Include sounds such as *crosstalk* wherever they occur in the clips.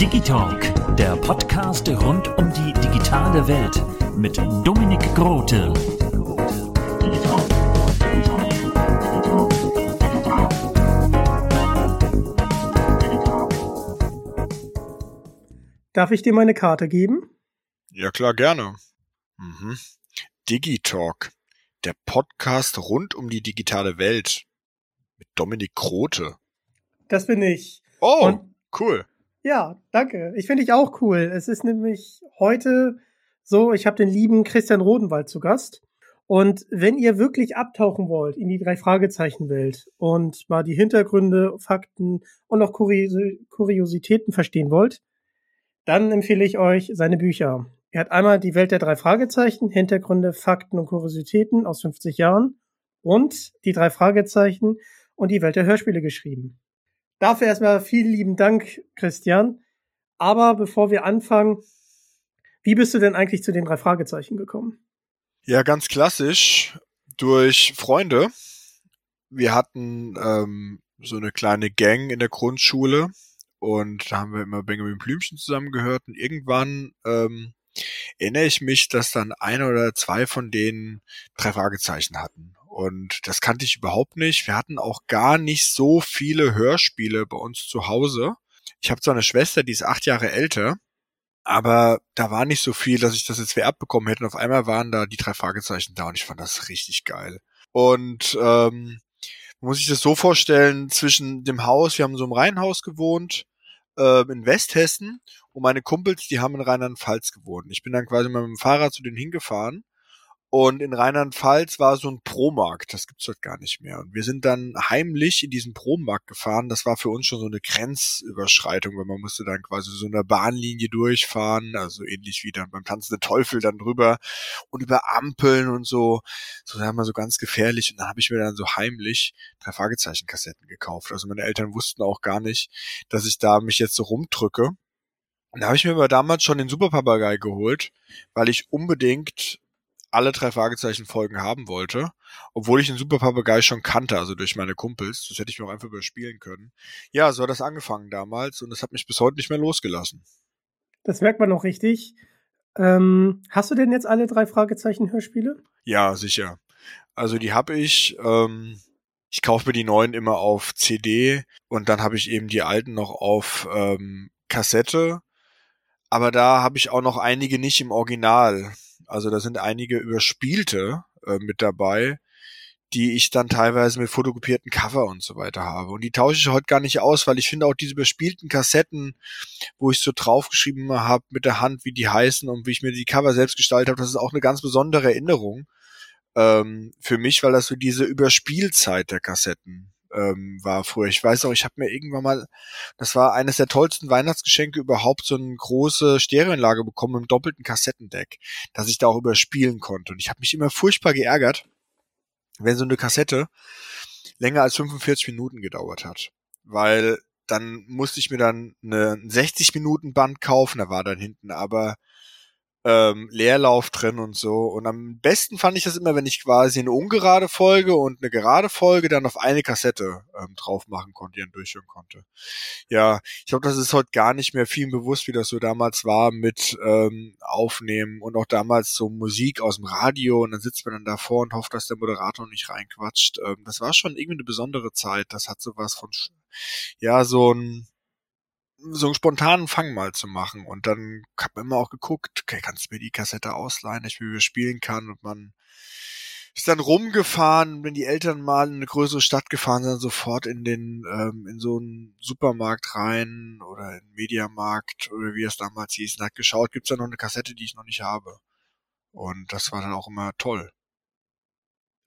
Digitalk, der Podcast rund um die digitale Welt mit Dominik Grote. Darf ich dir meine Karte geben? Ja, klar, gerne. Mhm. Digitalk, der Podcast rund um die digitale Welt mit Dominik Grote. Das bin ich. Oh, Und- cool. Ja, danke. Ich finde ich auch cool. Es ist nämlich heute so, ich habe den lieben Christian Rodenwald zu Gast. Und wenn ihr wirklich abtauchen wollt in die drei Fragezeichen-Welt und mal die Hintergründe, Fakten und auch Kurios Kuriositäten verstehen wollt, dann empfehle ich euch seine Bücher. Er hat einmal die Welt der drei Fragezeichen, Hintergründe, Fakten und Kuriositäten aus 50 Jahren und die drei Fragezeichen und die Welt der Hörspiele geschrieben. Dafür erstmal vielen lieben Dank, Christian. Aber bevor wir anfangen, wie bist du denn eigentlich zu den drei Fragezeichen gekommen? Ja, ganz klassisch durch Freunde. Wir hatten ähm, so eine kleine Gang in der Grundschule und da haben wir immer Benjamin Blümchen zusammengehört und irgendwann ähm, erinnere ich mich, dass dann ein oder zwei von denen drei Fragezeichen hatten. Und das kannte ich überhaupt nicht. Wir hatten auch gar nicht so viele Hörspiele bei uns zu Hause. Ich habe zwar eine Schwester, die ist acht Jahre älter, aber da war nicht so viel, dass ich das jetzt vererbt bekommen hätte. Und auf einmal waren da die drei Fragezeichen da und ich fand das richtig geil. Und ähm, muss sich das so vorstellen, zwischen dem Haus, wir haben so im Reihenhaus gewohnt, äh, in Westhessen und meine Kumpels, die haben in Rheinland-Pfalz gewohnt. Ich bin dann quasi mit dem Fahrrad zu denen hingefahren und in Rheinland-Pfalz war so ein Promarkt, das gibt's dort gar nicht mehr. Und wir sind dann heimlich in diesen Promarkt gefahren. Das war für uns schon so eine Grenzüberschreitung, weil man musste dann quasi so eine Bahnlinie durchfahren, also ähnlich wie dann beim Tanzen der Teufel dann drüber und über Ampeln und so. So sagen wir so ganz gefährlich. Und dann habe ich mir dann so heimlich drei Fragezeichen-Kassetten gekauft. Also meine Eltern wussten auch gar nicht, dass ich da mich jetzt so rumdrücke. Und da habe ich mir aber damals schon den Superpapagei geholt, weil ich unbedingt alle drei Fragezeichen Folgen haben wollte, obwohl ich den Super Papagei schon kannte, also durch meine Kumpels. Das hätte ich mir auch einfach überspielen können. Ja, so hat das angefangen damals und das hat mich bis heute nicht mehr losgelassen. Das merkt man noch richtig. Ähm, hast du denn jetzt alle drei Fragezeichen Hörspiele? Ja, sicher. Also die habe ich. Ähm, ich kaufe mir die neuen immer auf CD und dann habe ich eben die alten noch auf ähm, Kassette. Aber da habe ich auch noch einige nicht im Original. Also da sind einige überspielte äh, mit dabei, die ich dann teilweise mit fotokopierten Cover und so weiter habe. Und die tausche ich heute gar nicht aus, weil ich finde auch diese überspielten Kassetten, wo ich so draufgeschrieben habe mit der Hand, wie die heißen und wie ich mir die Cover selbst gestaltet habe, das ist auch eine ganz besondere Erinnerung ähm, für mich, weil das so diese Überspielzeit der Kassetten ähm, war früher. Ich weiß auch, ich habe mir irgendwann mal, das war eines der tollsten Weihnachtsgeschenke überhaupt, so eine große Stereoanlage bekommen im doppelten Kassettendeck, dass ich da auch überspielen konnte. Und ich habe mich immer furchtbar geärgert, wenn so eine Kassette länger als 45 Minuten gedauert hat. Weil dann musste ich mir dann eine 60 Minuten Band kaufen, da war dann hinten aber ähm, Leerlauf drin und so. Und am besten fand ich das immer, wenn ich quasi eine ungerade Folge und eine gerade Folge dann auf eine Kassette ähm, drauf machen konnte, die dann durchhören konnte. Ja, ich glaube, das ist heute gar nicht mehr vielen bewusst, wie das so damals war mit ähm, Aufnehmen und auch damals so Musik aus dem Radio und dann sitzt man dann davor und hofft, dass der Moderator nicht reinquatscht. Ähm, das war schon irgendwie eine besondere Zeit. Das hat sowas von, ja, so ein so einen spontanen Fang mal zu machen. Und dann hat man immer auch geguckt, okay, kannst du mir die Kassette ausleihen, ich will spielen kann. Und man ist dann rumgefahren, wenn die Eltern mal in eine größere Stadt gefahren sind, sofort in den, ähm, in so einen Supermarkt rein oder in Mediamarkt oder wie es damals hieß und hat geschaut, gibt's da noch eine Kassette, die ich noch nicht habe. Und das war dann auch immer toll.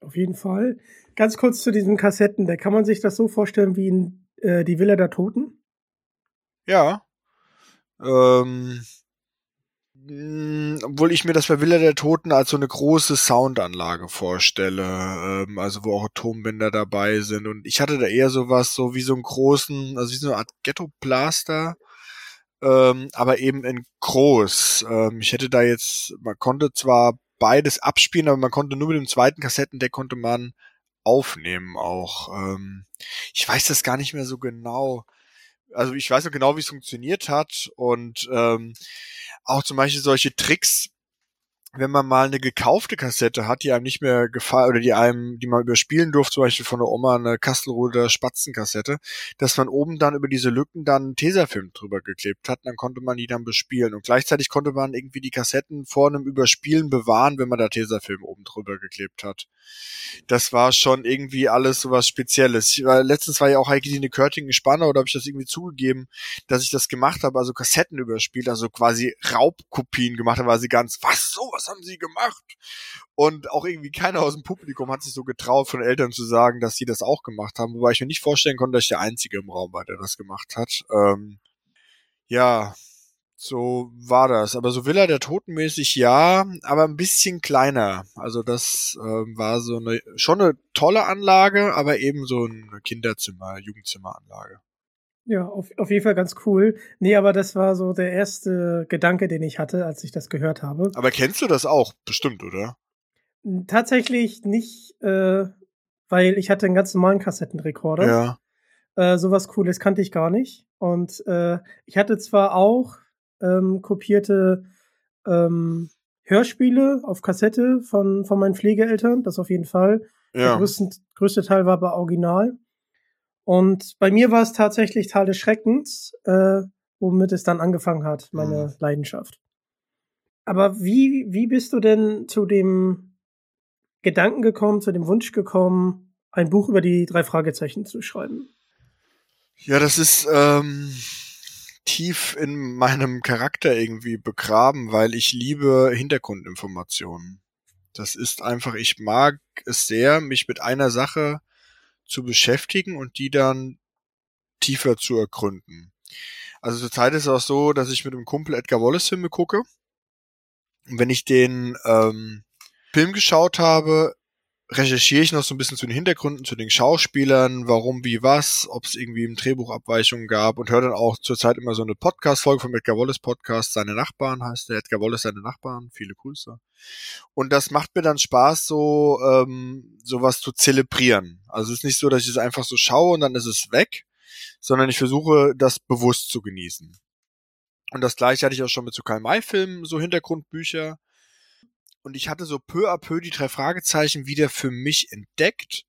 Auf jeden Fall. Ganz kurz zu diesen Kassetten, da kann man sich das so vorstellen wie in äh, die Villa der Toten. Ja. Ähm, obwohl ich mir das bei Villa der Toten als so eine große Soundanlage vorstelle, ähm, also wo auch Atombänder dabei sind. Und ich hatte da eher sowas, so wie so einen großen, also wie so eine Art Ghetto-Blaster, ähm, aber eben in groß. Ähm, ich hätte da jetzt, man konnte zwar beides abspielen, aber man konnte nur mit dem zweiten Kassettendeck konnte man aufnehmen auch. Ähm, ich weiß das gar nicht mehr so genau also ich weiß noch genau, wie es funktioniert hat und ähm, auch zum Beispiel solche Tricks, wenn man mal eine gekaufte Kassette hat, die einem nicht mehr gefallen oder die einem, die man überspielen durfte, zum Beispiel von der Oma eine Kastelruder Spatzenkassette, dass man oben dann über diese Lücken dann Tesafilm drüber geklebt hat, dann konnte man die dann bespielen und gleichzeitig konnte man irgendwie die Kassetten vor einem Überspielen bewahren, wenn man da Tesafilm oben drüber geklebt hat. Das war schon irgendwie alles so was Spezielles. War, letztens war ja auch Heike eine Körting Spanner oder habe ich das irgendwie zugegeben, dass ich das gemacht habe, also Kassetten überspielt, also quasi Raubkopien gemacht habe, war sie ganz, was, so, was haben sie gemacht? Und auch irgendwie keiner aus dem Publikum hat sich so getraut, von Eltern zu sagen, dass sie das auch gemacht haben, wobei ich mir nicht vorstellen konnte, dass ich der Einzige im Raum war, der das gemacht hat. Ähm, ja, so war das. Aber so Villa der Totenmäßig ja, aber ein bisschen kleiner. Also das ähm, war so eine schon eine tolle Anlage, aber eben so eine Kinderzimmer, Jugendzimmeranlage. Ja, auf, auf jeden Fall ganz cool. Nee, aber das war so der erste Gedanke, den ich hatte, als ich das gehört habe. Aber kennst du das auch? Bestimmt, oder? Tatsächlich nicht, äh, weil ich hatte einen ganz normalen Kassettenrekorder. Ja. Äh, sowas Cooles kannte ich gar nicht. Und äh, ich hatte zwar auch ähm, kopierte ähm, Hörspiele auf Kassette von, von meinen Pflegeeltern, das auf jeden Fall. Ja. Der größte, größte Teil war bei Original. Und bei mir war es tatsächlich Teil des Schreckens, äh, womit es dann angefangen hat, meine mhm. Leidenschaft. Aber wie, wie bist du denn zu dem Gedanken gekommen, zu dem Wunsch gekommen, ein Buch über die drei Fragezeichen zu schreiben? Ja, das ist ähm, tief in meinem Charakter irgendwie begraben, weil ich liebe Hintergrundinformationen. Das ist einfach, ich mag es sehr, mich mit einer Sache zu beschäftigen und die dann tiefer zu ergründen. Also zurzeit ist es auch so, dass ich mit einem Kumpel Edgar Wallace Filme gucke. Und wenn ich den ähm, Film geschaut habe, recherchiere ich noch so ein bisschen zu den Hintergründen, zu den Schauspielern, warum, wie, was, ob es irgendwie im Drehbuch Abweichungen gab und höre dann auch zurzeit immer so eine Podcast-Folge vom Edgar Wallace Podcast, Seine Nachbarn heißt der, Edgar Wallace Seine Nachbarn, viele Grüße. Und das macht mir dann Spaß, so ähm, sowas zu zelebrieren. Also es ist nicht so, dass ich es einfach so schaue und dann ist es weg, sondern ich versuche, das bewusst zu genießen. Und das gleiche hatte ich auch schon mit so Karl-May-Filmen, so Hintergrundbücher und ich hatte so peu à peu die drei Fragezeichen wieder für mich entdeckt.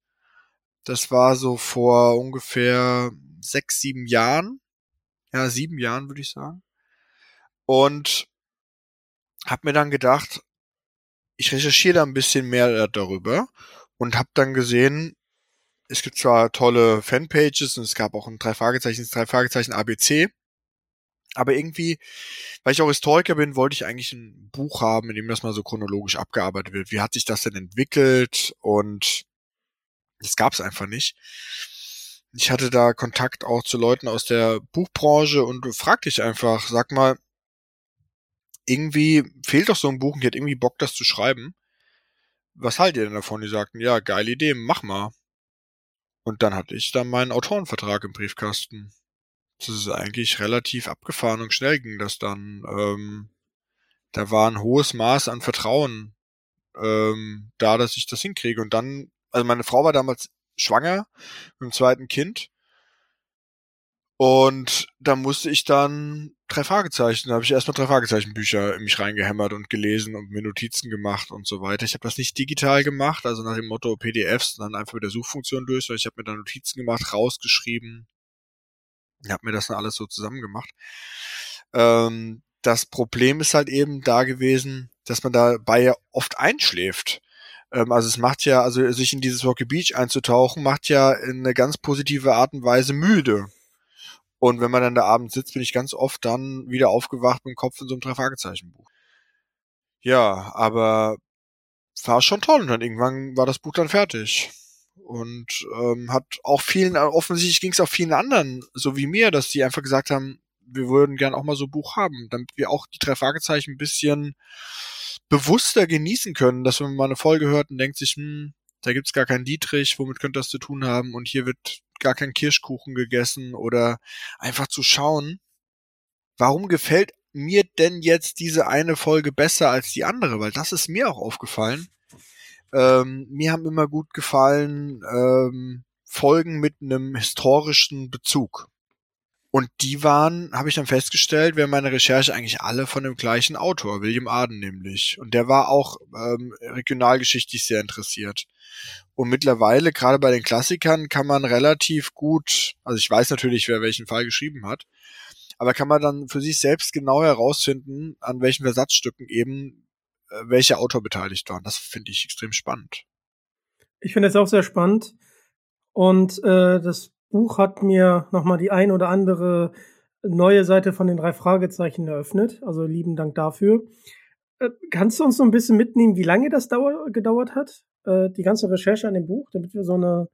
Das war so vor ungefähr sechs, sieben Jahren. Ja, sieben Jahren würde ich sagen. Und habe mir dann gedacht, ich recherchiere da ein bisschen mehr darüber und habe dann gesehen, es gibt zwar tolle Fanpages und es gab auch ein drei Fragezeichen, drei Fragezeichen ABC, aber irgendwie, weil ich auch Historiker bin, wollte ich eigentlich ein Buch haben, in dem das mal so chronologisch abgearbeitet wird. Wie hat sich das denn entwickelt? Und das gab es einfach nicht. Ich hatte da Kontakt auch zu Leuten aus der Buchbranche und fragte ich einfach, sag mal, irgendwie fehlt doch so ein Buch und ich hätte irgendwie Bock, das zu schreiben. Was haltet ihr denn davon? Die sagten, ja, geile Idee, mach mal. Und dann hatte ich dann meinen Autorenvertrag im Briefkasten das ist eigentlich relativ abgefahren und schnell ging das dann. Ähm, da war ein hohes Maß an Vertrauen ähm, da, dass ich das hinkriege. Und dann, also meine Frau war damals schwanger mit dem zweiten Kind. Und da musste ich dann drei Fragezeichen, da habe ich erstmal drei Fragezeichenbücher in mich reingehämmert und gelesen und mir Notizen gemacht und so weiter. Ich habe das nicht digital gemacht, also nach dem Motto PDFs, dann einfach mit der Suchfunktion durch, sondern ich habe mir da Notizen gemacht, rausgeschrieben, habe mir das dann alles so zusammen gemacht. Ähm, das Problem ist halt eben da gewesen, dass man dabei ja oft einschläft. Ähm, also es macht ja, also sich in dieses Rocky Beach einzutauchen, macht ja in eine ganz positive Art und Weise müde. Und wenn man dann da abends sitzt, bin ich ganz oft dann wieder aufgewacht mit dem Kopf in so einem Drei-Fragezeichen-Buch. Ja, aber war schon toll. Und dann irgendwann war das Buch dann fertig. Und ähm, hat auch vielen, offensichtlich ging es auch vielen anderen, so wie mir, dass die einfach gesagt haben, wir würden gern auch mal so ein Buch haben, damit wir auch die drei Fragezeichen ein bisschen bewusster genießen können, dass wenn man mal eine Folge hört und denkt sich, hm, da gibt's gar keinen Dietrich, womit könnte das zu tun haben und hier wird gar kein Kirschkuchen gegessen oder einfach zu schauen, warum gefällt mir denn jetzt diese eine Folge besser als die andere, weil das ist mir auch aufgefallen. Ähm, mir haben immer gut gefallen ähm, Folgen mit einem historischen Bezug. Und die waren, habe ich dann festgestellt, während meiner Recherche eigentlich alle von dem gleichen Autor, William Arden nämlich. Und der war auch ähm, regionalgeschichtlich sehr interessiert. Und mittlerweile, gerade bei den Klassikern, kann man relativ gut, also ich weiß natürlich, wer welchen Fall geschrieben hat, aber kann man dann für sich selbst genau herausfinden, an welchen Versatzstücken eben äh, welcher Autor beteiligt war. Und das finde ich extrem spannend. Ich finde es auch sehr spannend. Und äh, das Buch hat mir nochmal die ein oder andere neue Seite von den drei Fragezeichen eröffnet. Also lieben Dank dafür. Äh, kannst du uns noch ein bisschen mitnehmen, wie lange das dauer, gedauert hat, äh, die ganze Recherche an dem Buch, damit wir so eine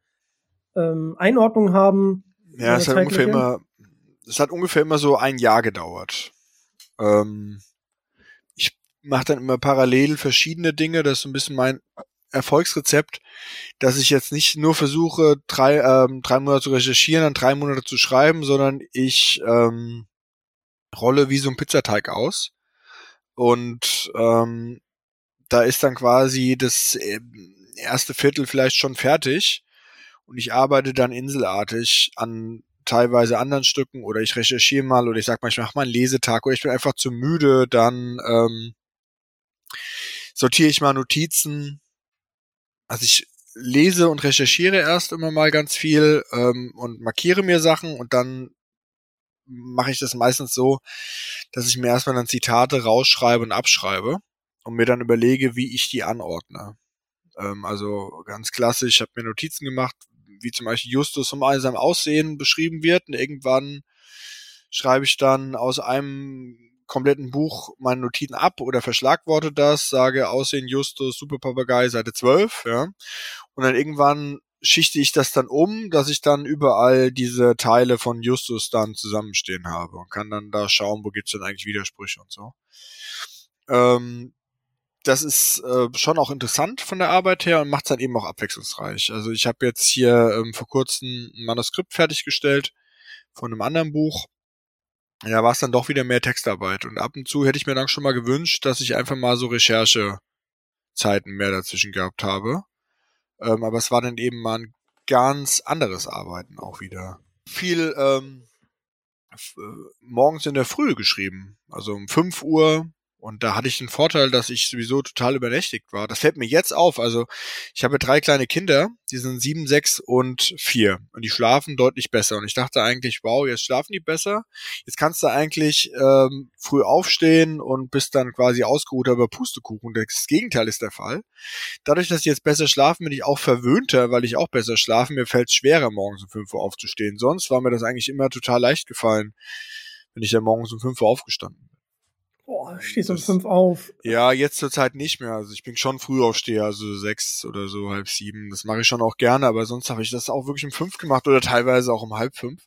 ähm, Einordnung haben? Ja, es hat ungefähr immer, es hat ungefähr immer so ein Jahr gedauert. Ähm, mache dann immer parallel verschiedene Dinge. Das ist so ein bisschen mein Erfolgsrezept, dass ich jetzt nicht nur versuche, drei, ähm, drei Monate zu recherchieren, dann drei Monate zu schreiben, sondern ich ähm, rolle wie so ein Pizzateig aus. Und ähm, da ist dann quasi das äh, erste Viertel vielleicht schon fertig. Und ich arbeite dann inselartig an teilweise anderen Stücken oder ich recherchiere mal oder ich sag mal, ich mache mal einen Lesetag oder ich bin einfach zu müde, dann ähm, sortiere ich mal Notizen also ich lese und recherchiere erst immer mal ganz viel ähm, und markiere mir Sachen und dann mache ich das meistens so, dass ich mir erstmal dann Zitate rausschreibe und abschreibe und mir dann überlege, wie ich die anordne. Ähm, also ganz klassisch, ich habe mir Notizen gemacht, wie zum Beispiel Justus um seinem Aussehen beschrieben wird und irgendwann schreibe ich dann aus einem kompletten Buch meine Notizen ab oder verschlagworte das, sage Aussehen Justus, Super Papagei, Seite 12, ja. Und dann irgendwann schichte ich das dann um, dass ich dann überall diese Teile von Justus dann zusammenstehen habe und kann dann da schauen, wo gibt's denn eigentlich Widersprüche und so. Ähm, das ist äh, schon auch interessant von der Arbeit her und macht es dann eben auch abwechslungsreich. Also ich habe jetzt hier ähm, vor kurzem ein Manuskript fertiggestellt von einem anderen Buch ja, war es dann doch wieder mehr Textarbeit. Und ab und zu hätte ich mir dann schon mal gewünscht, dass ich einfach mal so Recherchezeiten mehr dazwischen gehabt habe. Ähm, aber es war dann eben mal ein ganz anderes Arbeiten auch wieder. Viel ähm, äh, morgens in der Früh geschrieben. Also um 5 Uhr und da hatte ich den Vorteil, dass ich sowieso total übernächtigt war. Das fällt mir jetzt auf. Also ich habe drei kleine Kinder, die sind sieben, sechs und vier. Und die schlafen deutlich besser. Und ich dachte eigentlich, wow, jetzt schlafen die besser. Jetzt kannst du eigentlich ähm, früh aufstehen und bist dann quasi ausgeruht über Pustekuchen. Das Gegenteil ist der Fall. Dadurch, dass die jetzt besser schlafen, bin ich auch verwöhnter, weil ich auch besser schlafe. Mir fällt es schwerer, morgens um fünf Uhr aufzustehen. Sonst war mir das eigentlich immer total leicht gefallen, wenn ich ja morgens um fünf Uhr aufgestanden bin. Boah, stehst um fünf auf. Ja, jetzt zur Zeit nicht mehr. Also ich bin schon früh aufsteher, also sechs oder so, halb sieben. Das mache ich schon auch gerne, aber sonst habe ich das auch wirklich um fünf gemacht oder teilweise auch um halb fünf.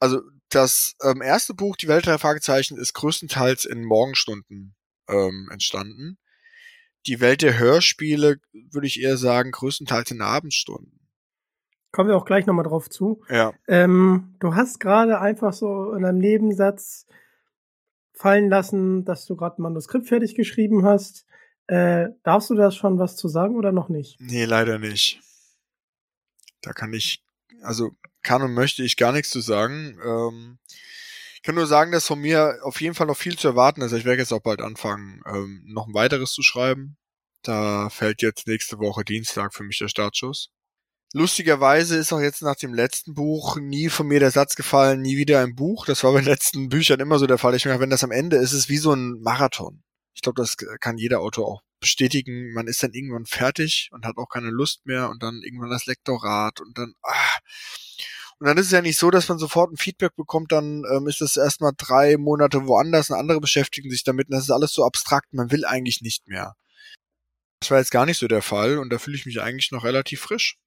Also das ähm, erste Buch, Die Welt der Fragezeichen, ist größtenteils in Morgenstunden ähm, entstanden. Die Welt der Hörspiele, würde ich eher sagen, größtenteils in Abendstunden. Kommen wir auch gleich nochmal drauf zu. Ja. Ähm, du hast gerade einfach so in einem Nebensatz fallen lassen, dass du gerade ein Manuskript fertig geschrieben hast. Äh, darfst du da schon was zu sagen oder noch nicht? Nee, leider nicht. Da kann ich, also kann und möchte ich gar nichts zu sagen. Ähm, ich kann nur sagen, dass von mir auf jeden Fall noch viel zu erwarten ist. Ich werde jetzt auch bald anfangen, ähm, noch ein weiteres zu schreiben. Da fällt jetzt nächste Woche Dienstag für mich der Startschuss. Lustigerweise ist auch jetzt nach dem letzten Buch nie von mir der Satz gefallen, nie wieder ein Buch. Das war bei den letzten Büchern immer so der Fall. Ich meine, wenn das am Ende ist, ist es wie so ein Marathon. Ich glaube, das kann jeder Autor auch bestätigen. Man ist dann irgendwann fertig und hat auch keine Lust mehr und dann irgendwann das Lektorat und dann, ah. Und dann ist es ja nicht so, dass man sofort ein Feedback bekommt, dann ähm, ist das erstmal drei Monate woanders und andere beschäftigen sich damit und das ist alles so abstrakt, man will eigentlich nicht mehr. Das war jetzt gar nicht so der Fall und da fühle ich mich eigentlich noch relativ frisch.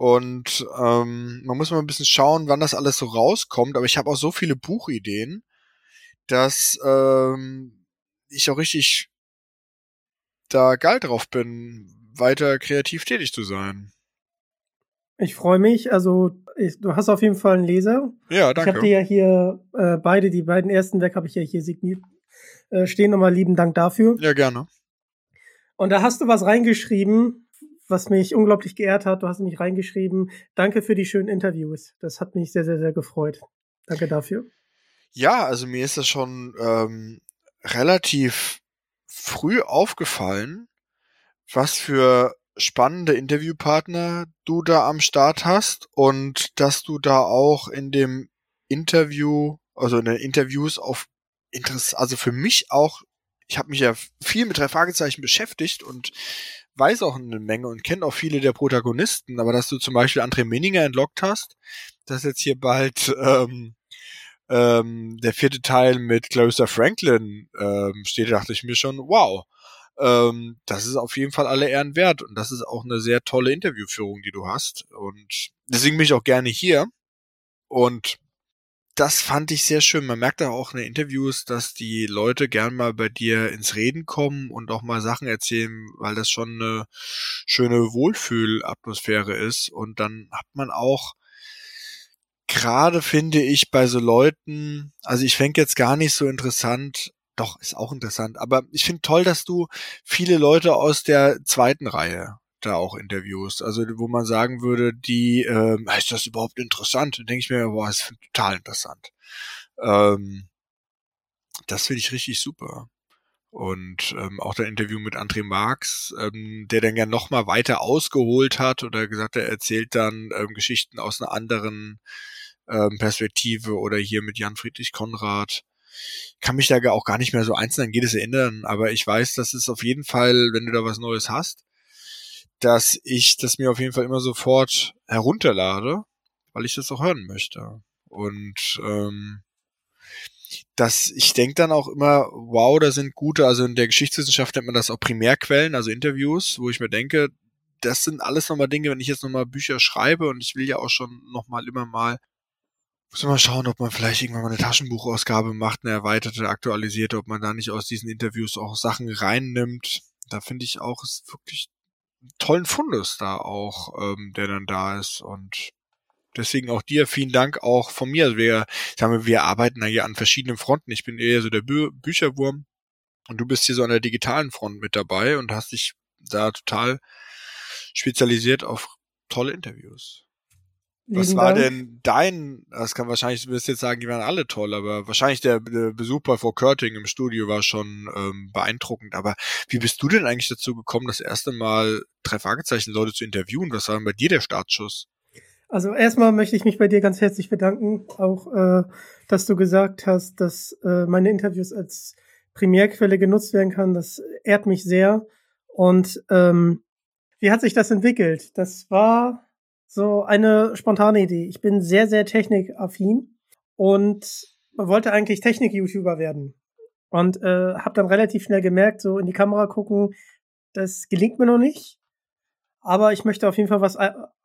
Und ähm, man muss mal ein bisschen schauen, wann das alles so rauskommt. Aber ich habe auch so viele Buchideen, dass ähm, ich auch richtig da geil drauf bin, weiter kreativ tätig zu sein. Ich freue mich. Also ich, du hast auf jeden Fall einen Leser. Ja, danke. Ich habe dir ja hier äh, beide, die beiden ersten weg habe ich ja hier signiert äh, stehen. Nochmal lieben Dank dafür. Ja, gerne. Und da hast du was reingeschrieben, was mich unglaublich geehrt hat. Du hast mich reingeschrieben. Danke für die schönen Interviews. Das hat mich sehr, sehr, sehr gefreut. Danke dafür. Ja, also mir ist das schon ähm, relativ früh aufgefallen, was für spannende Interviewpartner du da am Start hast und dass du da auch in dem Interview, also in den Interviews auf Interesse, also für mich auch, ich habe mich ja viel mit drei Fragezeichen beschäftigt und weiß auch eine Menge und kennt auch viele der Protagonisten, aber dass du zum Beispiel André Minninger entlockt hast, dass jetzt hier bald ähm, ähm, der vierte Teil mit Clarissa Franklin ähm, steht, dachte ich mir schon, wow, ähm, das ist auf jeden Fall alle Ehren wert und das ist auch eine sehr tolle Interviewführung, die du hast und deswegen bin ich auch gerne hier und das fand ich sehr schön. Man merkt auch in den Interviews, dass die Leute gern mal bei dir ins Reden kommen und auch mal Sachen erzählen, weil das schon eine schöne Wohlfühlatmosphäre ist. Und dann hat man auch gerade finde ich bei so Leuten, also ich fände jetzt gar nicht so interessant, doch, ist auch interessant, aber ich finde toll, dass du viele Leute aus der zweiten Reihe da auch Interviews. Also wo man sagen würde, die, ähm, ist das überhaupt interessant? Dann denke ich mir, boah, ist total interessant. Ähm, das finde ich richtig super. Und ähm, auch das Interview mit André Marx, ähm, der dann ja noch mal weiter ausgeholt hat oder gesagt, er erzählt dann ähm, Geschichten aus einer anderen ähm, Perspektive oder hier mit Jan Friedrich Konrad. Kann mich da auch gar nicht mehr so einzeln an jedes erinnern, aber ich weiß, dass es auf jeden Fall, wenn du da was Neues hast, dass ich das mir auf jeden Fall immer sofort herunterlade, weil ich das auch hören möchte. Und ähm, dass ich denke dann auch immer, wow, da sind gute, also in der Geschichtswissenschaft nennt man das auch Primärquellen, also Interviews, wo ich mir denke, das sind alles nochmal Dinge, wenn ich jetzt nochmal Bücher schreibe und ich will ja auch schon nochmal immer mal, muss mal schauen, ob man vielleicht irgendwann mal eine Taschenbuchausgabe macht, eine erweiterte, aktualisierte, ob man da nicht aus diesen Interviews auch Sachen reinnimmt. Da finde ich auch, ist wirklich tollen Fundus da auch, ähm, der dann da ist und deswegen auch dir vielen Dank auch von mir. Also wir, sagen wir, wir arbeiten da hier an verschiedenen Fronten. Ich bin eher so der Bü Bücherwurm und du bist hier so an der digitalen Front mit dabei und hast dich da total spezialisiert auf tolle Interviews. Was war Dank. denn dein, das kann wahrscheinlich, du wirst jetzt sagen, die waren alle toll, aber wahrscheinlich der, der Besuch bei Frau Körting im Studio war schon ähm, beeindruckend. Aber wie bist du denn eigentlich dazu gekommen, das erste Mal drei Fragezeichen Leute zu interviewen? Was war denn bei dir der Startschuss? Also erstmal möchte ich mich bei dir ganz herzlich bedanken, auch äh, dass du gesagt hast, dass äh, meine Interviews als Primärquelle genutzt werden kann. Das ehrt mich sehr. Und ähm, wie hat sich das entwickelt? Das war so eine spontane Idee. Ich bin sehr, sehr technikaffin und wollte eigentlich Technik-YouTuber werden. Und äh, habe dann relativ schnell gemerkt, so in die Kamera gucken, das gelingt mir noch nicht. Aber ich möchte auf jeden Fall was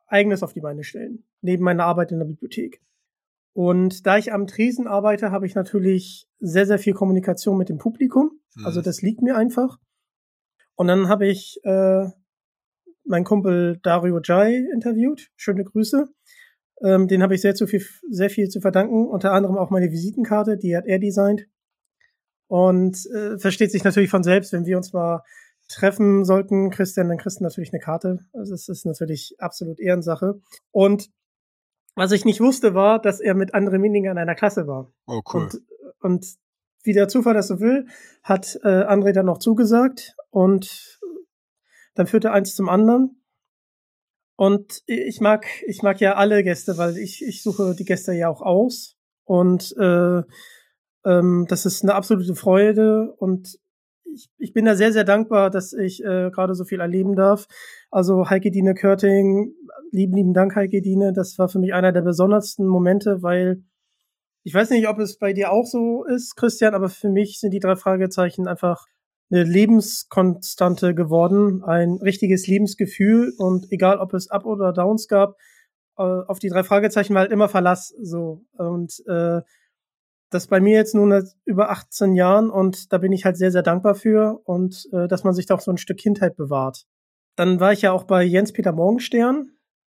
Eigenes auf die Beine stellen, neben meiner Arbeit in der Bibliothek. Und da ich am Tresen arbeite, habe ich natürlich sehr, sehr viel Kommunikation mit dem Publikum. Mhm. Also das liegt mir einfach. Und dann habe ich äh, mein Kumpel Dario Jai interviewt. Schöne Grüße. Ähm, den habe ich sehr, zu viel, sehr viel zu verdanken. Unter anderem auch meine Visitenkarte, die hat er designt. Und äh, versteht sich natürlich von selbst, wenn wir uns mal treffen sollten, Christian, dann kriegst du natürlich eine Karte. Also es ist natürlich absolut Ehrensache. Und was ich nicht wusste, war, dass er mit André Mininger in einer Klasse war. Oh, cool. Und, und wie der Zufall das so will, hat äh, André dann noch zugesagt und dann führte eins zum anderen. Und ich mag, ich mag ja alle Gäste, weil ich, ich suche die Gäste ja auch aus. Und äh, ähm, das ist eine absolute Freude. Und ich, ich bin da sehr, sehr dankbar, dass ich äh, gerade so viel erleben darf. Also Heike Dine Körting, lieben, lieben Dank, Heike Dine. Das war für mich einer der besondersten Momente, weil ich weiß nicht, ob es bei dir auch so ist, Christian, aber für mich sind die drei Fragezeichen einfach eine Lebenskonstante geworden, ein richtiges Lebensgefühl und egal, ob es Up oder Downs gab, äh, auf die drei Fragezeichen war halt immer Verlass so und äh, das bei mir jetzt nun über 18 Jahren und da bin ich halt sehr, sehr dankbar für und äh, dass man sich da auch so ein Stück Kindheit bewahrt. Dann war ich ja auch bei Jens-Peter Morgenstern.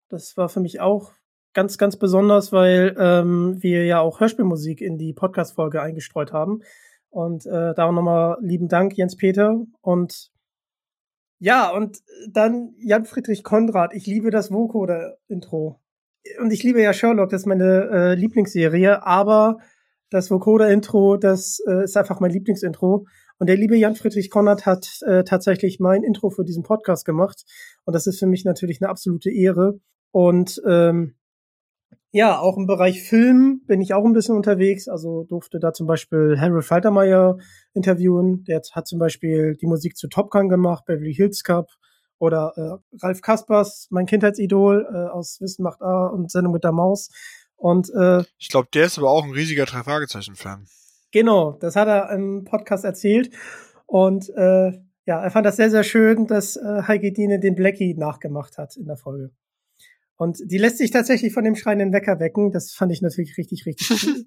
Das war für mich auch ganz, ganz besonders, weil ähm, wir ja auch Hörspielmusik in die Podcast-Folge eingestreut haben. Und äh, da auch nochmal lieben Dank, Jens-Peter. Und ja, und dann Jan-Friedrich Konrad. Ich liebe das Vocoder-Intro. Und ich liebe ja Sherlock, das ist meine äh, Lieblingsserie, aber das Vocoder-Intro, das äh, ist einfach mein Lieblingsintro. Und der liebe Jan-Friedrich Konrad hat äh, tatsächlich mein Intro für diesen Podcast gemacht. Und das ist für mich natürlich eine absolute Ehre. Und ähm, ja, auch im Bereich Film bin ich auch ein bisschen unterwegs. Also durfte da zum Beispiel Harold Faltermeier interviewen. Der hat zum Beispiel die Musik zu Top Gun gemacht, Beverly Hills Cup. Oder äh, Ralf Kaspers, mein Kindheitsidol äh, aus Wissen macht A und Sendung mit der Maus. Und äh, ich glaube, der ist aber auch ein riesiger drei Fragezeichen Fan. Genau, das hat er im Podcast erzählt. Und äh, ja, er fand das sehr, sehr schön, dass äh, Heike Diene den Blackie nachgemacht hat in der Folge. Und die lässt sich tatsächlich von dem schreienden Wecker wecken. Das fand ich natürlich richtig, richtig cool.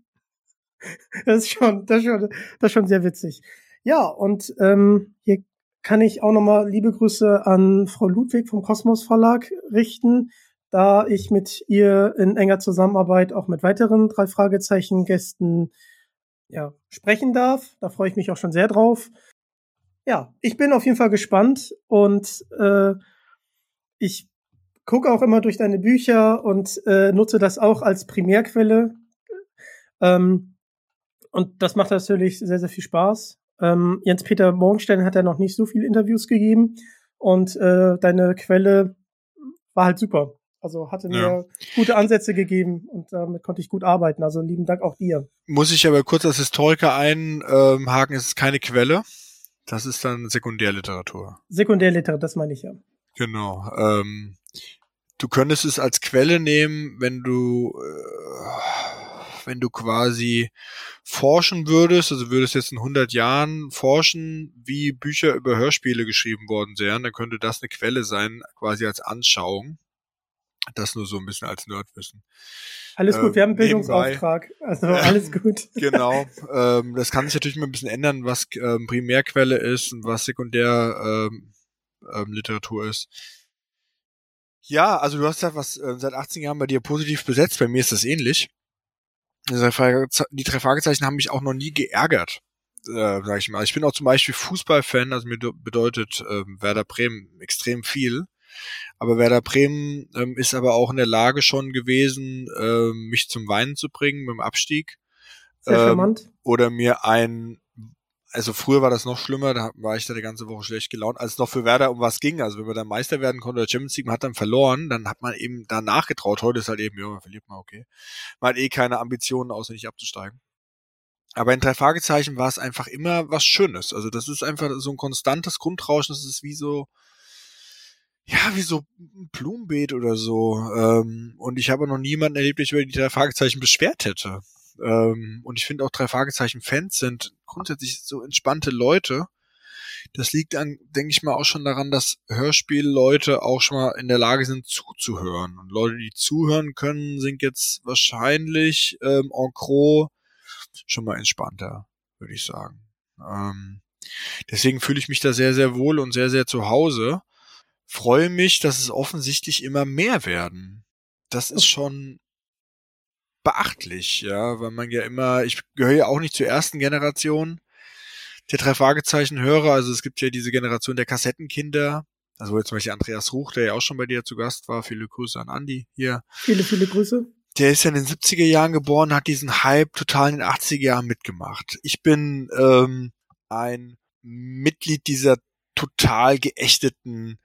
*laughs* das ist schon, das ist schon, das ist schon sehr witzig. Ja, und ähm, hier kann ich auch nochmal liebe Grüße an Frau Ludwig vom Kosmos Verlag richten, da ich mit ihr in enger Zusammenarbeit auch mit weiteren drei Fragezeichen Gästen ja, sprechen darf. Da freue ich mich auch schon sehr drauf. Ja, ich bin auf jeden Fall gespannt und äh, ich gucke auch immer durch deine Bücher und äh, nutze das auch als Primärquelle. Ähm, und das macht natürlich sehr, sehr viel Spaß. Ähm, Jens-Peter Morgenstern hat ja noch nicht so viele Interviews gegeben und äh, deine Quelle war halt super. Also hatte mir ja. gute Ansätze gegeben und damit konnte ich gut arbeiten. Also lieben Dank auch dir. Muss ich aber kurz als Historiker einhaken, es ist keine Quelle. Das ist dann Sekundärliteratur. Sekundärliteratur, das meine ich ja. Genau. Ähm, du könntest es als Quelle nehmen, wenn du äh, wenn du quasi forschen würdest, also würdest jetzt in 100 Jahren forschen, wie Bücher über Hörspiele geschrieben worden wären, dann könnte das eine Quelle sein, quasi als Anschauung. Das nur so ein bisschen als Nerdwissen. Alles gut, ähm, wir haben einen ähm, Bildungsauftrag. Also alles *laughs* gut. genau. Ähm, das kann sich natürlich immer ein bisschen ändern, was ähm, Primärquelle ist und was Sekundärliteratur ähm, ähm, ist. Ja, also du hast ja was äh, seit 18 Jahren bei dir positiv besetzt. Bei mir ist das ähnlich. Die drei Fragezeichen haben mich auch noch nie geärgert, äh, sag ich mal. Ich bin auch zum Beispiel Fußballfan, also mir bedeutet äh, Werder Bremen extrem viel. Aber Werder Bremen ähm, ist aber auch in der Lage schon gewesen, äh, mich zum Weinen zu bringen mit dem Abstieg. Sehr ähm, oder mir ein, also früher war das noch schlimmer, da war ich da die ganze Woche schlecht gelaunt, als es noch für Werder um was ging. Also wenn man dann Meister werden konnte oder Champions League, man hat dann verloren, dann hat man eben da nachgetraut. Heute ist halt eben, ja, man verliert mal, okay. Man hat eh keine Ambitionen, außer nicht abzusteigen. Aber in drei Fragezeichen war es einfach immer was Schönes. Also das ist einfach so ein konstantes Grundrauschen, das ist wie so, ja, wie so ein Blumenbeet oder so. Ähm, und ich habe noch niemanden erlebt, der über die drei Fragezeichen beschwert hätte. Ähm, und ich finde auch drei Fragezeichen-Fans sind grundsätzlich so entspannte Leute. Das liegt an, denke ich mal, auch schon daran, dass Hörspielleute auch schon mal in der Lage sind zuzuhören. Und Leute, die zuhören können, sind jetzt wahrscheinlich ähm, en gros schon mal entspannter, würde ich sagen. Ähm, deswegen fühle ich mich da sehr, sehr wohl und sehr, sehr zu Hause freue mich, dass es offensichtlich immer mehr werden. Das ist schon beachtlich, ja, weil man ja immer, ich gehöre ja auch nicht zur ersten Generation, der drei Fragezeichen höre. Also es gibt ja diese Generation der Kassettenkinder. Also jetzt zum Beispiel Andreas Ruch, der ja auch schon bei dir zu Gast war. Viele Grüße an Andi hier. Viele, viele Grüße. Der ist ja in den 70er Jahren geboren, hat diesen Hype total in den 80er Jahren mitgemacht. Ich bin ähm, ein Mitglied dieser total geächteten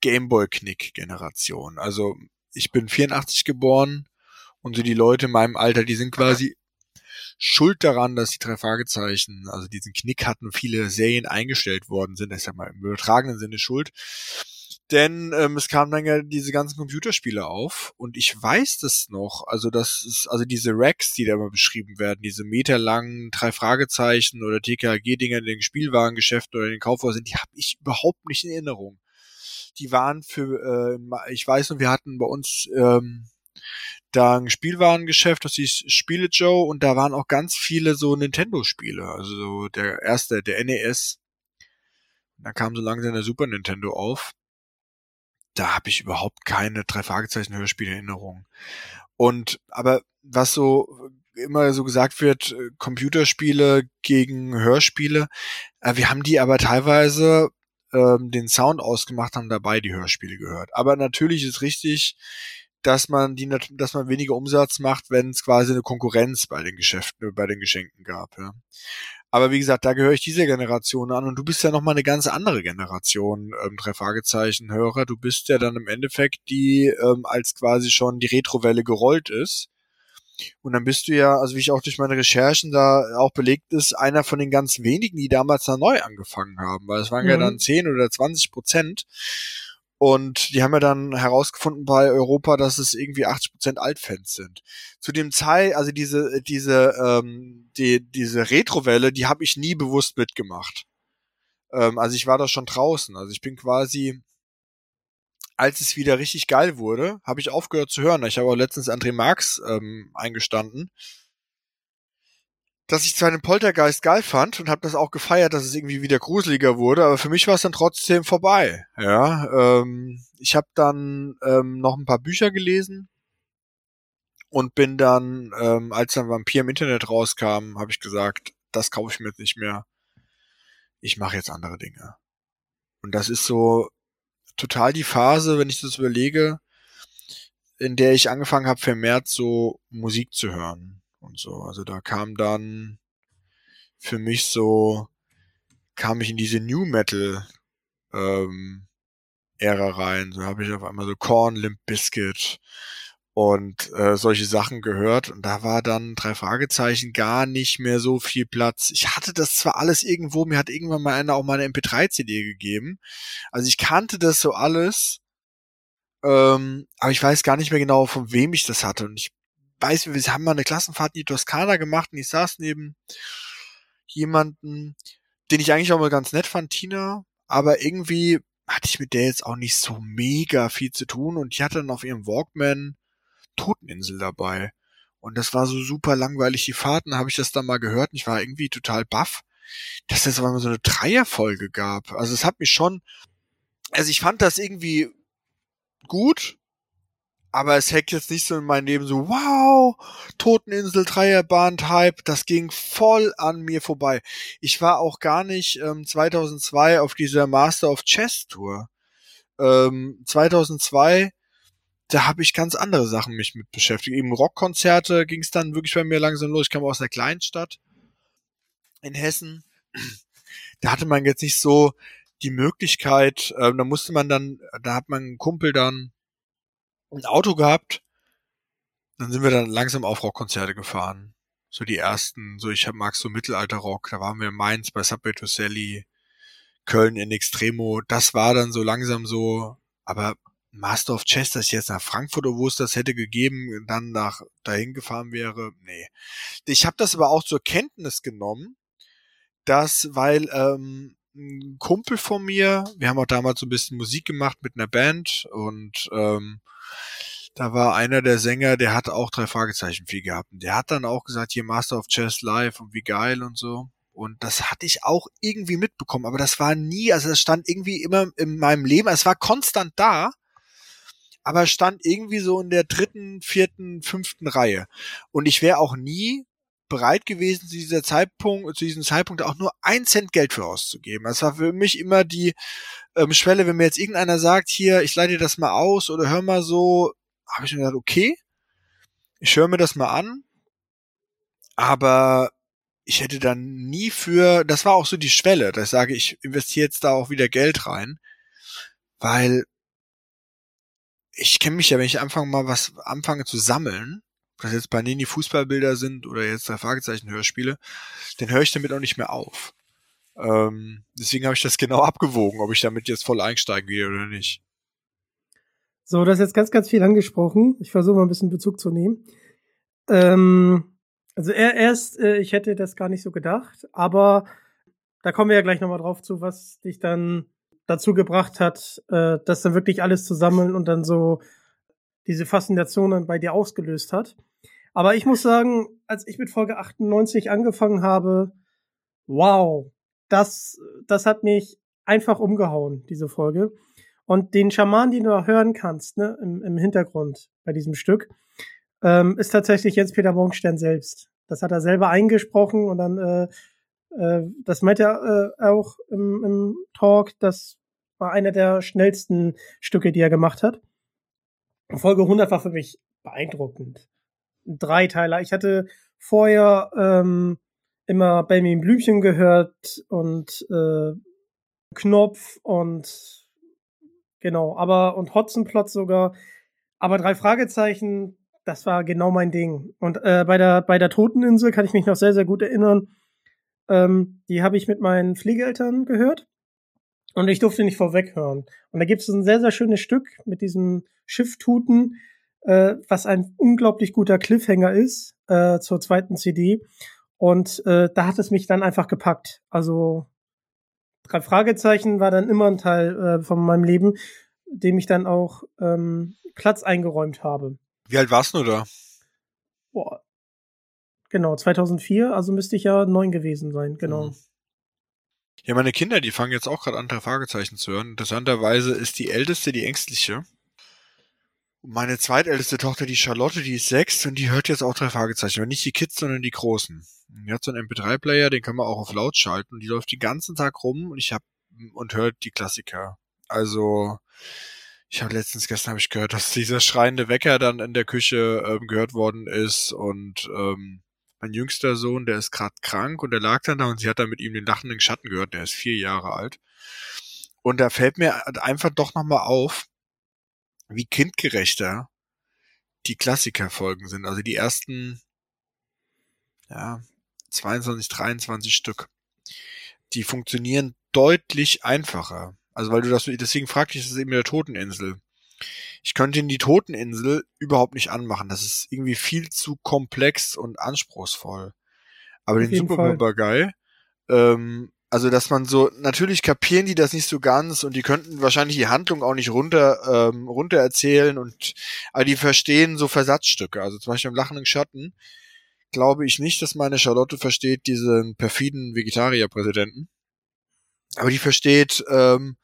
Gameboy-Knick-Generation. Also ich bin 84 geboren und so die Leute in meinem Alter, die sind quasi schuld daran, dass die drei Fragezeichen, also diesen Knick hatten, viele Serien eingestellt worden sind. Ist ja mal im übertragenen Sinne schuld. Denn ähm, es kamen dann ja diese ganzen Computerspiele auf und ich weiß das noch, also das ist, also diese Racks, die da immer beschrieben werden, diese meterlangen drei Fragezeichen oder TKG-Dinger in den Spielwarengeschäften oder in den Kaufhäusern, die habe ich überhaupt nicht in Erinnerung. Die waren für, äh, ich weiß noch, wir hatten bei uns ähm, da ein Spielwarengeschäft, das hieß Spiele Joe und da waren auch ganz viele so Nintendo-Spiele. Also so der erste, der NES. Da kam so langsam der Super Nintendo auf. Da habe ich überhaupt keine drei Fragezeichen Hörspielerinnerung. Und aber was so immer so gesagt wird, äh, Computerspiele gegen Hörspiele, äh, wir haben die aber teilweise ähm, den Sound ausgemacht, haben dabei die Hörspiele gehört. Aber natürlich ist richtig, dass man die, dass man weniger Umsatz macht, wenn es quasi eine Konkurrenz bei den Geschäften, bei den Geschenken gab. Ja. Aber wie gesagt, da gehöre ich dieser Generation an und du bist ja noch mal eine ganz andere Generation, ähm, drei Fragezeichen Hörer. Du bist ja dann im Endeffekt die, ähm, als quasi schon die Retrowelle gerollt ist. Und dann bist du ja, also wie ich auch durch meine Recherchen da auch belegt ist, einer von den ganz wenigen, die damals da neu angefangen haben, weil es waren mhm. ja dann 10 oder 20 Prozent. Und die haben ja dann herausgefunden bei Europa, dass es irgendwie 80 Prozent Altfans sind. Zu dem Zeit, also diese, diese, ähm, die, diese Retrowelle, die habe ich nie bewusst mitgemacht. Ähm, also ich war da schon draußen. Also ich bin quasi, als es wieder richtig geil wurde, habe ich aufgehört zu hören. Ich habe auch letztens André Marx ähm, eingestanden dass ich zwar den Poltergeist geil fand und habe das auch gefeiert, dass es irgendwie wieder gruseliger wurde, aber für mich war es dann trotzdem vorbei. Ja, ähm, ich habe dann ähm, noch ein paar Bücher gelesen und bin dann, ähm, als dann Vampir im Internet rauskam, habe ich gesagt, das kaufe ich mir jetzt nicht mehr. Ich mache jetzt andere Dinge. Und das ist so total die Phase, wenn ich das überlege, in der ich angefangen habe, vermehrt so Musik zu hören und so. Also da kam dann für mich so, kam ich in diese New Metal ähm, Ära rein. So habe ich auf einmal so Korn, Limp Biscuit und äh, solche Sachen gehört. Und da war dann drei Fragezeichen gar nicht mehr so viel Platz. Ich hatte das zwar alles irgendwo, mir hat irgendwann mal einer auch mal eine MP3-CD gegeben. Also ich kannte das so alles. Ähm, aber ich weiß gar nicht mehr genau, von wem ich das hatte. Und ich weiß, wir haben mal eine Klassenfahrt in die Toskana gemacht und ich saß neben jemanden, den ich eigentlich auch mal ganz nett fand, Tina, aber irgendwie hatte ich mit der jetzt auch nicht so mega viel zu tun und die hatte dann auf ihrem Walkman Toteninsel dabei. Und das war so super langweilig, die Fahrten, habe ich das dann mal gehört und ich war irgendwie total baff, dass es aber mal so eine Dreierfolge gab. Also es hat mich schon, also ich fand das irgendwie gut, aber es hackt jetzt nicht so in mein Leben so, wow, Toteninsel, Dreierband, Hype, das ging voll an mir vorbei. Ich war auch gar nicht ähm, 2002 auf dieser Master of Chess Tour. Ähm, 2002, da habe ich ganz andere Sachen mich mit beschäftigt. Eben Rockkonzerte ging es dann wirklich bei mir langsam los. Ich kam aus einer Kleinstadt in Hessen. Da hatte man jetzt nicht so die Möglichkeit, ähm, da musste man dann, da hat man einen Kumpel dann ein Auto gehabt. Dann sind wir dann langsam auf Rockkonzerte gefahren. So die ersten, so ich mag so Mittelalter-Rock. Da waren wir in Mainz bei Subway to Sally, Köln in Extremo. Das war dann so langsam so, aber Master of Chess, ich jetzt nach Frankfurt oder wo es das hätte gegeben, dann nach dahin gefahren wäre, nee. Ich habe das aber auch zur Kenntnis genommen, dass, weil ähm, ein Kumpel von mir, wir haben auch damals so ein bisschen Musik gemacht mit einer Band und ähm, da war einer der Sänger, der hat auch drei Fragezeichen viel gehabt. Und der hat dann auch gesagt, hier Master of Chess live und wie geil und so. Und das hatte ich auch irgendwie mitbekommen, aber das war nie, also das stand irgendwie immer in meinem Leben, es war konstant da, aber stand irgendwie so in der dritten, vierten, fünften Reihe. Und ich wäre auch nie bereit gewesen, zu dieser Zeitpunkt, zu diesem Zeitpunkt auch nur ein Cent Geld für auszugeben. Das war für mich immer die ähm, Schwelle, wenn mir jetzt irgendeiner sagt, hier, ich leite das mal aus oder hör mal so, habe ich mir gedacht, okay, ich höre mir das mal an, aber ich hätte dann nie für, das war auch so die Schwelle, dass ich sage, ich investiere jetzt da auch wieder Geld rein, weil ich kenne mich ja, wenn ich anfange mal was anfange zu sammeln, das jetzt bei Nini Fußballbilder sind oder jetzt drei Fragezeichen Hörspiele, dann höre ich damit auch nicht mehr auf. Ähm, deswegen habe ich das *laughs* genau abgewogen, ob ich damit jetzt voll einsteigen will oder nicht. So, das ist jetzt ganz, ganz viel angesprochen. Ich versuche mal ein bisschen Bezug zu nehmen. Ähm, also er, erst, äh, ich hätte das gar nicht so gedacht, aber da kommen wir ja gleich nochmal drauf zu, was dich dann dazu gebracht hat, äh, das dann wirklich alles zu sammeln und dann so diese Faszination dann bei dir ausgelöst hat. Aber ich muss sagen, als ich mit Folge 98 angefangen habe, wow, das, das hat mich einfach umgehauen, diese Folge. Und den Schaman, den du hören kannst, ne, im, im Hintergrund bei diesem Stück, ähm, ist tatsächlich Jens-Peter Morgenstern selbst. Das hat er selber eingesprochen und dann, äh, äh, das meint er äh, auch im, im Talk, das war einer der schnellsten Stücke, die er gemacht hat. Folge 100 war für mich beeindruckend. Dreiteiler. Ich hatte vorher ähm, immer Benjamin Blümchen gehört und äh, Knopf und genau, aber und Hotzenplot sogar. Aber drei Fragezeichen, das war genau mein Ding. Und äh, bei der bei der Toteninsel kann ich mich noch sehr sehr gut erinnern. Ähm, die habe ich mit meinen Pflegeeltern gehört und ich durfte nicht vorweg hören. Und da gibt es ein sehr sehr schönes Stück mit diesem Schifftuten, äh, was ein unglaublich guter Cliffhanger ist äh, zur zweiten CD. Und äh, da hat es mich dann einfach gepackt. Also drei Fragezeichen war dann immer ein Teil äh, von meinem Leben, dem ich dann auch ähm, Platz eingeräumt habe. Wie alt warst du da? Boah. Genau, 2004, also müsste ich ja neun gewesen sein, genau. Mhm. Ja, meine Kinder, die fangen jetzt auch gerade an, drei Fragezeichen zu hören. Interessanterweise ist die älteste die ängstliche. Und meine zweitälteste Tochter, die Charlotte, die ist sechs und die hört jetzt auch drei Fragezeichen. Aber nicht die Kids, sondern die Großen. Die hat so einen MP3-Player, den kann man auch auf laut schalten. Und die läuft den ganzen Tag rum und ich hab und hört die Klassiker. Also ich habe letztens gestern habe ich gehört, dass dieser schreiende Wecker dann in der Küche ähm, gehört worden ist und ähm, mein jüngster Sohn, der ist gerade krank und der lag dann da und sie hat dann mit ihm den lachenden Schatten gehört. Der ist vier Jahre alt. Und da fällt mir einfach doch nochmal auf, wie kindgerechter die Klassikerfolgen sind. Also die ersten, ja, 22, 23 Stück. Die funktionieren deutlich einfacher. Also weil du das, deswegen fragte ich das eben mit der Toteninsel. Ich könnte in die Toteninsel überhaupt nicht anmachen. Das ist irgendwie viel zu komplex und anspruchsvoll. Aber Auf den Super ähm, also dass man so, natürlich kapieren die das nicht so ganz und die könnten wahrscheinlich die Handlung auch nicht runter, ähm, runter erzählen und aber die verstehen so Versatzstücke. Also zum Beispiel im Lachenden Schatten glaube ich nicht, dass meine Charlotte versteht diesen perfiden Vegetarierpräsidenten. Aber die versteht, ähm,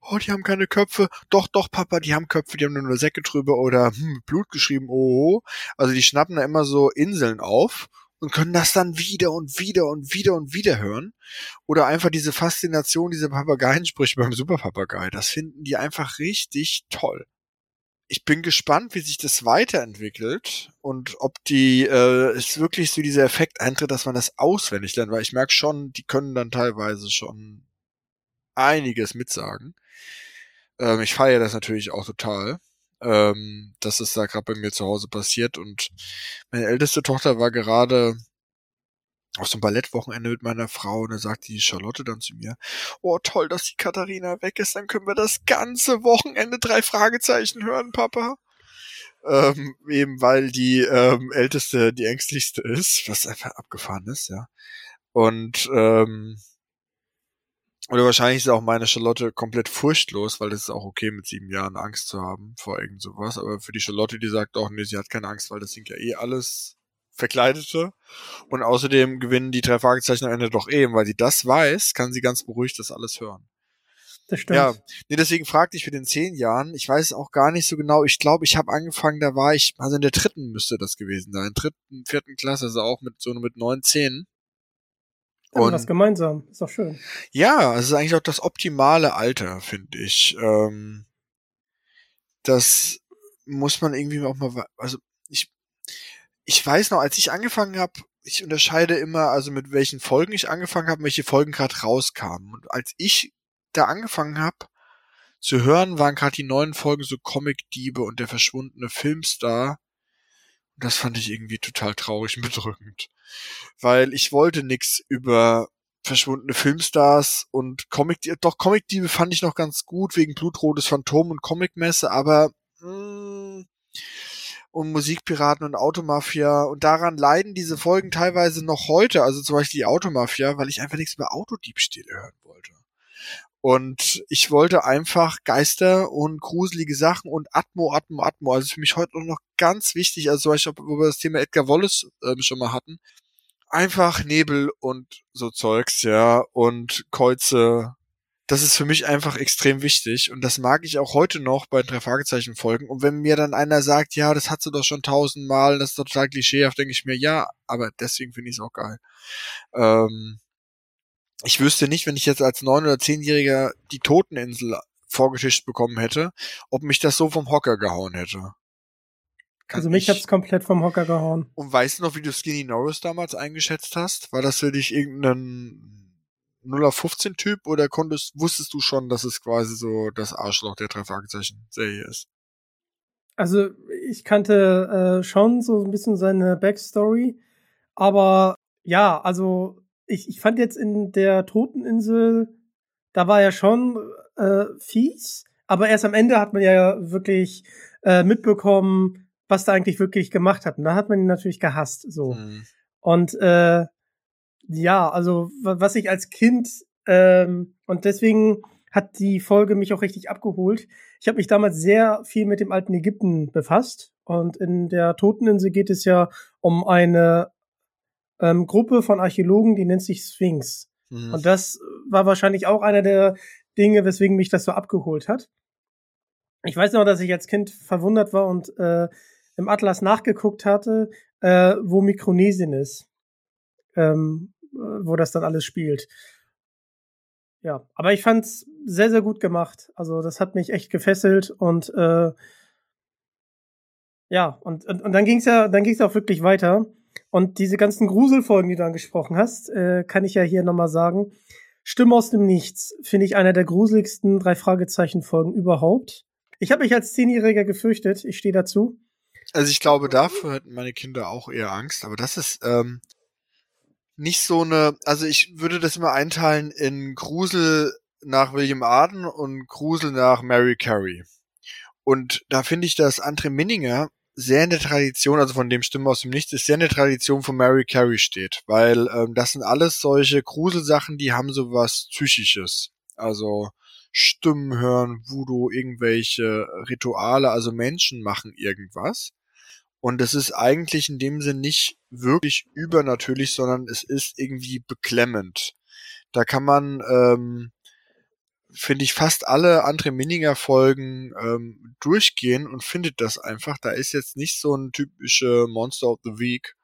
oh, die haben keine Köpfe. Doch, doch, Papa, die haben Köpfe, die haben nur Säcke drüber oder hm, Blut geschrieben, oh. Also die schnappen da immer so Inseln auf und können das dann wieder und wieder und wieder und wieder hören. Oder einfach diese Faszination, diese Papageiensprüche beim Superpapagei. Das finden die einfach richtig toll. Ich bin gespannt, wie sich das weiterentwickelt und ob die äh, es wirklich so dieser Effekt eintritt, dass man das auswendig lernt, weil ich merke schon, die können dann teilweise schon einiges mitsagen. Ähm, ich feiere das natürlich auch total ähm, dass es da gerade bei mir zu Hause passiert. Und meine älteste Tochter war gerade auf so einem Ballettwochenende mit meiner Frau und da sagte die Charlotte dann zu mir, oh toll, dass die Katharina weg ist, dann können wir das ganze Wochenende drei Fragezeichen hören, Papa. Ähm, eben weil die ähm, älteste die ängstlichste ist, was einfach abgefahren ist, ja. Und ähm, oder wahrscheinlich ist auch meine Charlotte komplett furchtlos, weil es ist auch okay, mit sieben Jahren Angst zu haben vor irgend sowas. Aber für die Charlotte, die sagt auch, nee, sie hat keine Angst, weil das sind ja eh alles Verkleidete. Und außerdem gewinnen die drei Fragezeichen am Ende doch eh, weil sie das weiß, kann sie ganz beruhigt das alles hören. das stimmt. Ja, nee, deswegen fragte ich für den zehn Jahren. Ich weiß auch gar nicht so genau. Ich glaube, ich habe angefangen, da war ich, also in der dritten müsste das gewesen sein. Dritten, vierten Klasse, also auch mit so mit neun, zehn. Haben wir was gemeinsam. Ist doch schön. Ja, es ist eigentlich auch das optimale Alter, finde ich. Ähm, das muss man irgendwie auch mal, also ich, ich weiß noch, als ich angefangen habe, ich unterscheide immer, also mit welchen Folgen ich angefangen habe, welche Folgen gerade rauskamen. Und als ich da angefangen habe zu hören, waren gerade die neuen Folgen so Comic-Diebe und der verschwundene Filmstar. Und das fand ich irgendwie total traurig und bedrückend. Weil ich wollte nix über verschwundene Filmstars und Comic, doch Comic-Diebe fand ich noch ganz gut wegen Blutrotes Phantom und Comicmesse, aber mh, mm, und Musikpiraten und Automafia und daran leiden diese Folgen teilweise noch heute, also zum Beispiel die Automafia, weil ich einfach nichts über Autodiebstähle hören wollte. Und ich wollte einfach Geister und gruselige Sachen und Atmo, Atmo, Atmo. Also für mich heute noch ganz wichtig, also zum Beispiel, wo wir das Thema Edgar Wallace äh, schon mal hatten. Einfach Nebel und so Zeugs, ja, und Kreuze. Das ist für mich einfach extrem wichtig und das mag ich auch heute noch bei drei Fragezeichen Folgen. Und wenn mir dann einer sagt, ja, das hat sie doch schon tausendmal, das ist total klischeehaft, denke ich mir, ja, aber deswegen finde ich es auch geil. Ähm, ich wüsste nicht, wenn ich jetzt als neun- oder zehnjähriger die Toteninsel vorgetischt bekommen hätte, ob mich das so vom Hocker gehauen hätte. Kann also mich ich... hat's komplett vom Hocker gehauen. Und weißt du noch, wie du Skinny Norris damals eingeschätzt hast? War das für dich irgendein 0 15 Typ oder konntest, wusstest du schon, dass es quasi so das Arschloch der drei Fragezeichen Serie ist? Also ich kannte äh, schon so ein bisschen seine Backstory, aber ja, also ich, ich fand jetzt in der Toteninsel, da war er schon äh, fies, aber erst am Ende hat man ja wirklich äh, mitbekommen, was da eigentlich wirklich gemacht hat. Und da hat man ihn natürlich gehasst. So. Mhm. Und äh, ja, also was ich als Kind ähm, und deswegen hat die Folge mich auch richtig abgeholt. Ich habe mich damals sehr viel mit dem alten Ägypten befasst und in der Toteninsel geht es ja um eine ähm, Gruppe von Archäologen, die nennt sich Sphinx. Mhm. Und das war wahrscheinlich auch einer der Dinge, weswegen mich das so abgeholt hat. Ich weiß noch, dass ich als Kind verwundert war und äh, im Atlas nachgeguckt hatte, äh, wo Mikronesien ist, ähm, äh, wo das dann alles spielt. Ja, aber ich fand's sehr, sehr gut gemacht. Also das hat mich echt gefesselt und äh, ja, und, und, und dann ging's ja, dann ging's auch wirklich weiter. Und diese ganzen Gruselfolgen, die du angesprochen hast, äh, kann ich ja hier nochmal sagen. Stimme aus dem Nichts finde ich einer der gruseligsten drei Fragezeichen Folgen überhaupt. Ich habe mich als Zehnjähriger gefürchtet. Ich stehe dazu. Also ich glaube, dafür hätten meine Kinder auch eher Angst. Aber das ist ähm, nicht so eine. Also ich würde das immer einteilen in Grusel nach William Arden und Grusel nach Mary Carey. Und da finde ich, dass Andre Minninger sehr in der Tradition, also von dem Stimmen aus dem Nichts, ist sehr in der Tradition von Mary Carey steht, weil ähm, das sind alles solche Gruselsachen, die haben sowas Psychisches. Also Stimmen hören, Voodoo, irgendwelche Rituale, also Menschen machen irgendwas. Und es ist eigentlich in dem Sinn nicht wirklich übernatürlich, sondern es ist irgendwie beklemmend. Da kann man ähm, finde ich, fast alle andere Minninger Folgen ähm, durchgehen und findet das einfach. Da ist jetzt nicht so ein typische Monster of the Week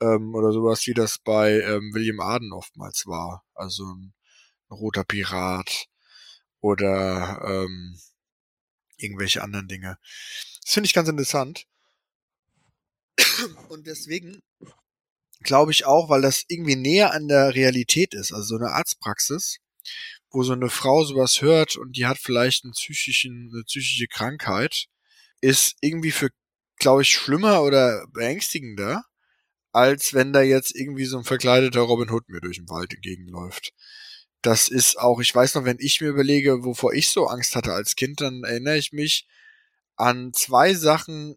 ähm, oder sowas, wie das bei ähm, William Arden oftmals war. Also ein, ein roter Pirat oder ähm, irgendwelche anderen Dinge. Das finde ich ganz interessant. Und deswegen glaube ich auch, weil das irgendwie näher an der Realität ist, also so eine Arztpraxis, wo so eine Frau sowas hört und die hat vielleicht einen psychischen, eine psychische Krankheit, ist irgendwie für, glaube ich, schlimmer oder beängstigender, als wenn da jetzt irgendwie so ein verkleideter Robin Hood mir durch den Wald entgegenläuft. Das ist auch, ich weiß noch, wenn ich mir überlege, wovor ich so Angst hatte als Kind, dann erinnere ich mich an zwei Sachen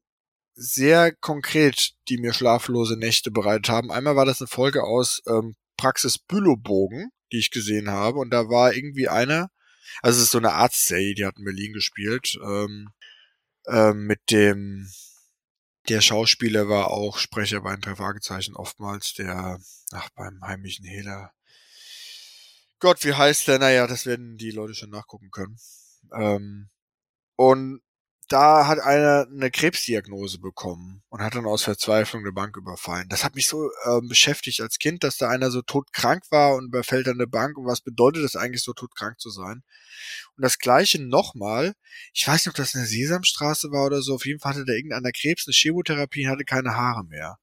sehr konkret, die mir schlaflose Nächte bereitet haben. Einmal war das eine Folge aus ähm, Praxis Bülowbogen die ich gesehen habe. Und da war irgendwie einer, also es ist so eine Arztserie, die hat in Berlin gespielt, ähm, ähm, mit dem, der Schauspieler war auch Sprecher bei den drei Fragezeichen oftmals, der, ach, beim heimlichen Hehler, Gott, wie heißt der? Naja, das werden die Leute schon nachgucken können. Ähm, und da hat einer eine Krebsdiagnose bekommen und hat dann aus Verzweiflung eine Bank überfallen. Das hat mich so ähm, beschäftigt als Kind, dass da einer so todkrank war und überfällt dann eine Bank und was bedeutet das eigentlich so todkrank zu sein? Und das gleiche nochmal, ich weiß nicht, ob das eine Sesamstraße war oder so, auf jeden Fall hatte da irgendeiner Krebs, eine Chemotherapie und hatte keine Haare mehr.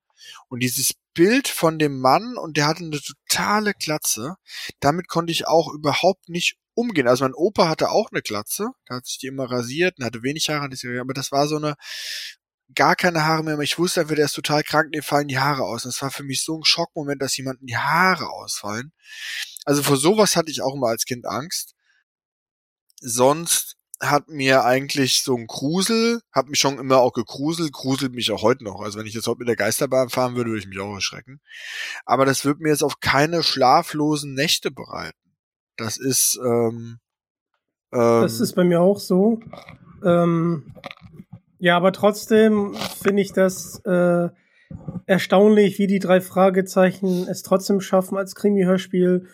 Und dieses Bild von dem Mann und der hatte eine totale Glatze, damit konnte ich auch überhaupt nicht umgehen. Also mein Opa hatte auch eine Glatze, da hat sich die immer rasiert und hatte wenig Haare, aber das war so eine gar keine Haare mehr. Ich wusste einfach, der ist total krank, dem fallen die Haare aus. Und das war für mich so ein Schockmoment, dass jemandem die Haare ausfallen. Also vor sowas hatte ich auch immer als Kind Angst. Sonst hat mir eigentlich so ein Grusel, hat mich schon immer auch gegruselt, gruselt mich auch heute noch. Also wenn ich jetzt heute mit der Geisterbahn fahren würde, würde ich mich auch erschrecken. Aber das wird mir jetzt auf keine schlaflosen Nächte bereiten. Das ist, ähm, ähm, Das ist bei mir auch so. Ähm, ja, aber trotzdem finde ich das äh, erstaunlich, wie die drei Fragezeichen es trotzdem schaffen, als Krimi-Hörspiel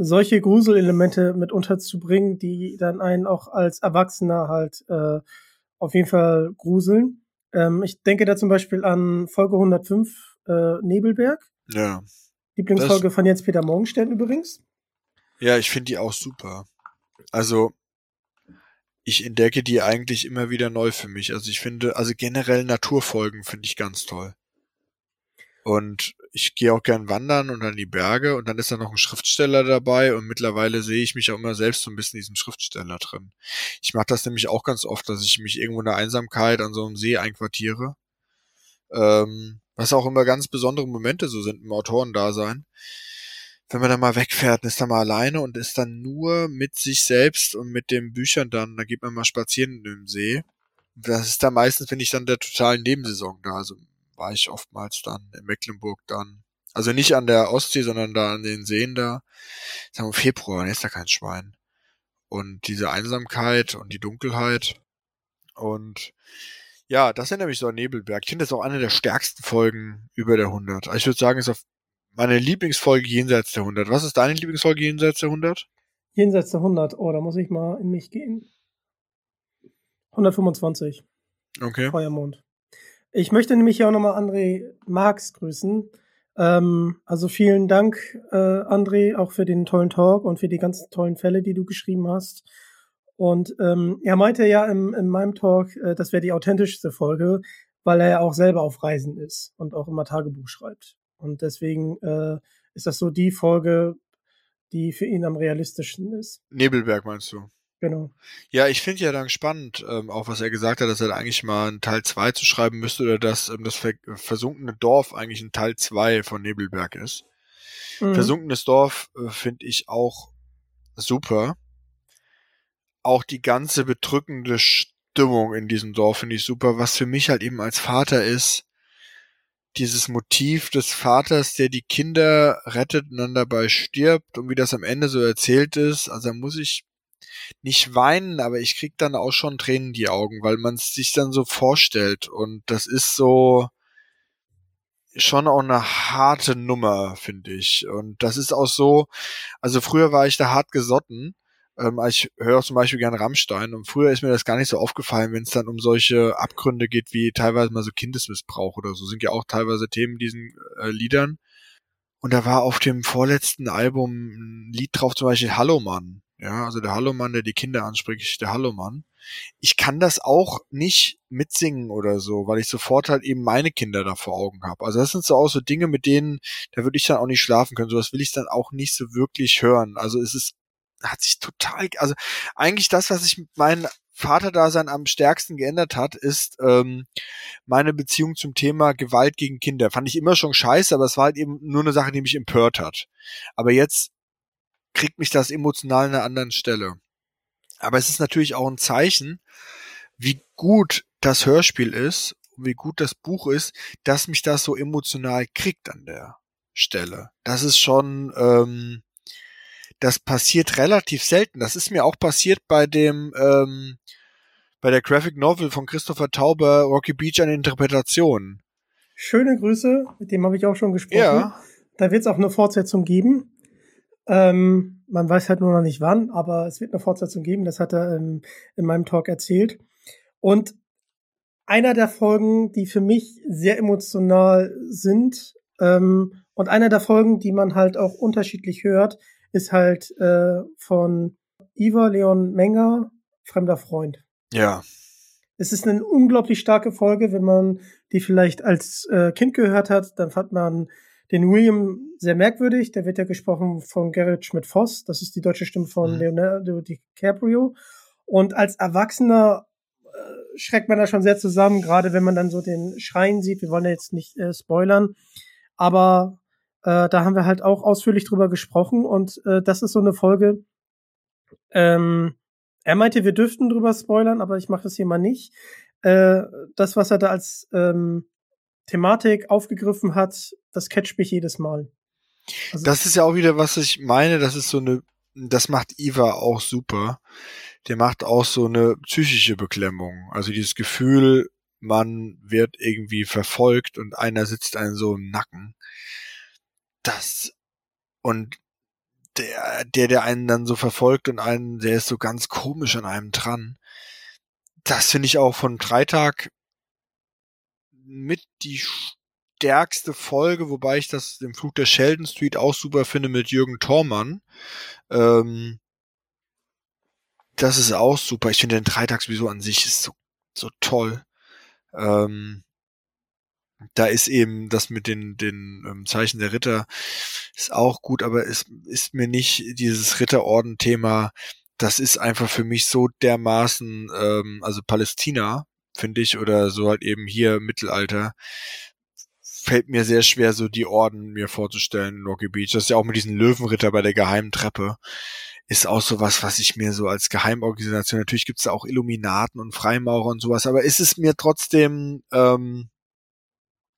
solche Gruselelemente mit unterzubringen, die dann einen auch als Erwachsener halt äh, auf jeden Fall gruseln. Ähm, ich denke da zum Beispiel an Folge 105 äh, Nebelberg. Ja. Lieblingsfolge das, von Jens-Peter Morgenstern übrigens. Ja, ich finde die auch super. Also, ich entdecke die eigentlich immer wieder neu für mich. Also ich finde, also generell Naturfolgen finde ich ganz toll. Und ich gehe auch gern wandern und an die Berge und dann ist da noch ein Schriftsteller dabei und mittlerweile sehe ich mich auch immer selbst so ein bisschen in diesem Schriftsteller drin. Ich mache das nämlich auch ganz oft, dass ich mich irgendwo in der Einsamkeit an so einem See einquartiere. Ähm, was auch immer ganz besondere Momente so sind im Autorendasein wenn man dann mal wegfährt, ist dann mal alleine und ist dann nur mit sich selbst und mit den Büchern dann, da geht man mal spazieren in den See. Das ist dann meistens, finde ich, dann der totalen Nebensaison da. Also war ich oftmals dann in Mecklenburg dann. Also nicht an der Ostsee, sondern da an den Seen da. Sagen wir Februar, dann ist da kein Schwein. Und diese Einsamkeit und die Dunkelheit. Und ja, das erinnert mich so an Nebelberg. Ich finde das auch eine der stärksten Folgen über der 100. Also ich würde sagen, ist auf meine Lieblingsfolge jenseits der 100. Was ist deine Lieblingsfolge jenseits der 100? Jenseits der 100. Oh, da muss ich mal in mich gehen. 125. Okay. Feuermond. Ich möchte nämlich ja auch nochmal André Marx grüßen. Ähm, also vielen Dank, äh, André, auch für den tollen Talk und für die ganzen tollen Fälle, die du geschrieben hast. Und ähm, er meinte ja im, in meinem Talk, äh, das wäre die authentischste Folge, weil er ja auch selber auf Reisen ist und auch immer Tagebuch schreibt. Und deswegen äh, ist das so die Folge, die für ihn am realistischsten ist. Nebelberg meinst du? Genau. Ja, ich finde ja dann spannend, ähm, auch was er gesagt hat, dass er eigentlich mal einen Teil 2 zu schreiben müsste oder dass ähm, das ver versunkene Dorf eigentlich ein Teil 2 von Nebelberg ist. Mhm. Versunkenes Dorf äh, finde ich auch super. Auch die ganze bedrückende Stimmung in diesem Dorf finde ich super. Was für mich halt eben als Vater ist, dieses Motiv des Vaters, der die Kinder rettet und dann dabei stirbt und wie das am Ende so erzählt ist, also da muss ich nicht weinen, aber ich krieg dann auch schon Tränen in die Augen, weil man es sich dann so vorstellt und das ist so schon auch eine harte Nummer, finde ich. Und das ist auch so, also früher war ich da hart gesotten ähm, ich höre zum Beispiel gerne Rammstein und früher ist mir das gar nicht so aufgefallen, wenn es dann um solche Abgründe geht wie teilweise mal so Kindesmissbrauch oder so, sind ja auch teilweise Themen in diesen äh, Liedern. Und da war auf dem vorletzten Album ein Lied drauf, zum Beispiel Hallo Mann. Ja, also der Hallo Mann, der die Kinder anspricht, der Hallo Mann. Ich kann das auch nicht mitsingen oder so, weil ich sofort halt eben meine Kinder da vor Augen habe. Also das sind so auch so Dinge, mit denen, da würde ich dann auch nicht schlafen können. Sowas will ich dann auch nicht so wirklich hören. Also es ist hat sich total, also eigentlich das, was sich mit meinem Vaterdasein am stärksten geändert hat, ist ähm, meine Beziehung zum Thema Gewalt gegen Kinder. Fand ich immer schon scheiße, aber es war halt eben nur eine Sache, die mich empört hat. Aber jetzt kriegt mich das emotional an einer anderen Stelle. Aber es ist natürlich auch ein Zeichen, wie gut das Hörspiel ist wie gut das Buch ist, dass mich das so emotional kriegt an der Stelle. Das ist schon, ähm, das passiert relativ selten. Das ist mir auch passiert bei dem, ähm, bei der Graphic Novel von Christopher Tauber, Rocky Beach, eine Interpretation. Schöne Grüße, mit dem habe ich auch schon gesprochen. Ja. Da wird es auch eine Fortsetzung geben. Ähm, man weiß halt nur noch nicht wann, aber es wird eine Fortsetzung geben. Das hat er ähm, in meinem Talk erzählt. Und einer der Folgen, die für mich sehr emotional sind, ähm, und einer der Folgen, die man halt auch unterschiedlich hört, ist halt äh, von Iva Leon Menger, Fremder Freund. Ja. Es ist eine unglaublich starke Folge, wenn man die vielleicht als äh, Kind gehört hat, dann fand man den William sehr merkwürdig. Der wird ja gesprochen von Gerrit Schmidt-Voss. Das ist die deutsche Stimme von mhm. Leonardo DiCaprio. Und als Erwachsener äh, schreckt man da schon sehr zusammen, gerade wenn man dann so den Schrein sieht. Wir wollen ja jetzt nicht äh, spoilern, aber äh, da haben wir halt auch ausführlich drüber gesprochen und äh, das ist so eine Folge. Ähm, er meinte, wir dürften drüber spoilern, aber ich mache das hier mal nicht. Äh, das, was er da als ähm, Thematik aufgegriffen hat, das catcht mich jedes Mal. Also das ist ja auch wieder, was ich meine, das ist so eine, das macht Iva auch super. Der macht auch so eine psychische Beklemmung. Also dieses Gefühl, man wird irgendwie verfolgt und einer sitzt einem so im Nacken. Das und der, der, der einen dann so verfolgt und einen, der ist so ganz komisch an einem dran. Das finde ich auch von Freitag mit die stärkste Folge, wobei ich das im Flug der Sheldon Street auch super finde mit Jürgen Thormann. Ähm, das ist auch super. Ich finde den Freitag sowieso an sich ist so, so toll. Ähm, da ist eben das mit den, den ähm, Zeichen der Ritter ist auch gut, aber es ist mir nicht dieses Ritterorden-Thema, das ist einfach für mich so dermaßen, ähm, also Palästina, finde ich, oder so halt eben hier Mittelalter, fällt mir sehr schwer, so die Orden mir vorzustellen in Rocky Beach. Das ist ja auch mit diesem Löwenritter bei der geheimen Treppe. Ist auch sowas, was ich mir so als Geheimorganisation, natürlich gibt's da auch Illuminaten und Freimaurer und sowas, aber ist es mir trotzdem, ähm,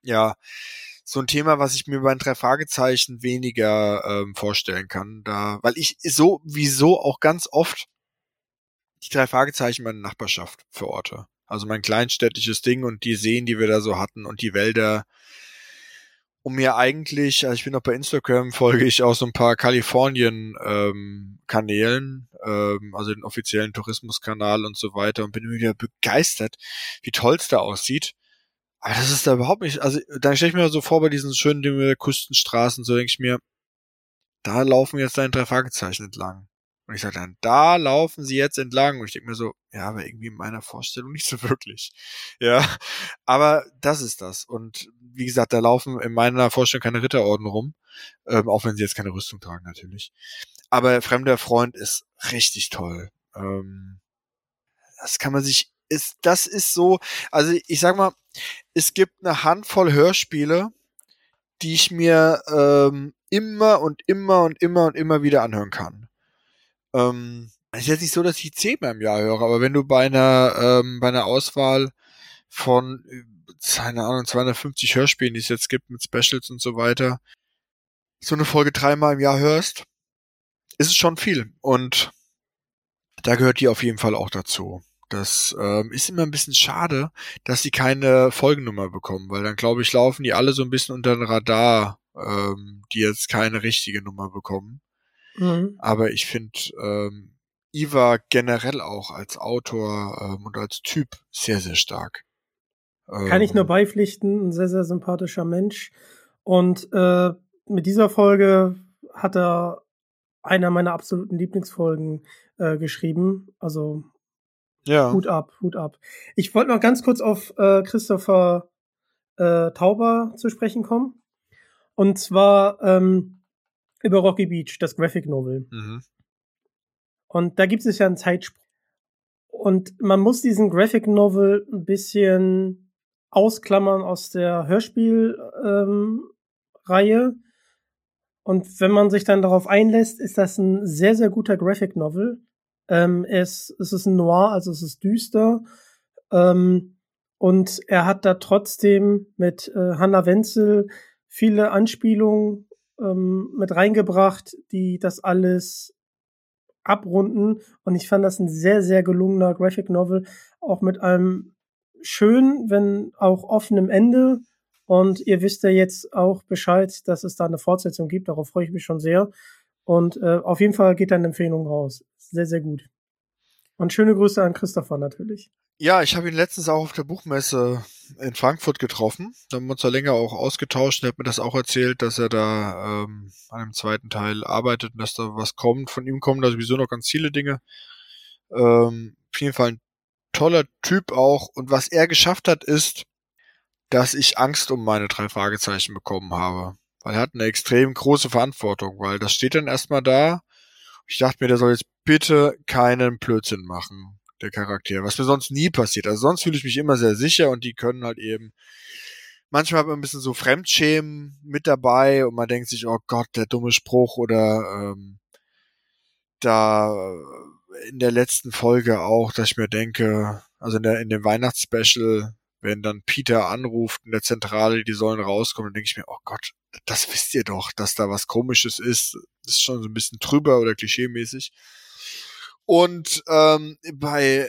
ja, so ein Thema, was ich mir bei den drei Fragezeichen weniger ähm, vorstellen kann. Da, weil ich so, wieso auch ganz oft die drei Fragezeichen meine Nachbarschaft verorte. Also mein kleinstädtisches Ding und die Seen, die wir da so hatten und die Wälder, um mir eigentlich, also ich bin auch bei Instagram, *laughs* folge ich auch so ein paar Kalifornien-Kanälen, ähm, ähm, also den offiziellen Tourismuskanal und so weiter und bin wieder begeistert, wie toll es da aussieht. Aber das ist da überhaupt nicht, also dann stelle ich mir so vor bei diesen schönen Dingen Küstenstraßen, so denke ich mir, da laufen jetzt deine drei Fragezeichen entlang. Und ich sage dann, da laufen sie jetzt entlang. Und ich denke mir so, ja, aber irgendwie in meiner Vorstellung nicht so wirklich. *laughs* Ja, aber das ist das. Und wie gesagt, da laufen in meiner Vorstellung keine Ritterorden rum. Ähm, auch wenn sie jetzt keine Rüstung tragen, natürlich. Aber Fremder Freund ist richtig toll. Ähm, das kann man sich, ist, das ist so, also ich sag mal, es gibt eine Handvoll Hörspiele, die ich mir ähm, immer und immer und immer und immer wieder anhören kann. Ähm, es ist jetzt nicht so, dass ich zehnmal im Jahr höre, aber wenn du bei einer, ähm, bei einer Auswahl von, keine Ahnung, 250 Hörspielen, die es jetzt gibt mit Specials und so weiter, so eine Folge dreimal im Jahr hörst, ist es schon viel. Und da gehört die auf jeden Fall auch dazu. Das ähm, ist immer ein bisschen schade, dass sie keine Folgennummer bekommen, weil dann glaube ich, laufen die alle so ein bisschen unter den Radar, ähm, die jetzt keine richtige Nummer bekommen. Mhm. Aber ich finde ähm, Iva generell auch als Autor ähm, und als Typ sehr, sehr stark. Kann ich nur ähm, beipflichten, ein sehr, sehr sympathischer Mensch. Und äh, mit dieser Folge hat er einer meiner absoluten Lieblingsfolgen äh, geschrieben. Also ja. Hut ab, Hut ab. Ich wollte noch ganz kurz auf äh, Christopher äh, Tauber zu sprechen kommen. Und zwar ähm, über Rocky Beach, das Graphic Novel. Mhm. Und da gibt es ja einen Zeitsprung. Und man muss diesen Graphic Novel ein bisschen ausklammern aus der Hörspielreihe. Ähm, und wenn man sich dann darauf einlässt, ist das ein sehr, sehr guter Graphic Novel. Ähm, es, es ist ein Noir, also es ist düster. Ähm, und er hat da trotzdem mit äh, Hannah Wenzel viele Anspielungen ähm, mit reingebracht, die das alles abrunden. Und ich fand das ein sehr, sehr gelungener Graphic Novel, auch mit einem schön, wenn auch offenem Ende. Und ihr wisst ja jetzt auch Bescheid, dass es da eine Fortsetzung gibt. Darauf freue ich mich schon sehr. Und äh, auf jeden Fall geht deine Empfehlung raus. Sehr, sehr gut. Und schöne Grüße an Christopher natürlich. Ja, ich habe ihn letztens auch auf der Buchmesse in Frankfurt getroffen. Da haben wir uns da länger auch ausgetauscht. Er hat mir das auch erzählt, dass er da ähm, an einem zweiten Teil arbeitet und dass da was kommt. Von ihm kommen da sowieso noch ganz viele Dinge. Ähm, auf jeden Fall ein toller Typ auch. Und was er geschafft hat, ist, dass ich Angst um meine drei Fragezeichen bekommen habe. Weil er hat eine extrem große Verantwortung, weil das steht dann erstmal da. Ich dachte mir, der soll jetzt bitte keinen Blödsinn machen der Charakter, was mir sonst nie passiert. Also sonst fühle ich mich immer sehr sicher und die können halt eben manchmal hat man ein bisschen so Fremdschämen mit dabei und man denkt sich, oh Gott, der dumme Spruch oder ähm, da in der letzten Folge auch, dass ich mir denke, also in, der, in dem Weihnachtsspecial, wenn dann Peter anruft in der Zentrale, die sollen rauskommen, dann denke ich mir, oh Gott, das wisst ihr doch, dass da was komisches ist. Das ist schon so ein bisschen drüber oder klischeemäßig. Und ähm, bei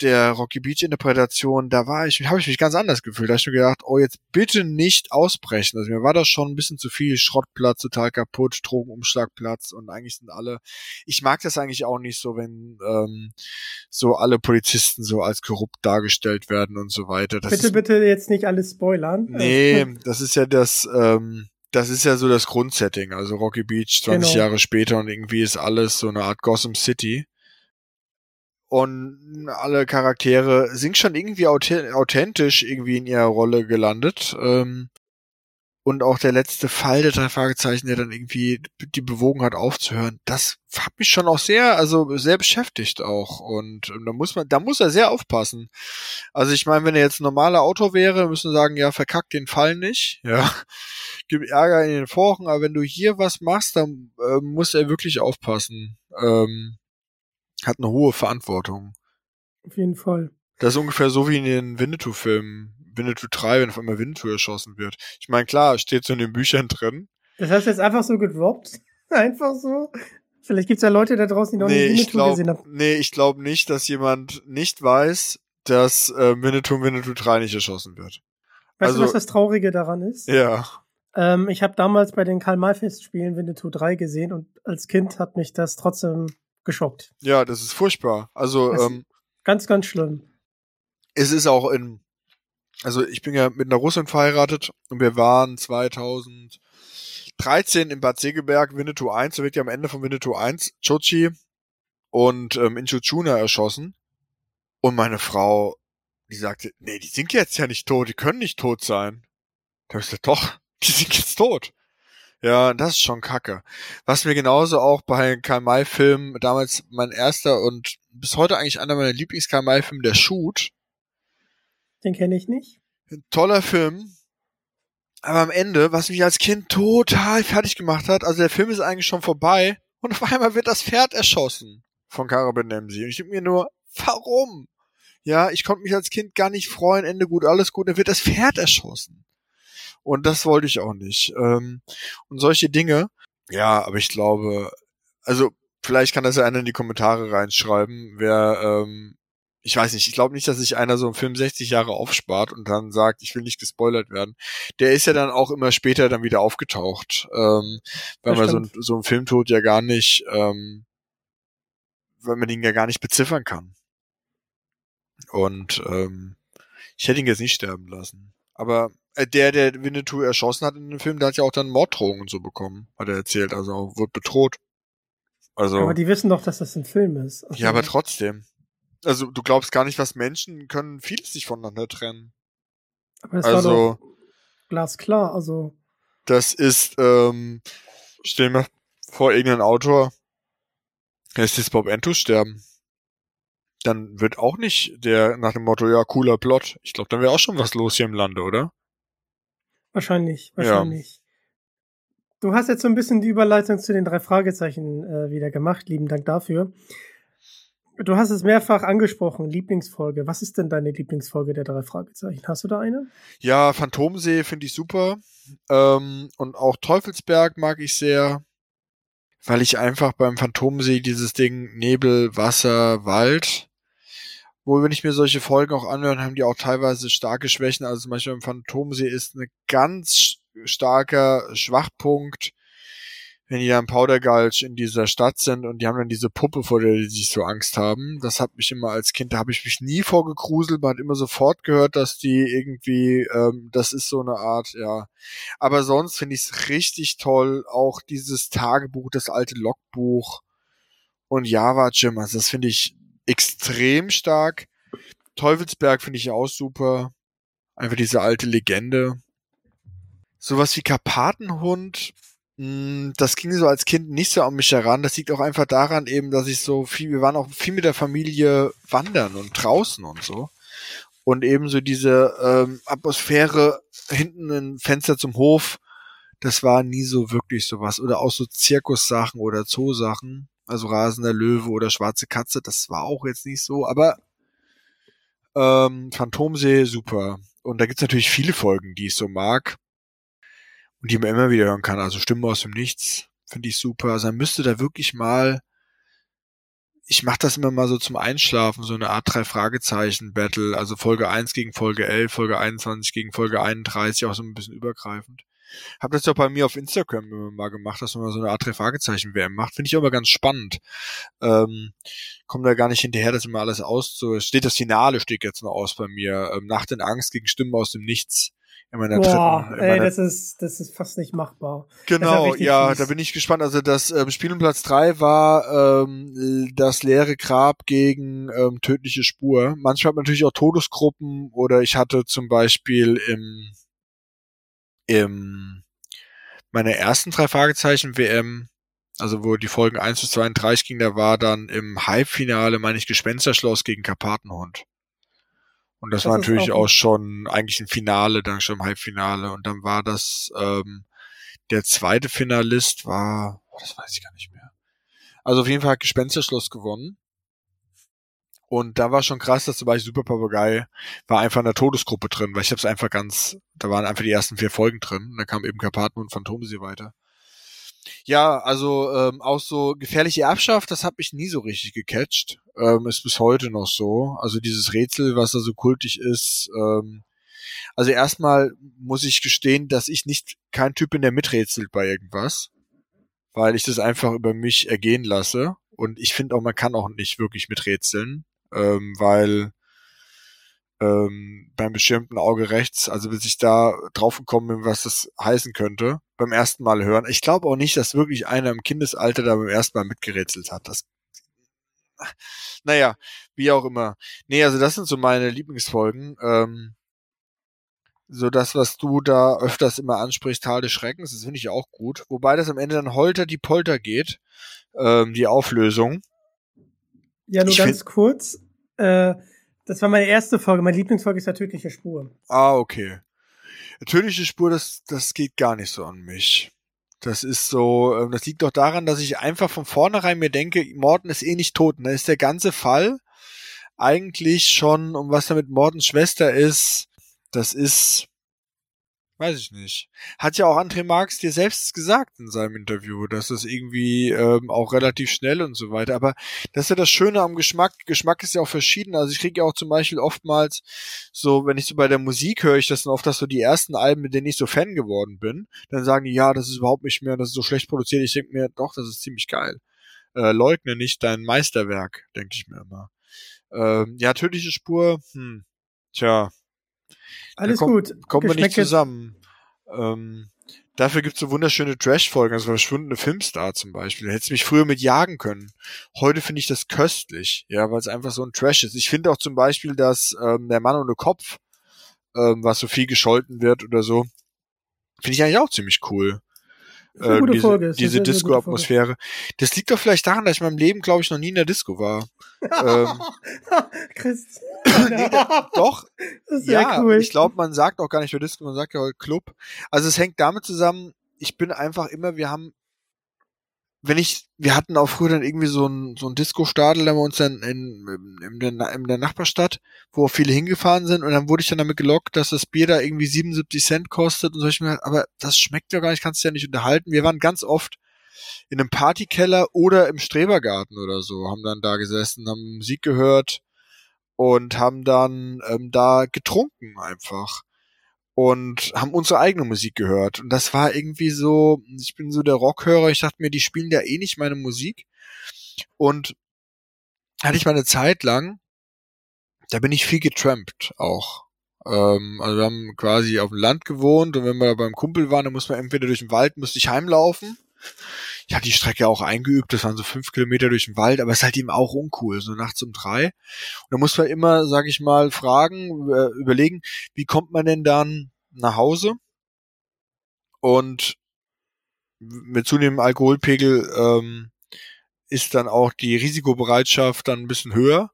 der Rocky Beach Interpretation, da war ich, habe ich mich ganz anders gefühlt. Da habe ich mir gedacht, oh, jetzt bitte nicht ausbrechen. Also mir war das schon ein bisschen zu viel. Schrottplatz, total kaputt, Drogenumschlagplatz und eigentlich sind alle, ich mag das eigentlich auch nicht so, wenn ähm, so alle Polizisten so als korrupt dargestellt werden und so weiter. Das bitte, ist, bitte jetzt nicht alles spoilern. *laughs* Nee, das ist ja das, ähm, das ist ja so das Grundsetting. Also Rocky Beach 20 genau. Jahre später und irgendwie ist alles so eine Art Gotham City. Und alle Charaktere sind schon irgendwie authentisch irgendwie in ihrer Rolle gelandet. Ähm, und auch der letzte Fall der drei Fragezeichen, der dann irgendwie die bewogen hat aufzuhören, das hat mich schon auch sehr, also sehr beschäftigt auch. Und, da muss man, da muss er sehr aufpassen. Also ich meine, wenn er jetzt ein normaler Autor wäre, müssen sagen, ja, verkack den Fall nicht, *laughs* ja, gib Ärger in den Foren, aber wenn du hier was machst, dann äh, muss er wirklich aufpassen. Ähm, hat eine hohe Verantwortung. Auf jeden Fall. Das ist ungefähr so wie in den Winnetou-Filmen. Winnetou 3, wenn auf einmal Winnetou erschossen wird. Ich meine, klar, steht so in den Büchern drin. Das hast du jetzt einfach so gedroppt? *laughs* Einfach so? Vielleicht gibt's ja Leute da draußen, die noch nee, nie Winnetou glaub, gesehen haben. Nee, ich glaube nicht, dass jemand nicht weiß, dass äh, Winnetou Winnetou 3 nicht erschossen wird. Weißt also, du, was das Traurige daran ist? Ja. Ähm, ich habe damals bei den Karl-May-Festspielen Winnetou 3 gesehen und als Kind hat mich das trotzdem geschockt. Ja, das ist furchtbar. Also ähm, ganz, ganz schlimm. Es ist auch in, also ich bin ja mit einer Russin verheiratet und wir waren 2013 in Bad Segeberg, Winnetou 1, da wird ja am Ende von Winnetou 1 Chochi und ähm, Inchuchuna erschossen. Und meine Frau, die sagte, nee, die sind jetzt ja nicht tot, die können nicht tot sein. Da habe ich gesagt, doch, *laughs* die sind jetzt tot. Ja, das ist schon kacke. Was mir genauso auch bei Karl-May-Filmen, damals mein erster und bis heute eigentlich einer meiner Lieblings-Karl-May-Filme, der Shoot. Den kenne ich nicht. Ein toller Film. Aber am Ende, was mich als Kind total fertig gemacht hat, also der Film ist eigentlich schon vorbei und auf einmal wird das Pferd erschossen von Kara Benemsi. Und ich denke mir nur, warum? Ja, ich konnte mich als Kind gar nicht freuen, Ende gut, alles gut, dann wird das Pferd erschossen. Und das wollte ich auch nicht. Ähm, und solche Dinge, ja, aber ich glaube, also vielleicht kann das ja einer in die Kommentare reinschreiben, wer, ähm, ich weiß nicht, ich glaube nicht, dass sich einer so einen Film 60 Jahre aufspart und dann sagt, ich will nicht gespoilert werden. Der ist ja dann auch immer später dann wieder aufgetaucht, ähm, weil man so, ein, so einen Filmtod ja gar nicht, ähm, weil man ihn ja gar nicht beziffern kann. Und ähm, ich hätte ihn jetzt nicht sterben lassen. Aber der, der Winnetou erschossen hat in dem Film, der hat ja auch dann Morddrohungen so bekommen, hat er erzählt. Also wird bedroht. Also. Aber die wissen doch, dass das ein Film ist. Also ja, aber trotzdem. Also du glaubst gar nicht, was Menschen können vieles sich voneinander trennen. Aber das also, war doch glasklar, also. Das ist, ähm, stell mir vor, irgendein Autor lässt jetzt Bob Entus sterben dann wird auch nicht der nach dem Motto, ja, cooler Plot. Ich glaube, dann wäre auch schon was los hier im Lande, oder? Wahrscheinlich, wahrscheinlich. Ja. Du hast jetzt so ein bisschen die Überleitung zu den drei Fragezeichen äh, wieder gemacht. Lieben Dank dafür. Du hast es mehrfach angesprochen, Lieblingsfolge. Was ist denn deine Lieblingsfolge der drei Fragezeichen? Hast du da eine? Ja, Phantomsee finde ich super. Ähm, und auch Teufelsberg mag ich sehr weil ich einfach beim Phantomsee dieses Ding Nebel, Wasser, Wald wohl, wenn ich mir solche Folgen auch anhöre, haben die auch teilweise starke Schwächen. Also zum Beispiel im Phantomsee ist ein ganz starker Schwachpunkt wenn die da im Powdergulch in dieser Stadt sind und die haben dann diese Puppe, vor der die sich so Angst haben. Das hat mich immer als Kind, da habe ich mich nie vorgegruselt, man hat immer sofort gehört, dass die irgendwie, ähm, das ist so eine Art, ja. Aber sonst finde ich es richtig toll, auch dieses Tagebuch, das alte Logbuch und Java Gym, also das finde ich extrem stark. Teufelsberg finde ich auch super. Einfach diese alte Legende. Sowas wie Karpatenhund, hm, das ging so als Kind nicht so an mich heran. Das liegt auch einfach daran eben, dass ich so viel, wir waren auch viel mit der Familie wandern und draußen und so. Und eben so diese ähm, Atmosphäre hinten ein Fenster zum Hof, das war nie so wirklich sowas. Oder auch so Zirkussachen oder Zoosachen, also rasender Löwe oder schwarze Katze, das war auch jetzt nicht so, aber ähm, Phantomsee, super. Und da gibt's natürlich viele Folgen, die ich so mag und die man immer wieder hören kann. Also Stimmen aus dem Nichts finde ich super. Also man müsste da wirklich mal, ich mache das immer mal so zum Einschlafen, so eine Art drei Fragezeichen Battle, also Folge 1 gegen Folge 11, Folge 21 gegen Folge 31, auch so ein bisschen übergreifend. Hab das doch bei mir auf Instagram immer mal gemacht, dass man mal so eine Art drei Fragezeichen WM macht. Finde ich auch immer ganz spannend. Ähm, Komme da gar nicht hinterher, das immer alles aus. So steht das Finale steht jetzt noch aus bei mir. Ähm, Nacht in Angst gegen Stimmen aus dem Nichts in meiner Boah, dritten. In ey, das ist, das ist fast nicht machbar. genau, ja, fies. da bin ich gespannt. Also das ähm, Spiel um Platz drei war ähm, das leere Grab gegen ähm, tödliche Spur. Manchmal hat man natürlich auch Todesgruppen oder ich hatte zum Beispiel im im meiner ersten drei Fragezeichen WM, also wo die Folgen 1 bis 32 ging, da war dann im Halbfinale, meine ich, Gespensterschloss gegen Karpatenhund. Und das, Das war natürlich auch auch schon eigentlich ein Finale, dann schon im Halbfinale. Und dann war das, ähm, der zweite Finalist war, oh, das weiß ich gar nicht mehr. Also auf jeden Fall hat Gespensterschloss gewonnen. Und da war schon krass, dass zum Beispiel Super Papagei war einfach in der Todesgruppe drin, weil ich hab's einfach ganz, da waren einfach die ersten vier Folgen drin. Und da kam eben Karpaten und Phantomsee weiter. Ja, also ähm, auch so gefährliche Erbschaft, das hat mich nie so richtig gecatcht. Ähm, ist bis heute noch so. Also dieses Rätsel, was da so kultig ist. Ähm, also erstmal muss ich gestehen, dass ich nicht kein Typ bin, der miträtselt bei irgendwas, weil ich das einfach über mich ergehen lasse. Und ich finde auch, man kann auch nicht wirklich miträtseln, ähm, weil ähm, beim beschirmten Auge rechts, also bis ich da drauf gekommen bin, was das heißen könnte, beim ersten Mal hören. Ich glaube auch nicht, dass wirklich einer im Kindesalter da beim ersten Mal mitgerätselt hat. Das, naja, wie auch immer. Nee, also das sind so meine Lieblingsfolgen. Ähm, so das, was du da öfters immer ansprichst, Tal des Schreckens, das finde ich auch gut. Wobei das am Ende dann holter die Polter geht, ähm, die Auflösung. Ja, nur Ich ganz kurz. Äh, das war meine erste Folge. Meine Lieblingsfolge ist tödliche Spur. Ah, okay. Natürliche Spur, das, das geht gar nicht so an mich. Das ist so, ähm, das liegt doch daran, dass ich einfach von vornherein mir denke, Morten ist eh nicht tot. Da ist der ganze Fall eigentlich schon, um was da mit Mortens Schwester ist, das ist, weiß ich nicht. Hat ja auch André Marx dir selbst gesagt in seinem Interview, dass das irgendwie ähm, auch relativ schnell und so weiter. Aber das ist ja das Schöne am Geschmack. Geschmack ist ja auch verschieden. Also ich kriege ja auch zum Beispiel oftmals so, wenn ich so bei der Musik höre ich das dann oft, dass so die ersten Alben, mit denen ich so Fan geworden bin, dann sagen die, ja, das ist überhaupt nicht mehr, das ist so schlecht produziert. Ich denke mir, doch, das ist ziemlich geil. Äh, leugne nicht dein Meisterwerk, denke ich mir immer. Ähm, ja, tödliche Spur, hm, tja, Alles kommt- gut. kommen wir nicht zusammen. Ähm, dafür gibt's so wunderschöne Trash-Folgen, also verschwundene Filmstar zum Beispiel. Du mich früher mit jagen können. Heute finde ich das köstlich, ja, weil es einfach so ein Trash ist. Ich finde auch zum Beispiel, dass ähm, der Mann ohne Kopf, ähm, was so viel gescholten wird oder so, finde ich eigentlich auch ziemlich cool. Äh, diese diese Disco-Atmosphäre. Das liegt doch vielleicht daran, dass ich in meinem Leben, glaube ich, noch nie in der Disco war. ähm, *laughs* Chris. *laughs* nee, da, doch, *laughs* das ist sehr ja, cool. ich glaube, man sagt auch gar nicht für Disco, man sagt ja Club. Also es hängt damit zusammen, ich bin einfach immer, wir haben, wenn ich, wir hatten auch früher dann irgendwie so ein, so ein Disco-Stadel, da wir uns dann in, in, der, in der Nachbarstadt, wo viele hingefahren sind und dann wurde ich dann damit gelockt, dass das Bier da irgendwie 77 Cent kostet und so. Ich mir, aber das schmeckt ja gar nicht, kannst du ja nicht unterhalten. Wir waren ganz oft in einem Partykeller oder im Strebergarten oder so, haben dann da gesessen, haben Musik gehört und haben dann ähm, da getrunken einfach. Und haben unsere eigene Musik gehört. Und das war irgendwie so, ich bin so der Rockhörer, ich dachte mir, die spielen ja eh nicht meine Musik. Und hatte ich mal eine Zeit lang, da bin ich viel getrampt auch. Ähm, also wir haben quasi auf dem Land gewohnt und wenn wir beim Kumpel waren, dann muss man entweder durch den Wald, musste ich heimlaufen. Ich hatte die Strecke auch eingeübt, das waren so fünf Kilometer durch den Wald, aber es ist halt eben auch uncool, so nachts um drei. Und da muss man immer, sag ich mal, fragen, äh, überlegen, wie kommt man denn dann nach Hause? Und mit zunehmendem Alkoholpegel ähm, ist dann auch die Risikobereitschaft dann ein bisschen höher.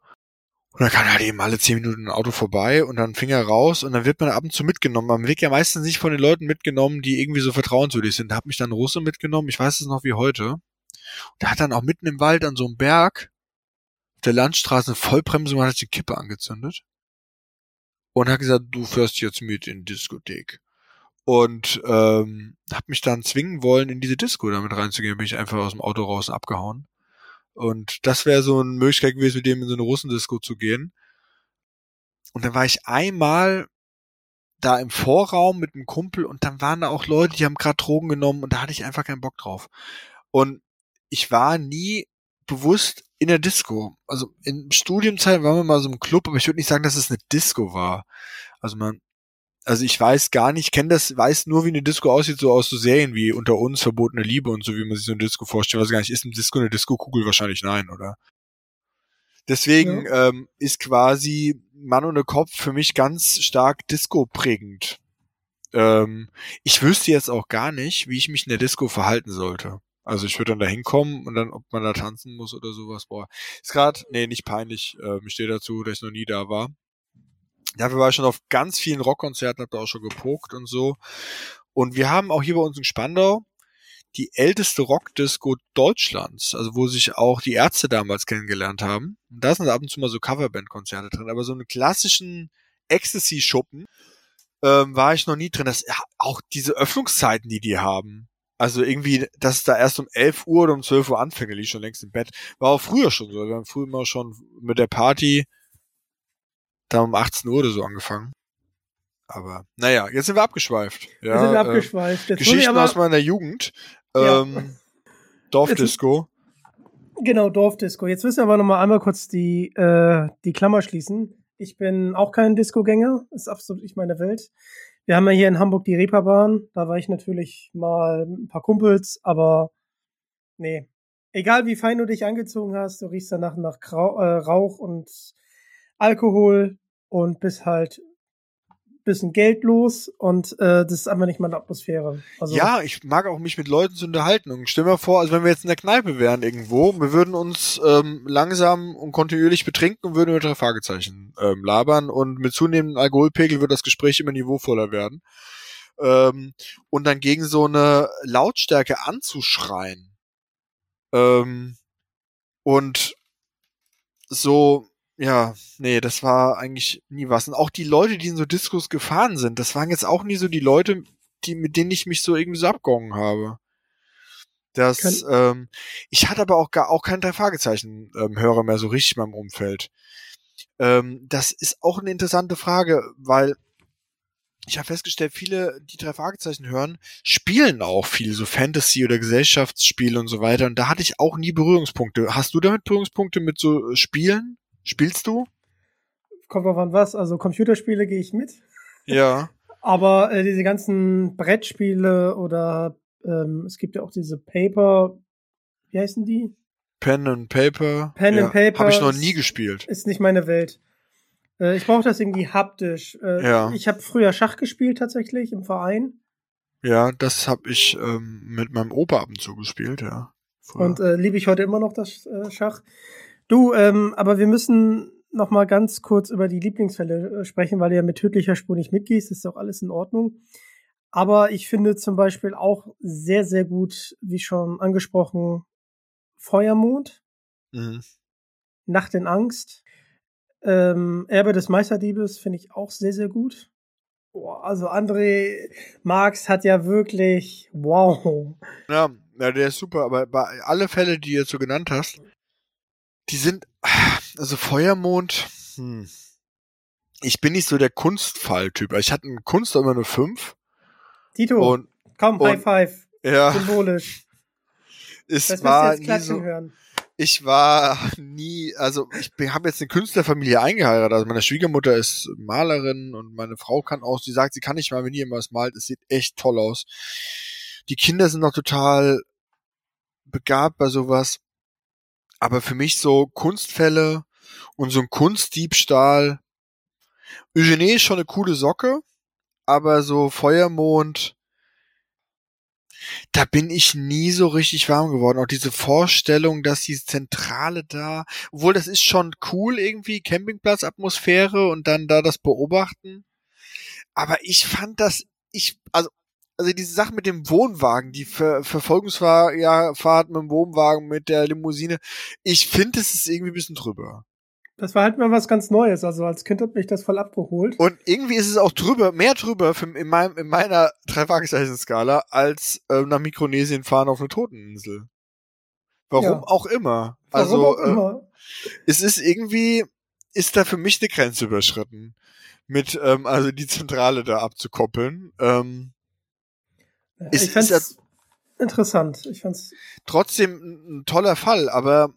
Und dann kann halt eben alle zehn Minuten ein Auto vorbei und dann fing er raus und dann wird man ab und zu mitgenommen. Man wird ja meistens nicht von den Leuten mitgenommen, die irgendwie so vertrauenswürdig sind. Da hat mich dann Russe mitgenommen, ich weiß es noch wie heute. Und der hat dann auch mitten im Wald an so einem Berg auf der Landstraße eine Vollbremsung und hat die Kippe angezündet. Und hat gesagt, du fährst jetzt mit in die Diskothek. Und ähm, hat mich dann zwingen wollen, in diese Disco damit reinzugehen. Bin ich einfach aus dem Auto raus abgehauen. Und das wäre so eine Möglichkeit gewesen, mit dem in so eine Russendisco zu gehen. Und dann war ich einmal da im Vorraum mit einem Kumpel und dann waren da auch Leute, die haben gerade Drogen genommen und da hatte ich einfach keinen Bock drauf. Und ich war nie bewusst in der Disco. Also in Studienzeit waren wir mal so im Club, aber ich würde nicht sagen, dass es eine Disco war. Also man also ich weiß gar nicht, kenne das, weiß nur, wie eine Disco aussieht, so aus so Serien wie Unter uns, Verbotene Liebe und so, wie man sich so eine Disco vorstellt. Was gar nicht ist, ein Disco eine Disco-Kugel wahrscheinlich nein, oder? Deswegen ja. ähm, ist quasi Mann ohne Kopf für mich ganz stark Disco-prägend. Ähm, ich wüsste jetzt auch gar nicht, wie ich mich in der Disco verhalten sollte. Also ich würde dann da hinkommen und dann, ob man da tanzen muss oder sowas, boah. Ist gerade, nee, nicht peinlich. Ähm, ich stehe dazu, dass ich noch nie da war. Dafür war ich schon auf ganz vielen Rockkonzerten, hab da auch schon gepokt und so. Und wir haben auch hier bei uns in Spandau die älteste Rockdisco Deutschlands, also wo sich auch die Ärzte damals kennengelernt haben. Und da sind ab und zu mal so Coverband-Konzerte drin, aber so einen klassischen Ecstasy-Schuppen ähm, war ich noch nie drin. Das, ja, auch diese Öffnungszeiten, die die haben. Also irgendwie, dass es da erst um 11 Uhr oder um 12 Uhr anfängt, liegt schon längst im Bett. War auch früher schon so. Wir haben früher immer schon mit der Party da um 18 Uhr oder so angefangen. Aber naja, jetzt sind wir abgeschweift. Ja, jetzt sind wir äh, abgeschweift. Äh, Geschichten aber, aus meiner Jugend. Ja. Ähm, Dorfdisco. Genau, Dorfdisco. Jetzt müssen wir aber noch mal einmal kurz die, äh, die Klammer schließen. Ich bin auch kein Disco-Gänger. Ist absolut nicht meine Welt. Wir haben ja hier in Hamburg die Reeperbahn. Da war ich natürlich mal ein paar Kumpels, aber nee. Egal wie fein du dich angezogen hast, du riechst danach nach Grau äh, Rauch und Alkohol und bist halt bisschen Geld los und äh, das ist einfach nicht meine Atmosphäre. Also ja, ich mag auch mich mit Leuten zu unterhalten und stell mir vor, also wenn wir jetzt in der Kneipe wären irgendwo, wir würden uns ähm, langsam und kontinuierlich betrinken und würden über Fragezeichen ähm, labern und mit zunehmendem Alkoholpegel wird das Gespräch immer niveauvoller werden. Ähm, und dann gegen so eine Lautstärke anzuschreien ähm, und so ja, nee, das war eigentlich nie was. Und auch die Leute, die in so Diskos gefahren sind, das waren jetzt auch nie so die Leute, die, mit denen ich mich so irgendwie so abgegangen habe. Das, ähm, ich hatte aber auch gar auch kein drei Fragezeichen ähm, Hörer mehr so richtig in meinem Umfeld. Ähm, das ist auch eine interessante Frage, weil ich habe festgestellt, viele, die drei Fragezeichen hören, spielen auch viel, so Fantasy oder Gesellschaftsspiele und so weiter. Und da hatte ich auch nie Berührungspunkte. Hast du damit Berührungspunkte mit so Spielen? Spielst du? Kommt drauf an was. Also Computerspiele gehe ich mit. Ja. *laughs* Aber äh, diese ganzen Brettspiele oder ähm, es gibt ja auch diese Paper, wie heißen die? Pen and Paper. Pen ja. and Paper. Habe ich noch nie gespielt. Ist nicht meine Welt. Äh, ich brauche das irgendwie haptisch. Äh, ja. Ich habe früher Schach gespielt tatsächlich im Verein. Ja, das habe ich ähm, mit meinem Opa ab und zu gespielt, ja. Früher. Und äh, liebe ich heute immer noch das äh, Schach. Du, ähm, aber wir müssen noch mal ganz kurz über die Lieblingsfälle äh, sprechen, weil du ja mit tödlicher Spur nicht mitgehst. Das ist auch alles in Ordnung. Aber ich finde zum Beispiel auch sehr, sehr gut, wie schon angesprochen, Feuermond, mhm. Nacht in Angst, ähm, Erbe des Meisterdiebes finde ich auch sehr, sehr gut. Boah, also André Marx hat ja wirklich, wow. Ja, ja, der ist super, aber bei alle Fälle, die du jetzt so genannt hast, die sind, also Feuermond, hm. ich bin nicht so der Kunstfalltyp. Ich hatte in Kunst immer nur fünf. Tito, Und komm, und- High Five. ja, Symbolisch. es Das war jetzt nie klatschen so. hören. Ich war nie, also ich habe jetzt eine Künstlerfamilie eingeheiratet. Also meine Schwiegermutter ist Malerin und meine Frau kann auch. Sie sagt, sie kann nicht mal, wenn ihr was malt. Es sieht echt toll aus. Die Kinder sind noch total begabt bei sowas. Aber für mich so Kunstfälle und so ein Kunstdiebstahl. Eugenie ist schon eine coole Socke, aber so Feuermond, da bin ich nie so richtig warm geworden. Auch diese Vorstellung, dass die Zentrale da, obwohl das ist schon cool irgendwie, Campingplatzatmosphäre und dann da das Beobachten. Aber ich fand das, ich, also, also diese Sache mit dem Wohnwagen, die Ver Verfolgungsfahrt ja, mit dem Wohnwagen, mit der Limousine, ich finde, es ist irgendwie ein bisschen drüber. Das war halt mal was ganz Neues. Also als Kind hat mich das voll abgeholt. Und irgendwie ist es auch drüber, mehr drüber für, in, meinem, in meiner Drei-Fragezeichen-Skala als äh, nach Mikronesien fahren auf eine Toteninsel. Warum Ja. auch immer. Warum also auch äh, immer. es ist irgendwie, ist da für mich eine Grenze überschritten. Mit, ähm, also die Zentrale da abzukoppeln. Ähm, Ja, ist- ich fand's ist interessant. Ich fand's trotzdem ein, toller Fall, aber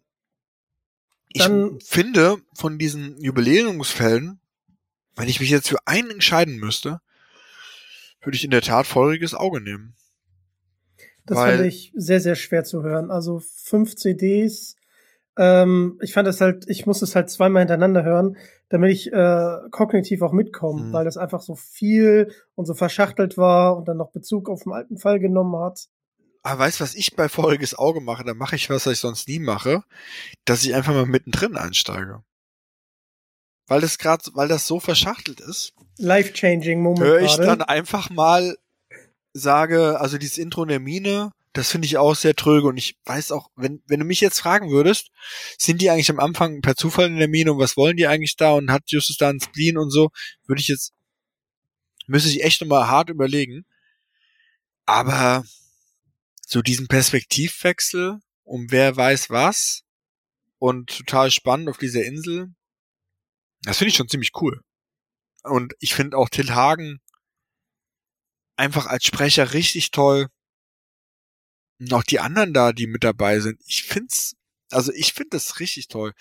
ich finde von diesen Jubiläumsfällen, wenn ich mich jetzt für einen entscheiden müsste, würde ich in der Tat feuriges Auge nehmen. Das Weil- fand ich sehr, sehr schwer zu hören. Also fünf CDs. Ähm, ich fand es halt, ich muss es halt zweimal hintereinander hören, damit ich äh, kognitiv auch mitkomme, Mhm. weil das einfach so viel und so verschachtelt war und dann noch Bezug auf den alten Fall genommen hat. Aber weißt du, was ich bei feuriges Auge mache? Da mache ich was, was ich sonst nie mache, dass ich einfach mal mittendrin einsteige. Weil das gerade, weil das so verschachtelt ist, Life-changing Moment höre ich gerade. dann einfach mal, sage, also dieses Intro in der Mine, das finde ich auch sehr tröge und ich weiß auch, wenn, wenn du mich jetzt fragen würdest, sind die eigentlich am Anfang per Zufall in der Mine und was wollen die eigentlich da und hat Justus da einen Spleen und so, würde ich jetzt, müsste ich echt nochmal hart überlegen. Aber so diesen Perspektivwechsel um wer weiß was und total spannend auf dieser Insel, das finde ich schon ziemlich cool. Und ich finde auch Till Hagen einfach als Sprecher richtig toll. Auch die anderen da, die mit dabei sind. Ich find's, also ich finde das richtig toll.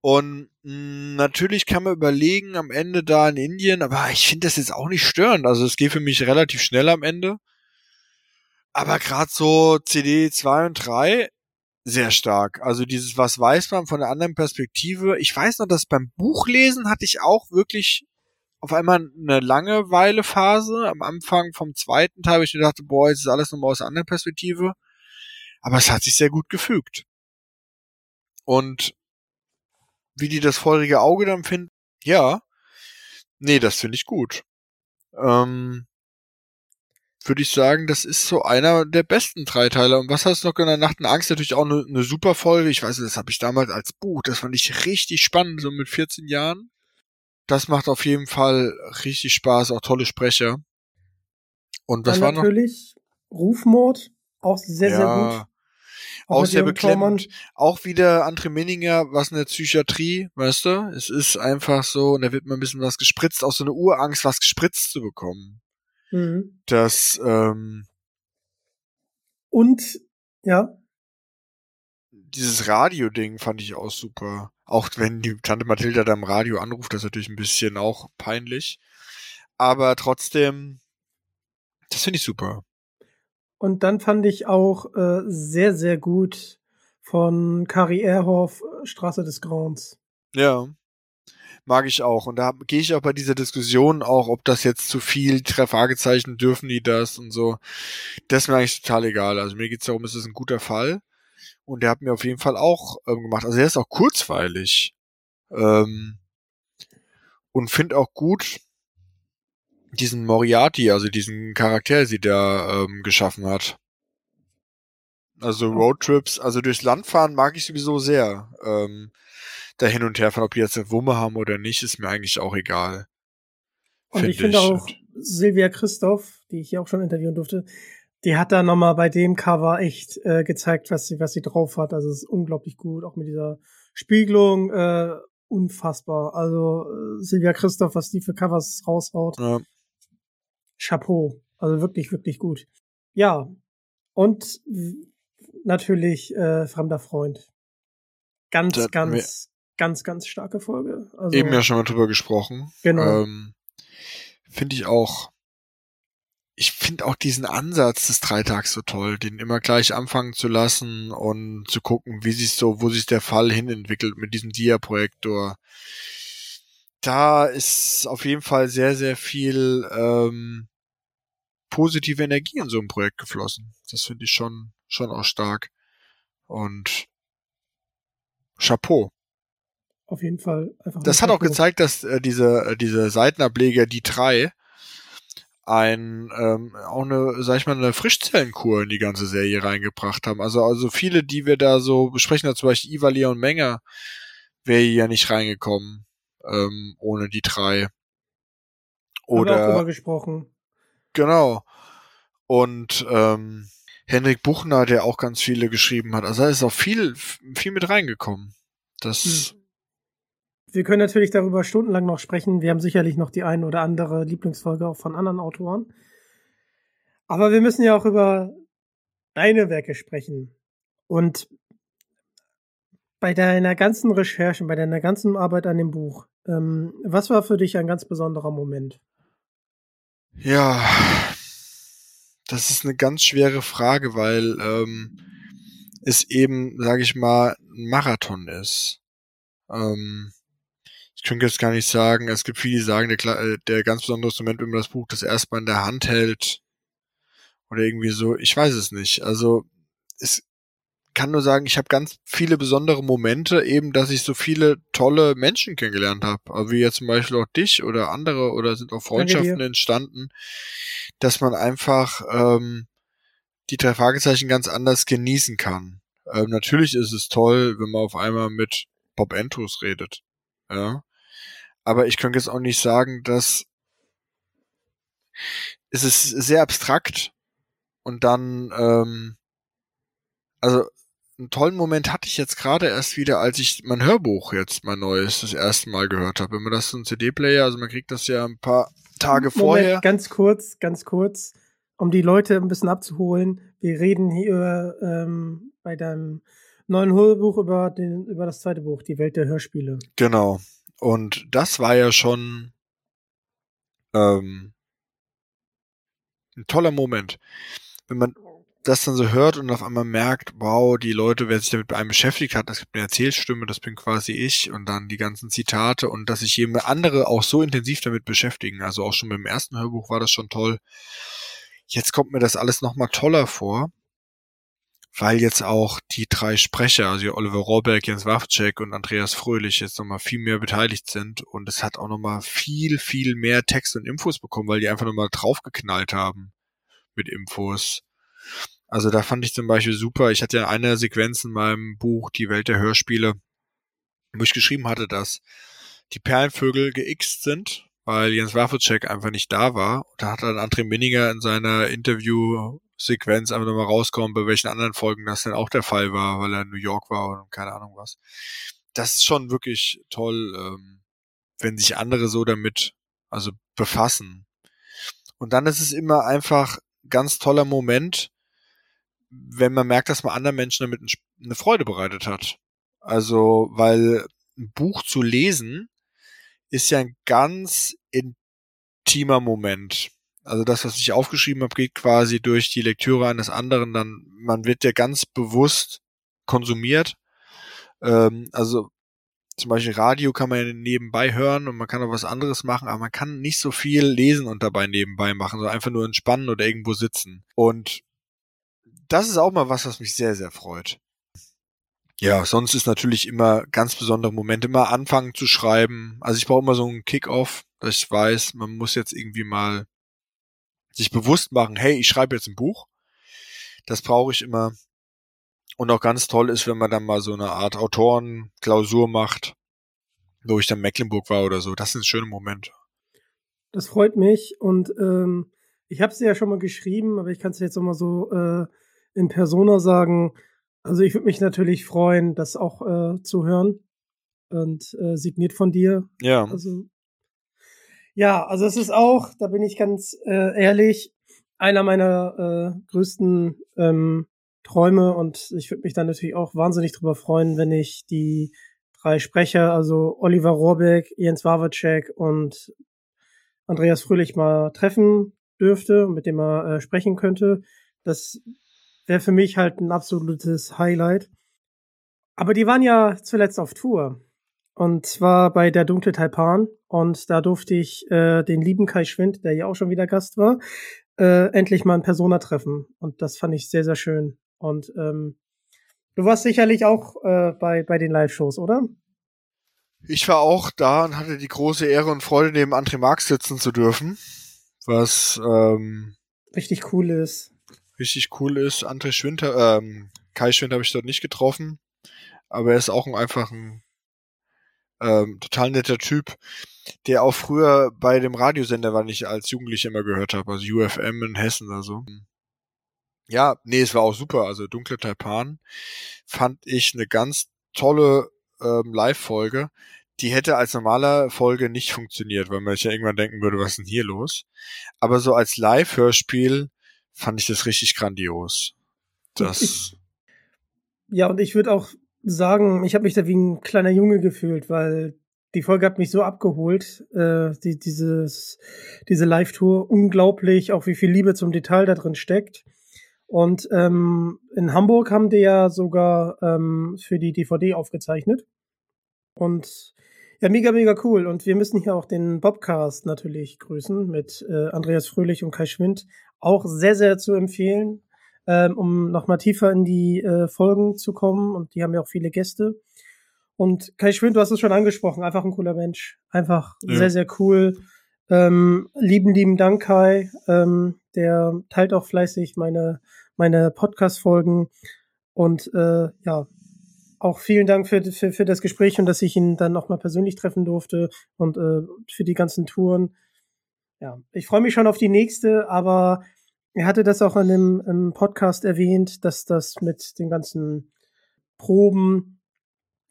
Und mh, natürlich kann man überlegen, am Ende da in Indien, aber ich finde das jetzt auch nicht störend. Also es geht für mich relativ schnell am Ende. Aber gerade so CD 2 und 3 sehr stark. Also dieses, was weiß man von der anderen Perspektive. Ich weiß noch, dass beim Buchlesen hatte ich auch wirklich auf einmal eine Langeweile-Phase. Am Anfang vom zweiten Teil habe ich mir gedacht, boah, jetzt ist alles nochmal aus einer anderen Perspektive. Aber es hat sich sehr gut gefügt. Und wie die das feurige Auge dann finden, ja, nee, das finde ich gut. Ähm, würde ich sagen, das ist so einer der besten Dreiteiler. Und was hast du noch genannt? Nacht und Angst natürlich auch eine, eine super Folge. Ich weiß, das habe ich damals als Buch, das fand ich richtig spannend, so mit 14 Jahren. Das macht auf jeden Fall richtig Spaß, auch tolle Sprecher. Und was Dann war noch? natürlich Rufmord, auch sehr, sehr gut. Auch sehr beklemmend. Auch wieder André Minninger, was in der Psychiatrie, weißt du? Es ist einfach so, und da wird mal ein bisschen was gespritzt, auch so eine Urangst, was gespritzt zu bekommen. Mhm. Das, ähm, Und, ja, dieses Radio-Ding fand ich auch super. Auch wenn die Tante Mathilda da im Radio anruft, das ist natürlich ein bisschen auch peinlich. Aber trotzdem, das finde ich super. Und dann fand ich auch äh, sehr, sehr gut von Kari Erhoff, äh, Straße des Grauens. Ja. Mag ich auch. Und da gehe ich auch bei dieser Diskussion auch, ob das jetzt zu viel, Fragezeichen, dürfen die das und so. Das ist mir eigentlich total egal. Also mir geht's darum, es ist ein guter Fall. Und der hat mir auf jeden Fall auch ähm, gemacht. Also er ist auch kurzweilig. Ähm, und finde auch gut diesen Moriarty, also diesen Charakter, die der ähm, geschaffen hat. Also Roadtrips, also durchs Land fahren mag ich sowieso sehr. Ähm, da hin und her fahren, ob die jetzt eine Wumme haben oder nicht, ist mir eigentlich auch egal. Und Find ich finde auch Silvia Christoph, die ich hier auch schon interviewen durfte, die hat da nochmal bei dem Cover echt äh, gezeigt, was sie, was sie drauf hat. Also es ist unglaublich gut, auch mit dieser Spiegelung, äh, unfassbar. Also äh, Silvia Christoph, was die für Covers raushaut. Ja. Chapeau. Also wirklich, wirklich gut. Ja. Und natürlich äh, Fremder Freund. Ganz, Da- ganz, ganz, ganz starke Folge. Also, Eben ja schon mal drüber gesprochen. Genau. Ähm, finde ich auch. Ich finde auch diesen Ansatz des Dreitags so toll, den immer gleich anfangen zu lassen und zu gucken, wie sich so, wo sich der Fall hin entwickelt mit diesem Dia-Projektor. Da ist auf jeden Fall sehr, sehr viel ähm, positive Energie in so ein Projekt geflossen. Das finde ich schon, schon auch stark. Und Chapeau. Auf jeden Fall einfach. Das hat auch gezeigt, dass äh, diese, äh, diese Seitenableger, die drei, ein ähm, auch eine, sag ich mal, eine Frischzellenkur in die ganze Serie reingebracht haben. Also, also viele, die wir da so besprechen, da zum Beispiel Ivalia und Menger, wäre ja nicht reingekommen ähm, ohne die drei. Haben wir auch Oder drüber gesprochen. Genau. Und ähm, Henrik Buchner, der auch ganz viele geschrieben hat. Also da ist auch viel, viel mit reingekommen. Das, Hm. Wir können natürlich darüber stundenlang noch sprechen. Wir haben sicherlich noch die ein oder andere Lieblingsfolge auch von anderen Autoren. Aber wir müssen ja auch über deine Werke sprechen. Und bei deiner ganzen Recherche, bei deiner ganzen Arbeit an dem Buch, ähm, was war für dich ein ganz besonderer Moment? Ja, das ist eine ganz schwere Frage, weil ähm, es eben, sage ich mal, ein Marathon ist. Ähm, ich könnte jetzt gar nicht sagen, es gibt viele, die sagen, der, äh, der ganz besondere Moment, wenn man das Buch das erste Mal in der Hand hält oder irgendwie so, ich weiß es nicht. Also es kann nur sagen, ich habe ganz viele besondere Momente, eben, dass ich so viele tolle Menschen kennengelernt habe, Also wie jetzt zum Beispiel auch dich oder andere oder sind auch Freundschaften entstanden, dass man einfach ähm, die drei Fragezeichen ganz anders genießen kann. Ähm, natürlich ist es toll, wenn man auf einmal mit Bob Andrews redet, ja, aber ich könnte jetzt auch nicht sagen, dass es ist sehr abstrakt und dann ähm, also einen tollen Moment hatte ich jetzt gerade erst wieder, als ich mein Hörbuch jetzt mein neues das erste Mal gehört habe. Wenn man das so ein CD-Player, also man kriegt das ja ein paar Tage vorher. Moment, ganz kurz, ganz kurz, um die Leute ein bisschen abzuholen. Wir reden hier ähm, bei deinem neuen Hörbuch über, den, über das zweite Buch, Die Welt der Hörspiele. Genau. Und das war ja schon ähm, ein toller Moment. Wenn man das dann so hört und auf einmal merkt, wow, die Leute, wer sich damit bei einem beschäftigt hat, es gibt eine Erzählstimme, das bin quasi ich und dann die ganzen Zitate und dass sich jemand andere auch so intensiv damit beschäftigen. Also auch schon beim ersten Hörbuch war das schon toll. Jetzt kommt mir das alles nochmal toller vor, weil jetzt auch die drei Sprecher, also Oliver Rohrbeck, Jens Wawczyk und Andreas Fröhlich jetzt nochmal viel mehr beteiligt sind und es hat auch nochmal viel, viel mehr Text und Infos bekommen, weil die einfach nochmal draufgeknallt haben mit Infos. Also da fand ich zum Beispiel super. Ich hatte ja eine Sequenz in meinem Buch Die Welt der Hörspiele, wo ich geschrieben hatte, dass die Perlenvögel geixt sind, weil Jens Wawczyk einfach nicht da war. Da hat dann André Minninger in seiner Interviewsequenz einfach nochmal rauskommen, bei welchen anderen Folgen das denn auch der Fall war, weil er in New York war und keine Ahnung was. Das ist schon wirklich toll, ähm, wenn sich andere so damit also befassen. Und dann ist es immer einfach ein ganz toller Moment, wenn man merkt, dass man anderen Menschen damit eine Freude bereitet hat. Also, weil ein Buch zu lesen ist ja ein ganz intimer Moment. Also das, was ich aufgeschrieben habe, geht quasi durch die Lektüre eines anderen, dann, man wird ja ganz bewusst konsumiert. Ähm, also zum Beispiel Radio kann man ja nebenbei hören und man kann auch was anderes machen, aber man kann nicht so viel lesen und dabei nebenbei machen, sondern einfach nur entspannen oder irgendwo sitzen. Und das ist auch mal was, was mich sehr, sehr freut. Ja, sonst ist natürlich immer ganz besondere Momente, immer anfangen zu schreiben. Also ich brauche immer so einen Kick-off, dass ich weiß, man muss jetzt irgendwie mal sich bewusst machen, hey, ich schreibe jetzt ein Buch. Das brauche ich immer. Und auch ganz toll ist, wenn man dann mal so eine Art Autorenklausur macht, wo ich dann Mecklenburg war oder so. Das sind schöne Momente. Das freut mich und ähm, ich habe es ja schon mal geschrieben, aber ich kann es jetzt auch mal so äh, in Persona sagen. Also ich würde mich natürlich freuen, das auch äh, zu hören. und äh, signiert von dir. Ja. Also ja, also es ist auch, da bin ich ganz äh, ehrlich, einer meiner äh, größten ähm, Träume und ich würde mich dann natürlich auch wahnsinnig drüber freuen, wenn ich die drei Sprecher, also Oliver Rohrbeck, Jens Wawacek und Andreas Fröhlich mal treffen dürfte und mit dem er äh, sprechen könnte. Das wäre für mich halt ein absolutes Highlight. Aber die waren ja zuletzt auf Tour. Und zwar bei der Dunkle Taipan. Und da durfte ich äh, den lieben Kai Schwind, der ja auch schon wieder Gast war, äh, endlich mal in Persona treffen. Und das fand ich sehr, sehr schön. Und ähm, du warst sicherlich auch äh, bei, bei den Live-Shows, oder? Ich war auch da und hatte die große Ehre und Freude, neben André Marx sitzen zu dürfen. Was ähm, richtig cool ist. Richtig cool ist. André Schwinter, ähm, Kai Schwind habe ich dort nicht getroffen. Aber er ist auch ein, einfach ein ähm, total netter Typ, der auch früher bei dem Radiosender war, ich als Jugendlicher immer gehört habe, also UFM in Hessen oder so. Ja, nee, es war auch super. Also Dunkle Taipan fand ich eine ganz tolle ähm, Live-Folge. Die hätte als normaler Folge nicht funktioniert, weil man sich ja irgendwann denken würde, was ist denn hier los? Aber so als Live-Hörspiel fand ich das richtig grandios. Das. Ja, und ich würde auch sagen, ich habe mich da wie ein kleiner Junge gefühlt, weil die Folge hat mich so abgeholt, äh, die, dieses, diese Live-Tour, unglaublich, auch wie viel Liebe zum Detail da drin steckt. Und ähm, in Hamburg haben die ja sogar ähm, für die DVD aufgezeichnet. Und ja, mega, mega cool. Und wir müssen hier auch den Bobcast natürlich grüßen mit äh, Andreas Fröhlich und Kai Schwind. Auch sehr, sehr zu empfehlen ähm, um nochmal tiefer in die äh, Folgen zu kommen. Und die haben ja auch viele Gäste. Und Kai Schwind, du hast es schon angesprochen, einfach ein cooler Mensch. Einfach ja. sehr, sehr cool. Ähm, lieben, lieben Dank, Kai. Ähm, der teilt auch fleißig meine, meine Podcast-Folgen. Und äh, ja, auch vielen Dank für, für, für das Gespräch und dass ich ihn dann nochmal persönlich treffen durfte und äh, für die ganzen Touren. Ja, ich freue mich schon auf die nächste, aber er hatte das auch in dem im Podcast erwähnt, dass das mit den ganzen Proben,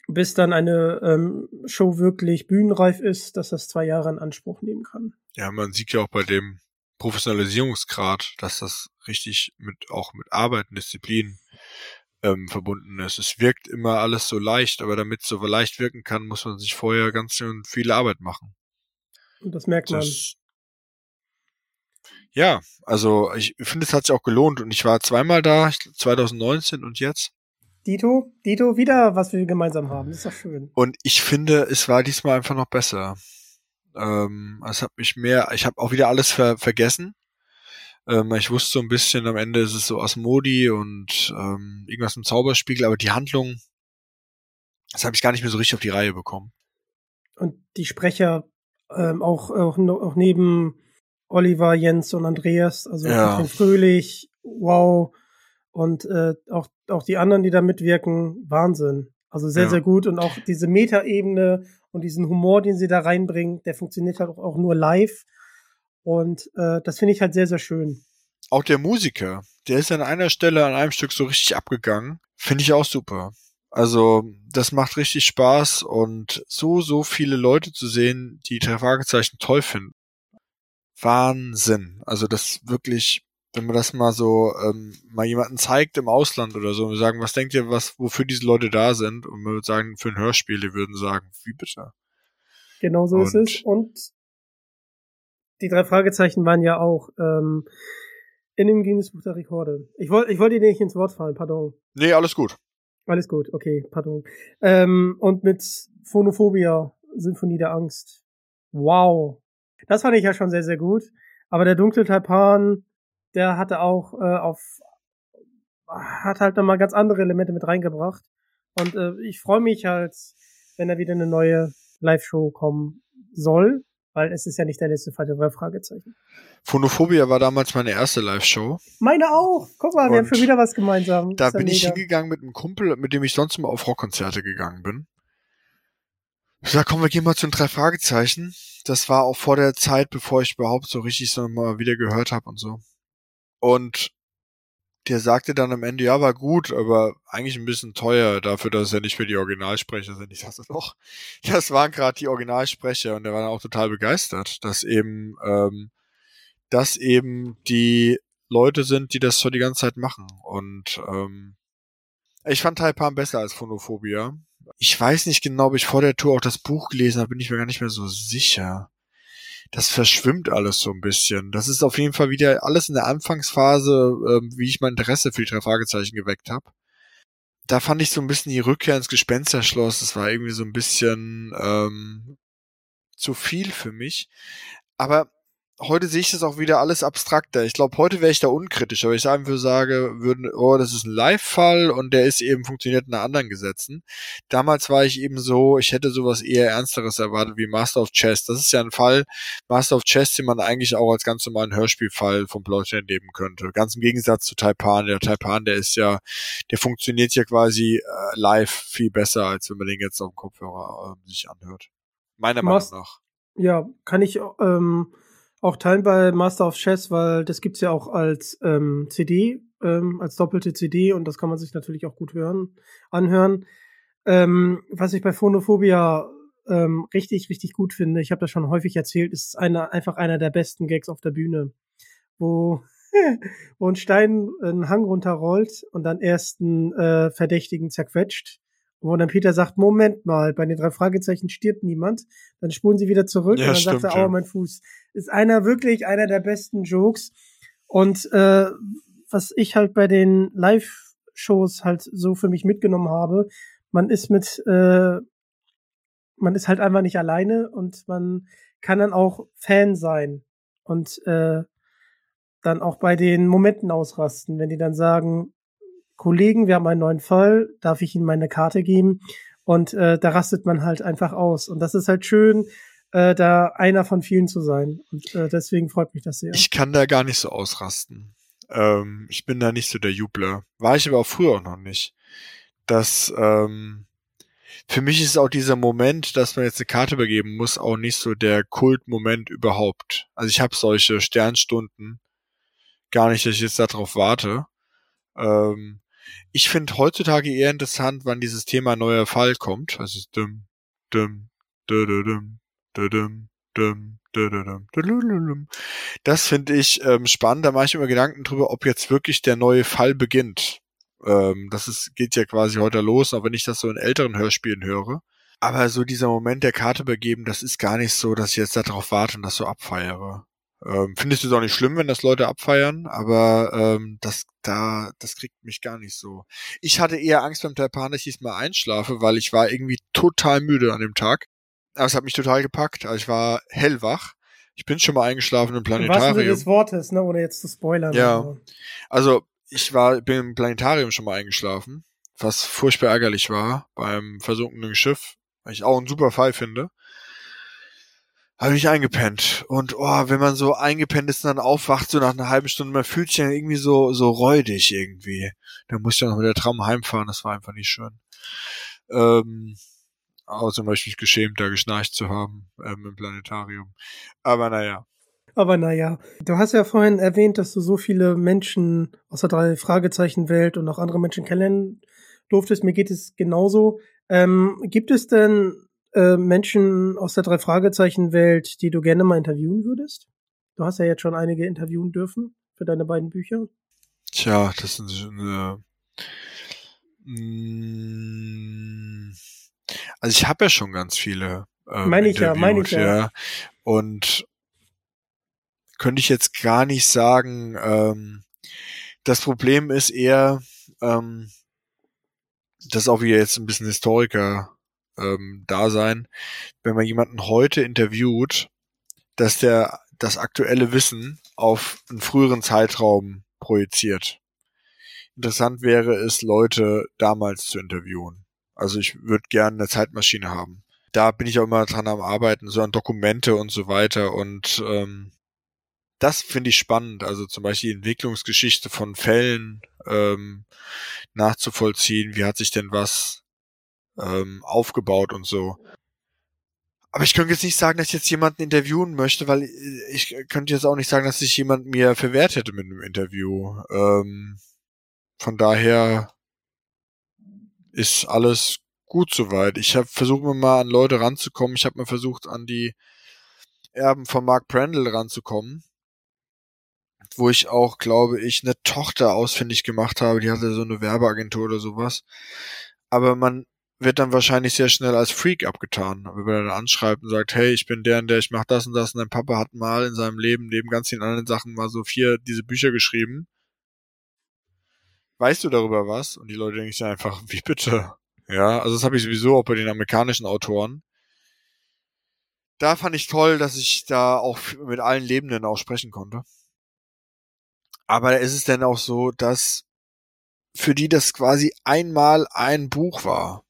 bis dann eine ähm, Show wirklich bühnenreif ist, dass das zwei Jahre in Anspruch nehmen kann. Ja, man sieht ja auch bei dem Professionalisierungsgrad, dass das richtig mit auch mit Arbeit und Disziplin ähm, verbunden ist. Es wirkt immer alles so leicht, aber damit es so leicht wirken kann, muss man sich vorher ganz schön viel Arbeit machen. Und das merkt das, man. Ja, also ich finde, es hat sich auch gelohnt und ich war zweimal da, 2019 und jetzt. Dito, Dito, wieder was wir gemeinsam haben, das ist doch schön. Und ich finde, es war diesmal einfach noch besser. Ähm, es hat mich mehr, ich habe auch wieder alles ver vergessen. Ähm, ich wusste so ein bisschen, am Ende ist es so Asmodi und ähm, irgendwas im Zauberspiegel, aber die Handlung, das habe ich gar nicht mehr so richtig auf die Reihe bekommen. Und die Sprecher ähm, auch, auch, auch neben Oliver, Jens und Andreas, also ja. Fröhlich, wow. Und äh, auch, auch die anderen, die da mitwirken, Wahnsinn. Also sehr, ja. sehr gut. Und auch diese Metaebene und diesen Humor, den sie da reinbringen, der funktioniert halt auch, auch nur live. Und äh, das finde ich halt sehr, sehr schön. Auch der Musiker, der ist an einer Stelle an einem Stück so richtig abgegangen. Finde ich auch super. Also, das macht richtig Spaß und so, so viele Leute zu sehen, die drei Fragezeichen toll finden. Wahnsinn. Also das wirklich, wenn man das mal so ähm, mal jemanden zeigt im Ausland oder so und wir sagen, was denkt ihr, was wofür diese Leute da sind? Und man würde sagen, für ein Hörspiel, die würden sagen, wie bitte? Genau so und, ist es. Und die drei Fragezeichen waren ja auch ähm, in dem Guinness-Buch der Rekorde. Ich wollte ich wollte dir nicht ins Wort fallen, pardon. Nee, alles gut. Alles gut, okay, pardon. Ähm, und mit Phonophobia, Symphonie der Angst. Wow, das fand ich ja schon sehr, sehr gut. Aber der dunkle Taipan, der hatte auch äh, auf hat halt nochmal ganz andere Elemente mit reingebracht. Und äh, ich freue mich halt, wenn da wieder eine neue Live-Show kommen soll, weil es ist ja nicht der letzte Fall der Fragezeichen. Phonophobia war damals meine erste Live-Show. Meine auch. Guck mal, Und wir haben schon wieder was gemeinsam. Da bin ich hingegangen mit einem Kumpel, mit dem ich sonst immer auf Rockkonzerte gegangen bin. Ich sag, komm, wir gehen mal zu den drei Fragezeichen. Das war auch vor der Zeit, bevor ich überhaupt so richtig so mal wieder gehört habe und so. Und der sagte dann am Ende, ja, war gut, aber eigentlich ein bisschen teuer dafür, dass er nicht für die Originalsprecher sind. Ich dachte doch, das waren gerade die Originalsprecher und der war dann auch total begeistert, dass eben, ähm, dass eben die Leute sind, die das so die ganze Zeit machen. Und ähm, ich fand Taipan besser als Phonophobia. Ich weiß nicht genau, ob ich vor der Tour auch das Buch gelesen habe, bin ich mir gar nicht mehr so sicher das verschwimmt alles so ein bisschen. Das ist auf jeden Fall wieder alles in der Anfangsphase, ähm, wie ich mein Interesse für die drei Fragezeichen geweckt habe. Da fand ich so ein bisschen die Rückkehr ins Gespensterschloss. Das war irgendwie so ein bisschen ähm, zu viel für mich. Aber heute sehe ich das auch wieder alles abstrakter. Ich glaube, heute wäre ich da unkritisch, aber ich einfach sage, würden, oh, das ist ein Live-Fall und der ist eben funktioniert nach anderen Gesetzen. Damals war ich eben so, ich hätte sowas eher Ernsteres erwartet wie Master of Chess. Das ist ja ein Fall, Master of Chess, den man eigentlich auch als ganz normalen Hörspielfall vom Plotline nehmen könnte. Ganz im Gegensatz zu Taipan. Der Taipan, der ist ja, der funktioniert ja quasi äh, live viel besser, als wenn man den jetzt auf dem Kopfhörer äh, sich anhört. Meiner Meinung nach. Ja, kann ich ähm, auch teilen bei Master of Chess, weil das gibt's ja auch als ähm, CD, ähm, als doppelte CD und das kann man sich natürlich auch gut hören, anhören. Ähm, was ich bei Phonophobia ähm, richtig, richtig gut finde, ich habe das schon häufig erzählt, ist einer, einfach einer der besten Gags auf der Bühne, wo, *laughs* wo ein Stein einen Hang runterrollt und dann erst einen äh, Verdächtigen zerquetscht wo dann Peter sagt, Moment mal, bei den drei Fragezeichen stirbt niemand. Dann spulen sie wieder zurück ja, und dann stimmt, sagt er, aua, mein Fuß. Ist einer wirklich einer der besten Jokes. Und äh, was ich halt bei den Live-Shows halt so für mich mitgenommen habe, man ist mit, äh, man ist halt einfach nicht alleine und man kann dann auch Fan sein und äh, dann auch bei den Momenten ausrasten, wenn die dann sagen, Kollegen, wir haben einen neuen Fall, darf ich Ihnen meine Karte geben? Und äh, da rastet man halt einfach aus. Und das ist halt schön, äh, da einer von vielen zu sein. Und äh, deswegen freut mich das sehr. Ich kann da gar nicht so ausrasten. Ähm, ich bin da nicht so der Jubler. War ich aber auch früher auch noch nicht. Das, ähm, für mich ist auch dieser Moment, dass man jetzt eine Karte übergeben muss, auch nicht so der Kultmoment überhaupt. Also ich habe solche Sternstunden gar nicht, dass ich jetzt darauf warte. Ähm, ich finde heutzutage eher interessant, wann dieses Thema neuer Fall kommt. Also dum, dum, dum, dum, dum, das finde ich ähm, spannend. Da mache ich immer Gedanken drüber, ob jetzt wirklich der neue Fall beginnt. Ähm, das ist, geht ja quasi heute los, auch wenn ich das so in älteren Hörspielen höre. Aber so dieser Moment der Karte begeben, das ist gar nicht so, dass ich jetzt darauf warte und das so abfeiere. Ähm, Findest du es auch nicht schlimm, wenn das Leute abfeiern, aber ähm, das da, das kriegt mich gar nicht so. Ich hatte eher Angst beim Taipan, dass ich diesmal einschlafe, weil ich war irgendwie total müde an dem Tag. Aber es hat mich total gepackt. Also ich war hellwach. Ich bin schon mal eingeschlafen im Planetarium. Im des Wortes, ne, ohne jetzt zu spoilern. Ja. Also ich war, bin im Planetarium schon mal eingeschlafen, was furchtbar ärgerlich war beim versunkenen Schiff, weil ich auch einen super Fall finde habe ich eingepennt. Und oh, wenn man so eingepennt ist und dann aufwacht, so nach einer halben Stunde, man fühlt sich dann irgendwie so, so räudig irgendwie. Dann musste ich dann noch mit der Tram heimfahren, das war einfach nicht schön. Ähm, außer weil ich mich geschämt, da geschnarcht zu haben ähm, im Planetarium. Aber naja. Aber naja, du hast ja vorhin erwähnt, dass du so viele Menschen aus der drei Fragezeichen Welt und auch andere Menschen kennenlernen durftest. Mir geht es genauso. Ähm, gibt es denn äh, Menschen aus der Drei-Fragezeichen-Welt, die du gerne mal interviewen würdest? Du hast ja jetzt schon einige interviewen dürfen für deine beiden Bücher. Tja, das sind eine. Mm, also ich habe ja schon ganz viele. Ähm, meine ich ja, meine ich ja. ja. Und könnte ich jetzt gar nicht sagen. Ähm, das Problem ist eher, ähm, das ist auch wieder jetzt ein bisschen Historiker ähm, da sein, wenn man jemanden heute interviewt, dass der das aktuelle Wissen auf einen früheren Zeitraum projiziert. Interessant wäre es, Leute damals zu interviewen. Also ich würde gerne eine Zeitmaschine haben. Da bin ich auch immer dran am Arbeiten, so an Dokumente und so weiter. Und ähm, das finde ich spannend. Also zum Beispiel die Entwicklungsgeschichte von Fällen ähm, nachzuvollziehen. Wie hat sich denn was ähm, aufgebaut und so. Aber ich könnte jetzt nicht sagen, dass ich jetzt jemanden interviewen möchte, weil ich könnte jetzt auch nicht sagen, dass sich jemand mir verwehrt hätte mit einem Interview. Ähm, von daher ist alles gut soweit. Ich habe versucht mir mal an Leute ranzukommen. Ich habe mir versucht an die Erben von Mark Prandl ranzukommen, wo ich auch, glaube ich, eine Tochter ausfindig gemacht habe. Die hatte so eine Werbeagentur oder sowas. Aber man wird dann wahrscheinlich sehr schnell als Freak abgetan. Wenn man dann anschreibt und sagt, hey, ich bin der und der, ich mach das und das und dein Papa hat mal in seinem Leben neben ganz vielen anderen Sachen mal so vier diese Bücher geschrieben. Weißt du darüber was? Und die Leute denken sich einfach, wie bitte? Ja, also das habe ich sowieso auch bei den amerikanischen Autoren. Da fand ich toll, dass ich da auch mit allen Lebenden auch sprechen konnte. Aber ist es denn auch so, dass für die das quasi einmal ein Buch war?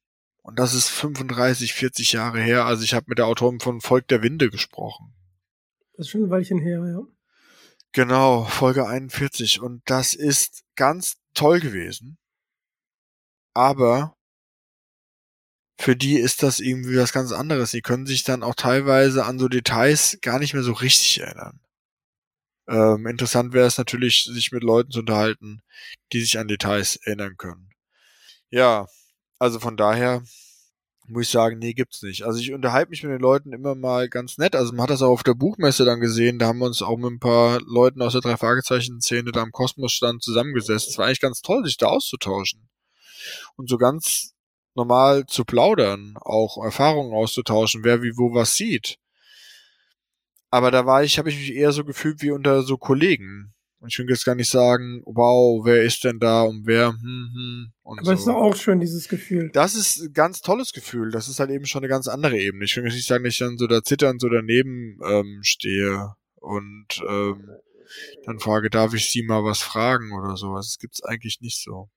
Und das ist 35, 40 Jahre her. Also ich habe mit der Autorin von Volk der Winde gesprochen. Das ist schon ein Weilchen her, ja. Genau, Folge 41. Und das ist ganz toll gewesen. Aber für die ist das irgendwie was ganz anderes. Sie können sich dann auch teilweise an so Details gar nicht mehr so richtig erinnern. Ähm, interessant wäre es natürlich, sich mit Leuten zu unterhalten, die sich an Details erinnern können. Ja, also von daher muss ich sagen, nee, gibt's nicht. Also ich unterhalte mich mit den Leuten immer mal ganz nett. Also man hat das auch auf der Buchmesse dann gesehen. Da haben wir uns auch mit ein paar Leuten aus der drei Fragezeichen Szene da am Kosmos-Stand zusammengesetzt. Es war eigentlich ganz toll, sich da auszutauschen. Und so ganz normal zu plaudern, auch Erfahrungen auszutauschen, wer wie wo was sieht. Aber da war ich, habe ich mich eher so gefühlt wie unter so Kollegen. Und ich will jetzt gar nicht sagen, wow, wer ist denn da und wer, hm, hm. Und Aber es ist so. auch schön, dieses Gefühl. Das ist ein ganz tolles Gefühl. Das ist halt eben schon eine ganz andere Ebene. Ich will jetzt nicht sagen, dass ich dann so da zitternd so daneben ähm, stehe und ähm, dann frage, darf ich Sie mal was fragen oder sowas. Das gibt's eigentlich nicht so.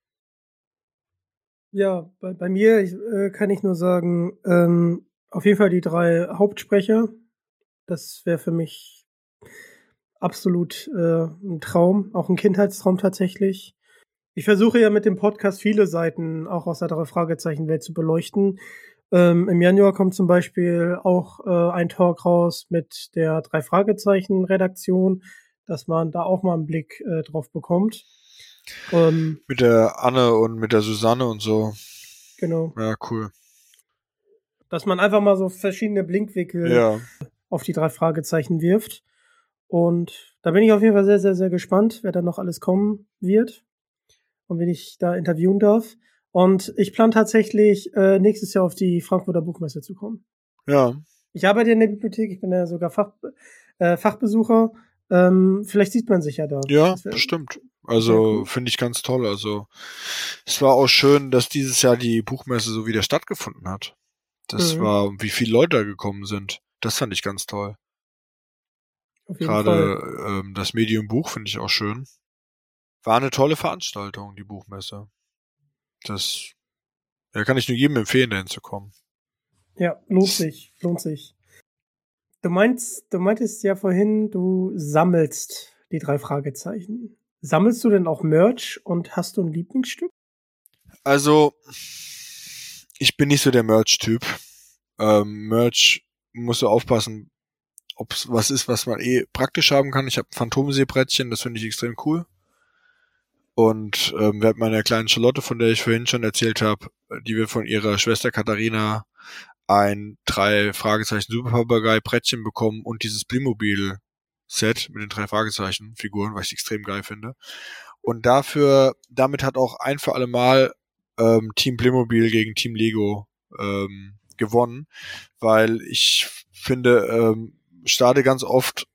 Ja, bei, bei mir ich, äh, kann ich nur sagen, ähm, auf jeden Fall die drei Hauptsprecher. Das wäre für mich absolut äh, ein Traum, auch ein Kindheitstraum tatsächlich. Ich versuche ja mit dem Podcast viele Seiten auch aus der drei Fragezeichen Welt zu beleuchten. Ähm, Im Januar kommt zum Beispiel auch äh, ein Talk raus mit der drei Fragezeichen Redaktion, dass man da auch mal einen Blick äh, drauf bekommt. Ähm, Mit der Anne und mit der Susanne und so. genau. Ja, cool. Dass man einfach mal so verschiedene Blinkwinkel Ja. auf die drei Fragezeichen wirft. Und da bin ich auf jeden Fall sehr, sehr, sehr gespannt, wer da noch alles kommen wird und wen ich da interviewen darf. Und ich plane tatsächlich äh, nächstes Jahr auf die Frankfurter Buchmesse zu kommen. Ja. Ich arbeite in der Bibliothek, ich bin ja sogar Fach, äh, Fachbesucher. Ähm, vielleicht sieht man sich ja da. Ja, bestimmt. Also finde ich ganz toll. Also es war auch schön, dass dieses Jahr die Buchmesse so wieder stattgefunden hat. Das Mhm. war, wie viele Leute da gekommen sind. Das fand ich ganz toll. Gerade ähm, das Medium Buch finde ich auch schön. War eine tolle Veranstaltung, die Buchmesse. Das ja, kann ich nur jedem empfehlen, dahin zu kommen. Ja, lohnt sich, lohnt sich. Du meinst, du meintest ja vorhin, du sammelst die drei Fragezeichen. Sammelst du denn auch Merch und hast du ein Lieblingsstück? Also, ich bin nicht so der Merch-Typ. Ähm, Merch musst du aufpassen, ob es was ist, was man eh praktisch haben kann. Ich habe ein Phantomseebrettchen, das finde ich extrem cool. Und ähm, wir hatten meine kleine Charlotte, von der ich vorhin schon erzählt habe, die wird von ihrer Schwester Katharina ein drei Fragezeichen Superpapagei Brettchen bekommen und dieses Playmobil Set mit den drei Fragezeichen Figuren, was ich extrem geil finde. Und dafür, damit hat auch ein für alle Mal ähm, Team Playmobil gegen Team Lego ähm, gewonnen, weil ich finde, ähm, starte ganz oft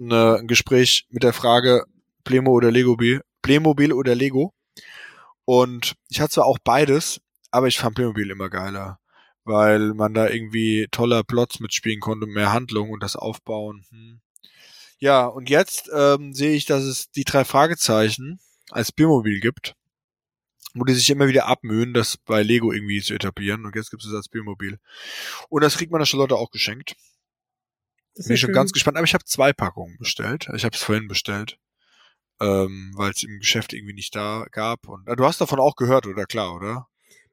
eine, ein Gespräch mit der Frage Playmo oder Lego Playmobil oder Lego. Und ich hatte zwar auch beides, aber ich fand Playmobil immer geiler, weil man da irgendwie toller Plots mitspielen konnte, mehr Handlung und das Aufbauen. Hm. Ja, und jetzt ähm, sehe ich, dass es die drei Fragezeichen als Playmobil gibt, wo die sich immer wieder abmühen, das bei Lego irgendwie zu etablieren. Und jetzt gibt es es als Playmobil. Und das kriegt man der Charlotte auch geschenkt. Das Bin ich schon schön. ganz gespannt, aber ich habe zwei Packungen bestellt. Ich habe es vorhin bestellt, ähm, weil es im Geschäft irgendwie nicht da gab. Und ah, du hast davon auch gehört, oder klar, oder?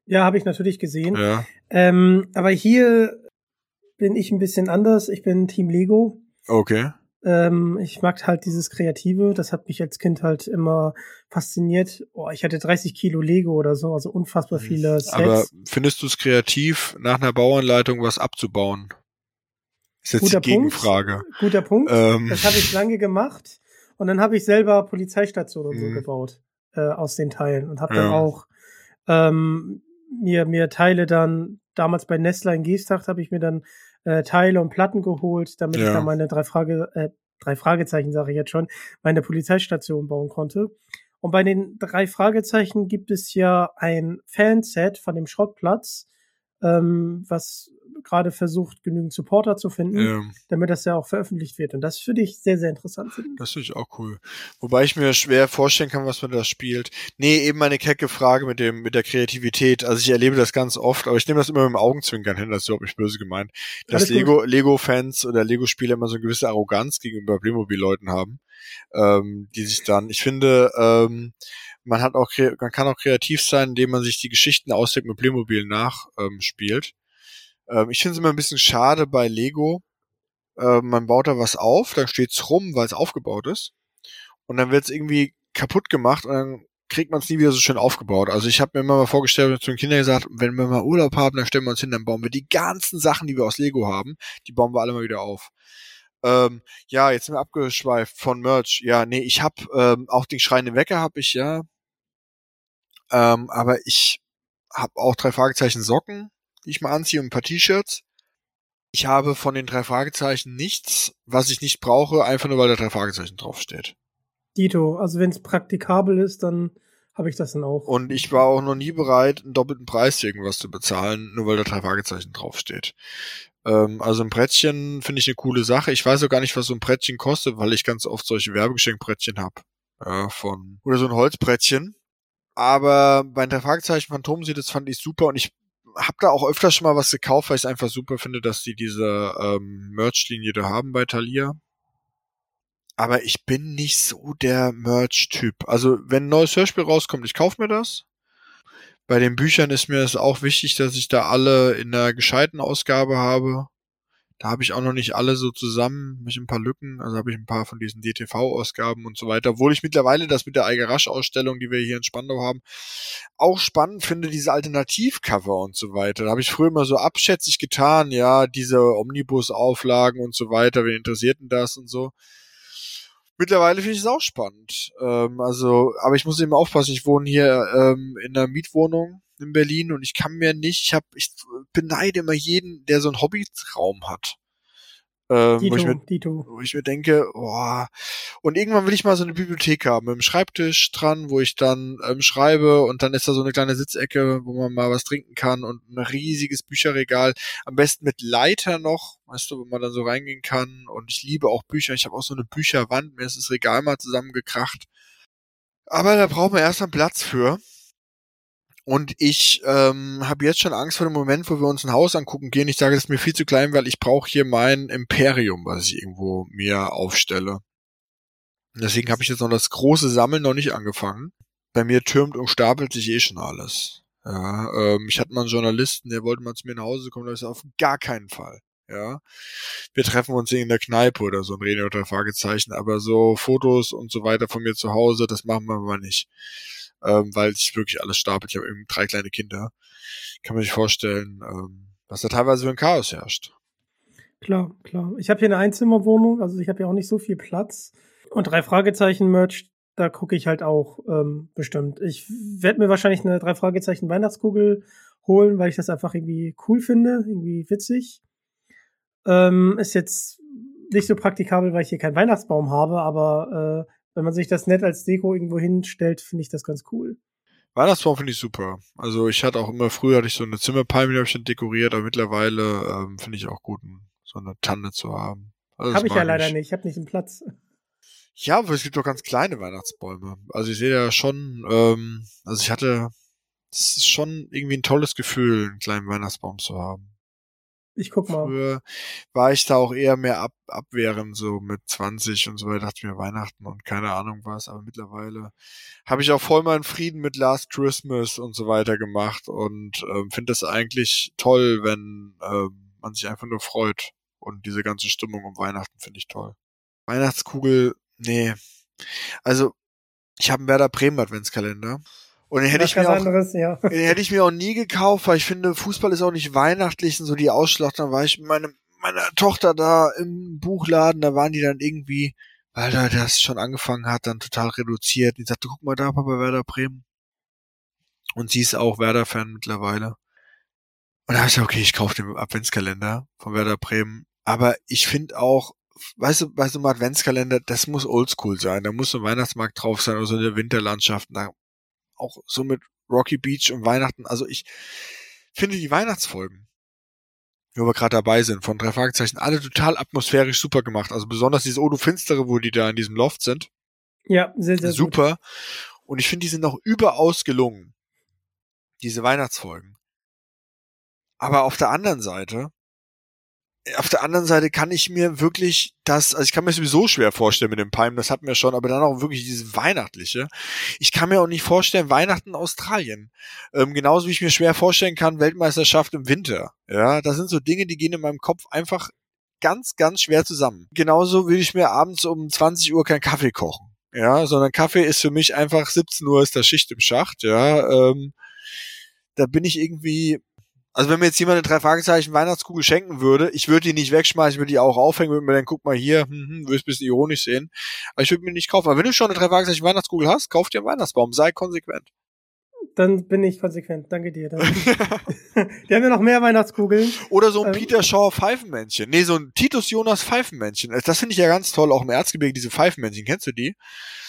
Ja, habe ich natürlich gesehen. Ja. Ähm, aber hier bin ich ein bisschen anders. Ich bin Team Lego. Okay. Ähm, ich mag halt dieses Kreative. Das hat mich als Kind halt immer fasziniert. Oh, ich hatte 30 Kilo Lego oder so, also unfassbar viele Sets. Aber findest du es kreativ, nach einer Bauanleitung was abzubauen? Ist jetzt Guter die Gegenfrage. Punkt. Guter Punkt. Ähm. Das habe ich lange gemacht. Und dann habe ich selber Polizeistationen und so Mhm. gebaut äh, aus den Teilen und habe dann Ja. auch ähm, mir mir Teile dann damals bei Nestler in Geesthacht habe ich mir dann äh, Teile und Platten geholt, damit ich Ja. dann meine drei Frage äh, drei Fragezeichen sage ich jetzt schon meine Polizeistation bauen konnte. Und bei den drei Fragezeichen gibt es ja ein Fanset von dem Schrottplatz, ähm, was gerade versucht, genügend Supporter zu finden, Ähm, damit das ja auch veröffentlicht wird. Und das würde ich sehr, sehr interessant finden. das finde ich auch cool. Wobei ich mir schwer vorstellen kann, was man da spielt. Nee, eben meine kecke Frage mit dem, mit der Kreativität. Also ich erlebe das ganz oft, aber ich nehme das immer mit dem Augenzwinkern hin, das ist überhaupt nicht böse gemeint. Dass Alles gut. Lego, Lego-Fans oder Lego-Spieler immer so eine gewisse Arroganz gegenüber Playmobil-Leuten haben, ähm, die sich dann, ich finde, ähm, man hat auch, man kann auch kreativ sein, indem man sich die Geschichten ausdenkt mit Playmobil nachspielt. Ähm, spielt. Ähm, ich finde es immer ein bisschen schade bei Lego, äh, man baut da was auf, dann steht's rum, weil es aufgebaut ist. Und dann wird's irgendwie kaputt gemacht und dann kriegt man es nie wieder so schön aufgebaut. Also ich habe mir immer mal vorgestellt, zu den Kindern gesagt, wenn wir mal Urlaub haben, dann stellen wir uns hin, dann bauen wir die ganzen Sachen, die wir aus Lego haben, die bauen wir alle mal wieder auf. Ähm, ja, jetzt sind wir abgeschweift von Merch. Ja, nee, ich hab ähm, auch den schreienden Wecker hab ich, ja. Ähm, aber ich hab auch drei Fragezeichen Socken, die ich mal anziehe und ein paar T-Shirts. Ich habe von den drei Fragezeichen nichts, was ich nicht brauche, einfach nur weil da drei Fragezeichen draufsteht. Dito, also wenn es praktikabel ist, dann habe ich das dann auch. Und ich war auch noch nie bereit, einen doppelten Preis für irgendwas zu bezahlen, nur weil da drei Fragezeichen draufsteht. Ähm, also ein Brettchen finde ich eine coole Sache. Ich weiß auch gar nicht, was so ein Brettchen kostet, weil ich ganz oft solche Werbegeschenkbrettchen habe. Von, oder so ein Holzbrettchen. Aber bei den drei Fragezeichen Phantom sieht das fand ich super und ich habe da auch öfter schon mal was gekauft, weil ich es einfach super finde, dass die diese ähm, Merch-Linie da haben bei Thalia. Aber ich bin nicht so der Merch-Typ. Also, wenn ein neues Hörspiel rauskommt, ich kaufe mir das. Bei den Büchern ist mir es auch wichtig, dass ich da alle in einer gescheiten Ausgabe habe. Da habe ich auch noch nicht alle so zusammen, mich ein paar Lücken, also habe ich ein paar von diesen DTV-Ausgaben und so weiter. Obwohl ich mittlerweile das mit der Eiger Rasch-Ausstellung, die wir hier in Spandau haben, auch spannend finde, diese Alternativcover und so weiter. Da habe ich früher immer so abschätzig getan, ja, diese Omnibus-Auflagen und so weiter, wen interessiert denn das und so. Mittlerweile finde ich es auch spannend. Ähm, also, aber ich muss eben aufpassen, ich wohne hier ähm, in einer Mietwohnung in Berlin und ich kann mir nicht, ich habe, ich beneide immer jeden, der so einen Hobbyraum hat. Ähm, wo, ich Dito, mir, Dito. wo ich mir denke, boah, und irgendwann will ich mal so eine Bibliothek haben, mit einem Schreibtisch dran, wo ich dann ähm, schreibe und dann ist da so eine kleine Sitzecke, wo man mal was trinken kann und ein riesiges Bücherregal, am besten mit Leiter noch, weißt du, wo man dann so reingehen kann und ich liebe auch Bücher, ich habe auch so eine Bücherwand, mir ist das Regal mal zusammengekracht. Aber da braucht man erst mal Platz für. Und ich ähm, habe jetzt schon Angst vor dem Moment, wo wir uns ein Haus angucken gehen. Ich sage, das ist mir viel zu klein, weil ich brauche hier mein Imperium, was ich irgendwo mir aufstelle. Deswegen habe ich jetzt noch das große Sammeln noch nicht angefangen. Bei mir türmt und stapelt sich eh schon alles. Ja, ähm, ich hatte mal einen Journalisten, der wollte mal zu mir nach Hause kommen, da ist auf gar keinen Fall. Ja, wir treffen uns in der Kneipe oder so und reden unter Fragezeichen, aber so Fotos und so weiter von mir zu Hause, das machen wir mal nicht ähm, weil sich wirklich alles stapelt. Ich habe eben drei kleine Kinder. Kann man sich vorstellen, ähm, was da teilweise für ein Chaos herrscht. Klar, klar. Ich habe hier eine Einzimmerwohnung, also ich habe ja auch nicht so viel Platz. Und drei Fragezeichen-Merch, da gucke ich halt auch ähm, bestimmt. Ich werde mir wahrscheinlich eine drei Fragezeichen Weihnachtskugel holen, weil ich das einfach irgendwie cool finde, irgendwie witzig. Ähm, ist jetzt nicht so praktikabel, weil ich hier keinen Weihnachtsbaum habe, aber äh, wenn man sich das nett als Deko irgendwo hinstellt, finde ich das ganz cool. Weihnachtsbaum finde ich super. Also ich hatte auch immer früher hatte ich so eine Zimmerpalme, die habe ich dann dekoriert, aber mittlerweile ähm, finde ich auch gut, so eine Tanne zu haben. Also habe ich ja leider nicht. Ich habe nicht den Platz. Ja, aber es gibt doch ganz kleine Weihnachtsbäume. Also ich sehe ja schon, ähm, also ich hatte, es ist schon irgendwie ein tolles Gefühl, einen kleinen Weihnachtsbaum zu haben. Ich guck mal. Früher war ich da auch eher mehr ab, abwehrend, so mit 20 und so weiter, dachte mir Weihnachten und keine Ahnung was, aber mittlerweile habe ich auch voll meinen Frieden mit Last Christmas und so weiter gemacht und ähm, finde das eigentlich toll, wenn ähm, man sich einfach nur freut und diese ganze Stimmung um Weihnachten finde ich toll. Weihnachtskugel, nee. Also, ich habe einen Werder Bremen Adventskalender. Und den hätte ich, mir auch, anderes, ja. *laughs* den hätte ich mir auch nie gekauft, weil ich finde, Fußball ist auch nicht weihnachtlich und so die Ausschlacht. Dann war ich mit meine, meiner Tochter da im Buchladen, da waren die dann irgendwie, weil da das schon angefangen hat, dann total reduziert. Und ich sagte, guck mal da, Papa Werder Bremen. Und sie ist auch Werder-Fan mittlerweile. Und da habe ich gesagt, okay, ich kaufe den Adventskalender von Werder Bremen. Aber ich finde auch, weißt du, bei so einem Adventskalender, das muss oldschool sein. Da muss so ein Weihnachtsmarkt drauf sein oder so eine Winterlandschaft. Da auch so mit Rocky Beach und Weihnachten. Also ich finde die Weihnachtsfolgen, wo wir gerade dabei sind, von drei Fragezeichen, alle total atmosphärisch super gemacht. Also besonders dieses Odo Finstere, wo die da in diesem Loft sind. Ja, sehr, sehr super. Gut. Und ich finde, die sind auch überaus gelungen. Diese Weihnachtsfolgen. Aber auf der anderen Seite auf der anderen Seite kann ich mir wirklich das, also ich kann mir sowieso schwer vorstellen mit dem Palm, das hatten wir schon, aber dann auch wirklich dieses Weihnachtliche. Ich kann mir auch nicht vorstellen, Weihnachten in Australien. Ähm, genauso wie ich mir schwer vorstellen kann, Weltmeisterschaft im Winter. Ja, das sind so Dinge, die gehen in meinem Kopf einfach ganz, ganz schwer zusammen. Genauso will ich mir abends um 20 Uhr keinen Kaffee kochen. Ja, sondern Kaffee ist für mich einfach 17 Uhr ist der Schicht im Schacht, ja. Ähm, da bin ich irgendwie also wenn mir jetzt jemand eine drei Fragezeichen Weihnachtskugel schenken würde, ich würde die nicht wegschmeißen, ich würde die auch aufhängen, würde mir dann guck mal hier, hm, hm, würde es ein bisschen ironisch sehen. Aber ich würde mir nicht kaufen. Aber wenn du schon eine drei Fragezeichen Weihnachtskugel hast, kauf dir einen Weihnachtsbaum, sei konsequent. Dann bin ich konsequent. Danke dir. Dann. *laughs* Die haben ja noch mehr Weihnachtskugeln. Oder so ein ähm, Peter Shaw Pfeifenmännchen. Nee, so ein Titus Jonas Pfeifenmännchen. Das finde ich ja ganz toll, auch im Erzgebirge, diese Pfeifenmännchen. Kennst du die?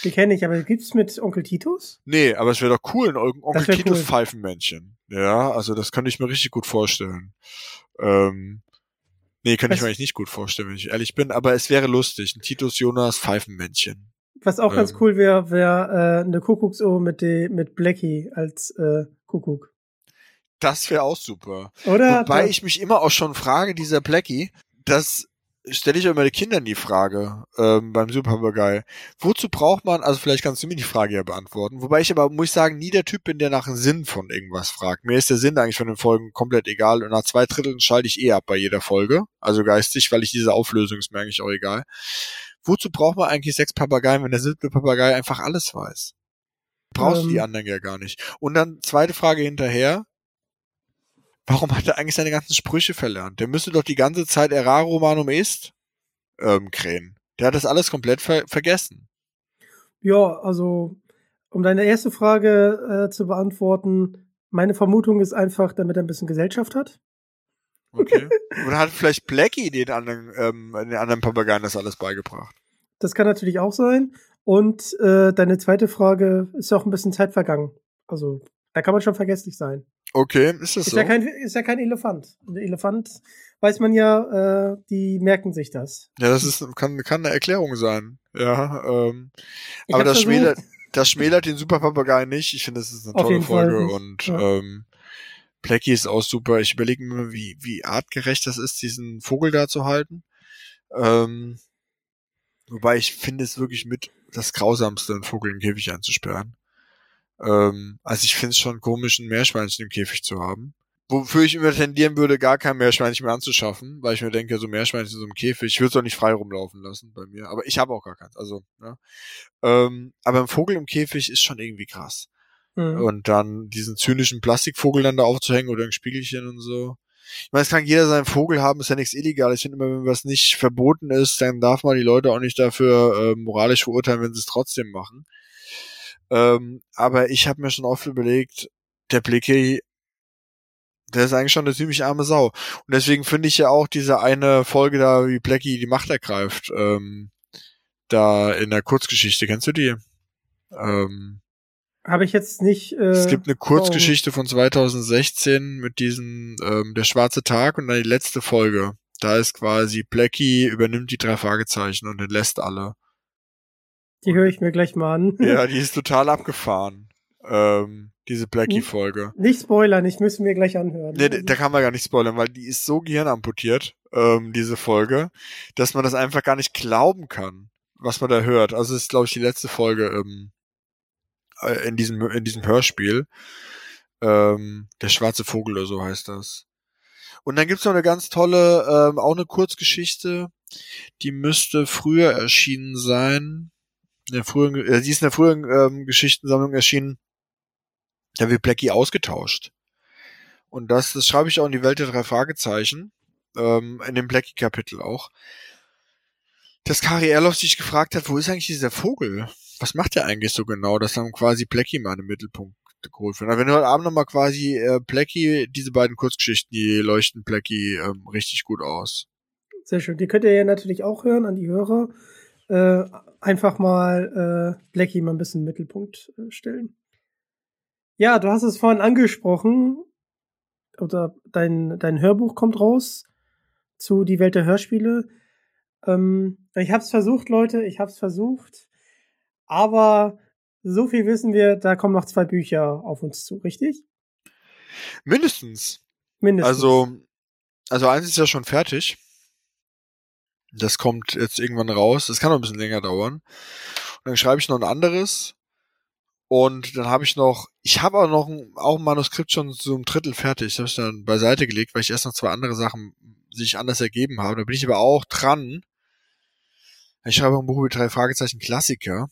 Die kenne ich, aber gibt's mit Onkel Titus? Nee, aber es wäre doch cool, ein Onkel Titus cool. Pfeifenmännchen. Ja, also das könnte ich mir richtig gut vorstellen. Ähm, nee, könnte ich mir eigentlich nicht gut vorstellen, wenn ich ehrlich bin, aber es wäre lustig. Ein Titus Jonas Pfeifenmännchen. Was auch ähm, ganz cool wäre, wäre äh, eine Kuckucksuhr mit, de, mit Blackie als äh, Kuckuck. Das wäre auch super. Oder? Wobei ich mich immer auch schon frage, dieser Blackie, das stelle ich auch immer den Kindern die Frage ähm, beim Superpapagei. Wozu braucht man, also vielleicht kannst du mir die Frage ja beantworten, wobei ich aber, muss ich sagen, nie der Typ bin, der nach dem Sinn von irgendwas fragt. Mir ist der Sinn eigentlich von den Folgen komplett egal und nach zwei Dritteln schalte ich eh ab bei jeder Folge, also geistig, weil ich diese Auflösung ist mir eigentlich auch egal. Wozu braucht man eigentlich sechs Papageien, wenn der siebte Papagei einfach alles weiß? Brauchst du die ähm. anderen ja gar nicht. Und dann zweite Frage hinterher. Warum hat er eigentlich seine ganzen Sprüche verlernt? Der müsste doch die ganze Zeit Errare Romanum est ähm, krähen. Der hat das alles komplett ver vergessen. Ja, also um deine erste Frage äh, zu beantworten, meine Vermutung ist einfach, damit er ein bisschen Gesellschaft hat. Okay. Oder hat vielleicht Blackie den anderen, ähm, den anderen Papageien das alles beigebracht? Das kann natürlich auch sein. Und äh, deine zweite Frage ist ja auch ein bisschen Zeit vergangen. Also, da kann man schon vergesslich sein. Okay, ist das ist so? Ja kein, ist ja kein Elefant. Der Elefant weiß man ja, äh, die merken sich das. Ja, das ist, kann, kann eine Erklärung sein. Ja, ähm, aber das schmälert, das schmälert den Superpapagei nicht. Ich finde, das ist eine tolle Folge und ja. ähm, Blackie ist auch super. Ich überlege mir, wie, wie artgerecht das ist, diesen Vogel da zu halten. Ähm, wobei ich finde es wirklich mit das Grausamste, einen Vogel im Käfig einzusperren. Ähm, also ich finde es schon komisch, ein Meerschweinchen im Käfig zu haben. Wofür ich immer tendieren würde, gar kein Meerschweinchen mehr anzuschaffen, weil ich mir denke, so Meerschweinchen in so einem Käfig, ich würde es doch nicht frei rumlaufen lassen bei mir. Aber ich habe auch gar keins. Also, ja. Ähm, aber ein Vogel im Käfig ist schon irgendwie krass. Mhm. Und dann diesen zynischen Plastikvogel dann da aufzuhängen oder ein Spiegelchen und so. Ich meine, es kann jeder seinen Vogel haben, ist ja nichts illegal. Ich finde immer, wenn was nicht verboten ist, dann darf man die Leute auch nicht dafür äh, moralisch verurteilen, wenn sie es trotzdem machen. Ähm, aber ich habe mir schon oft überlegt, der Blicky, der ist eigentlich schon eine ziemlich arme Sau. Und deswegen finde ich ja auch diese eine Folge da, wie Blackie die Macht ergreift, ähm, da in der Kurzgeschichte, kennst du die? Ähm, habe ich jetzt nicht. Äh, es gibt eine Kurzgeschichte von 2016 mit diesem ähm, Der schwarze Tag und dann die letzte Folge. Da ist quasi Blackie übernimmt die drei Fragezeichen und entlässt alle. Die höre ich mir gleich mal an. Ja, *laughs* die ist total abgefahren. Ähm, diese Blackie-Folge. Nicht spoilern, ich müsste mir gleich anhören. Nee, da kann man gar nicht spoilern, weil die ist so gehirnamputiert, ähm, diese Folge, dass man das einfach gar nicht glauben kann, was man da hört. Also ist, glaube ich, die letzte Folge ähm, äh, in diesem, in diesem Hörspiel. Ähm, der schwarze Vogel oder so heißt das. Und dann gibt's noch eine ganz tolle, ähm, auch eine Kurzgeschichte, Die müsste früher erschienen sein. In der frühen, äh, die ist in der frühen ähm, Geschichtensammlung erschienen. Da wird Blackie ausgetauscht. Und das, das schreibe ich auch in die Welt der drei Fragezeichen. Ähm, in dem Blackie-Kapitel auch. Dass Kari Erloff sich gefragt hat, wo ist eigentlich dieser Vogel? Was macht der eigentlich so genau, dass dann quasi Blackie mal im Mittelpunkt geholt. Aber wenn du heute Abend nochmal quasi äh, Blackie, diese beiden Kurzgeschichten, die leuchten Blackie ähm, richtig gut aus. Sehr schön. Die könnt ihr ja natürlich auch hören an die Hörer. Äh, einfach mal äh, Blackie mal ein bisschen im Mittelpunkt äh, stellen. Ja, du hast es vorhin angesprochen. Oder dein, dein Hörbuch kommt raus zu Die Welt der Hörspiele. Ähm, ich hab's versucht, Leute, ich hab's versucht. Aber so viel wissen wir, da kommen noch zwei Bücher auf uns zu, richtig? Mindestens. Mindestens. Also, also eins ist ja schon fertig. Das kommt jetzt irgendwann raus. Das kann noch ein bisschen länger dauern. Und dann schreibe ich noch ein anderes. Und dann habe ich noch, ich habe auch noch ein, auch ein Manuskript schon so ein Drittel fertig. Das habe ich dann beiseite gelegt, weil ich erst noch zwei andere Sachen sich anders ergeben habe. Da bin ich aber auch dran. Ich schreibe ein Buch über drei Fragezeichen Klassiker.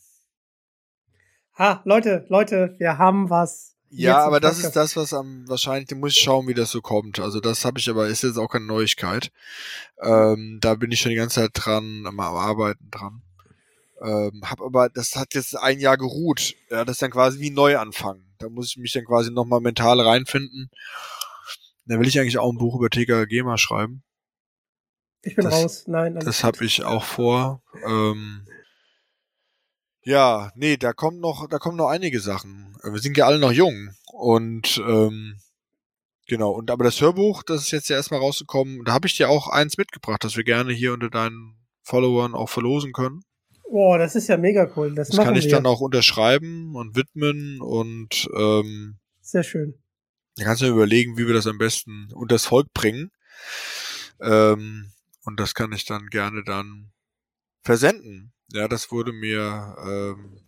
Ha, Leute, Leute, wir haben was. Ja, aber das ist das, was am wahrscheinlich, da muss ich schauen, wie das so kommt. Also das habe ich aber, ist jetzt auch keine Neuigkeit. Ähm, da bin ich schon die ganze Zeit dran, am Arbeiten dran. Ähm, hab aber, das hat jetzt ein Jahr geruht. Ja, das ist dann quasi wie neu anfangen. Da muss ich mich dann quasi nochmal mental reinfinden. Da will ich eigentlich auch ein Buch über TKG mal schreiben. Ich bin das, raus. Nein. Das habe ich auch vor. Ähm, ja, nee, da kommt noch, da kommen noch einige Sachen. Wir sind ja alle noch jung und ähm, genau. Und aber das Hörbuch, das ist jetzt ja erstmal rausgekommen. Da habe ich dir auch eins mitgebracht, das wir gerne hier unter deinen Followern auch verlosen können. Boah, das ist ja mega cool. Das, das kann ich wir. dann auch unterschreiben und widmen und ähm, sehr schön. Da kannst du mir überlegen, wie wir das am besten unters Volk bringen. Ähm, und das kann ich dann gerne dann versenden. Ja, das wurde mir ähm,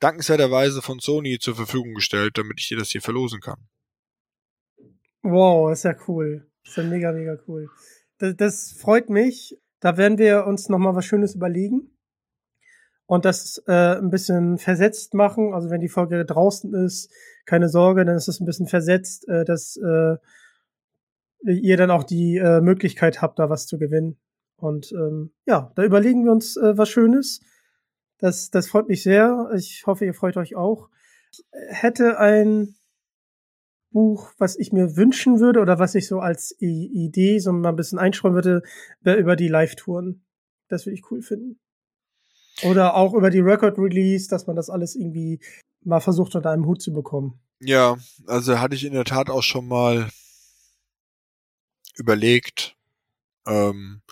dankenswerterweise von Sony zur Verfügung gestellt, damit ich dir das hier verlosen kann. Wow, ist ja cool. Ist ja mega, mega cool. Das, das freut mich. Da werden wir uns nochmal was Schönes überlegen und das äh, ein bisschen versetzt machen. Also wenn die Folge draußen ist, keine Sorge, dann ist es ein bisschen versetzt, äh, dass äh, ihr dann auch die äh, Möglichkeit habt, da was zu gewinnen. Und ähm, ja, da überlegen wir uns äh, was Schönes. Das, das freut mich sehr. Ich hoffe, ihr freut euch auch. Ich hätte ein Buch, was ich mir wünschen würde oder was ich so als I Idee so mal ein bisschen einschreiben würde, wäre über die Live-Touren. Das würde ich cool finden. Oder auch über die Record-Release, dass man das alles irgendwie mal versucht unter einem Hut zu bekommen. Ja, also hatte ich in der Tat auch schon mal überlegt. Ähm,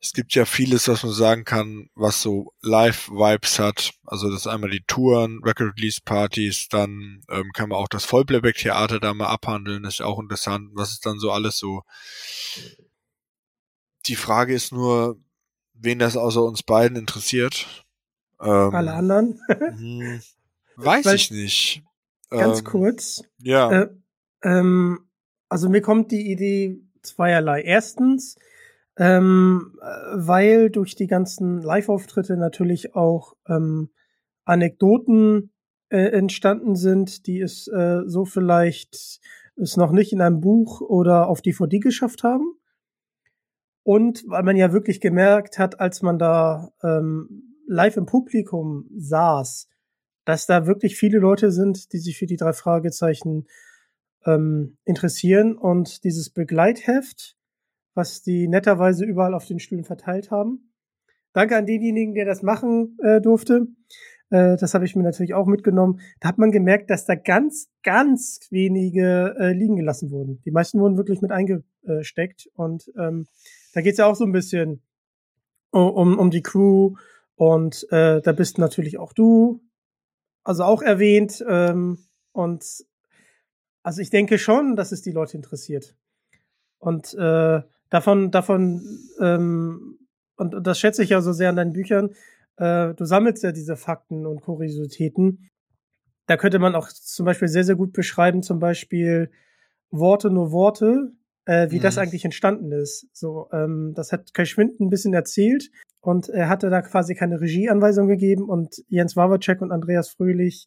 es gibt ja vieles, was man sagen kann, was so Live-Vibes hat. Also das ist einmal die Touren, Record-Release-Partys, dann ähm, kann man auch das Vollplayback-Theater da mal abhandeln, ist auch interessant. Was ist dann so alles so? Die Frage ist nur, wen das außer uns beiden interessiert. Ähm, Alle anderen? hm, weiß ich nicht. Ganz ähm, kurz. Ja. Äh, ähm, also mir kommt die Idee zweierlei. Erstens, ähm, weil durch die ganzen Live-Auftritte natürlich auch ähm, Anekdoten äh, entstanden sind, die es äh, so vielleicht es noch nicht in einem Buch oder auf DVD geschafft haben. Und weil man ja wirklich gemerkt hat, als man da ähm, live im Publikum saß, dass da wirklich viele Leute sind, die sich für die drei Fragezeichen ähm, interessieren und dieses Begleitheft was die netterweise überall auf den Stühlen verteilt haben. Danke an denjenigen, der das machen äh, durfte. Äh, das habe ich mir natürlich auch mitgenommen. Da hat man gemerkt, dass da ganz, ganz wenige äh, liegen gelassen wurden. Die meisten wurden wirklich mit eingesteckt. Und ähm, da geht's ja auch so ein bisschen um, um die Crew. Und äh, da bist natürlich auch du, also auch erwähnt. Ähm, und also ich denke schon, dass es die Leute interessiert. Und äh, davon, davon, ähm, und, und das schätze ich ja so sehr an deinen Büchern, äh, du sammelst ja diese Fakten und Kuriositäten. Da könnte man auch zum Beispiel sehr, sehr gut beschreiben, zum Beispiel Worte nur Worte. äh, wie mhm. das eigentlich entstanden ist. So, ähm, das hat Kai Schwind ein bisschen erzählt und er hatte da quasi keine Regieanweisung gegeben und Jens Wawacek und Andreas Fröhlich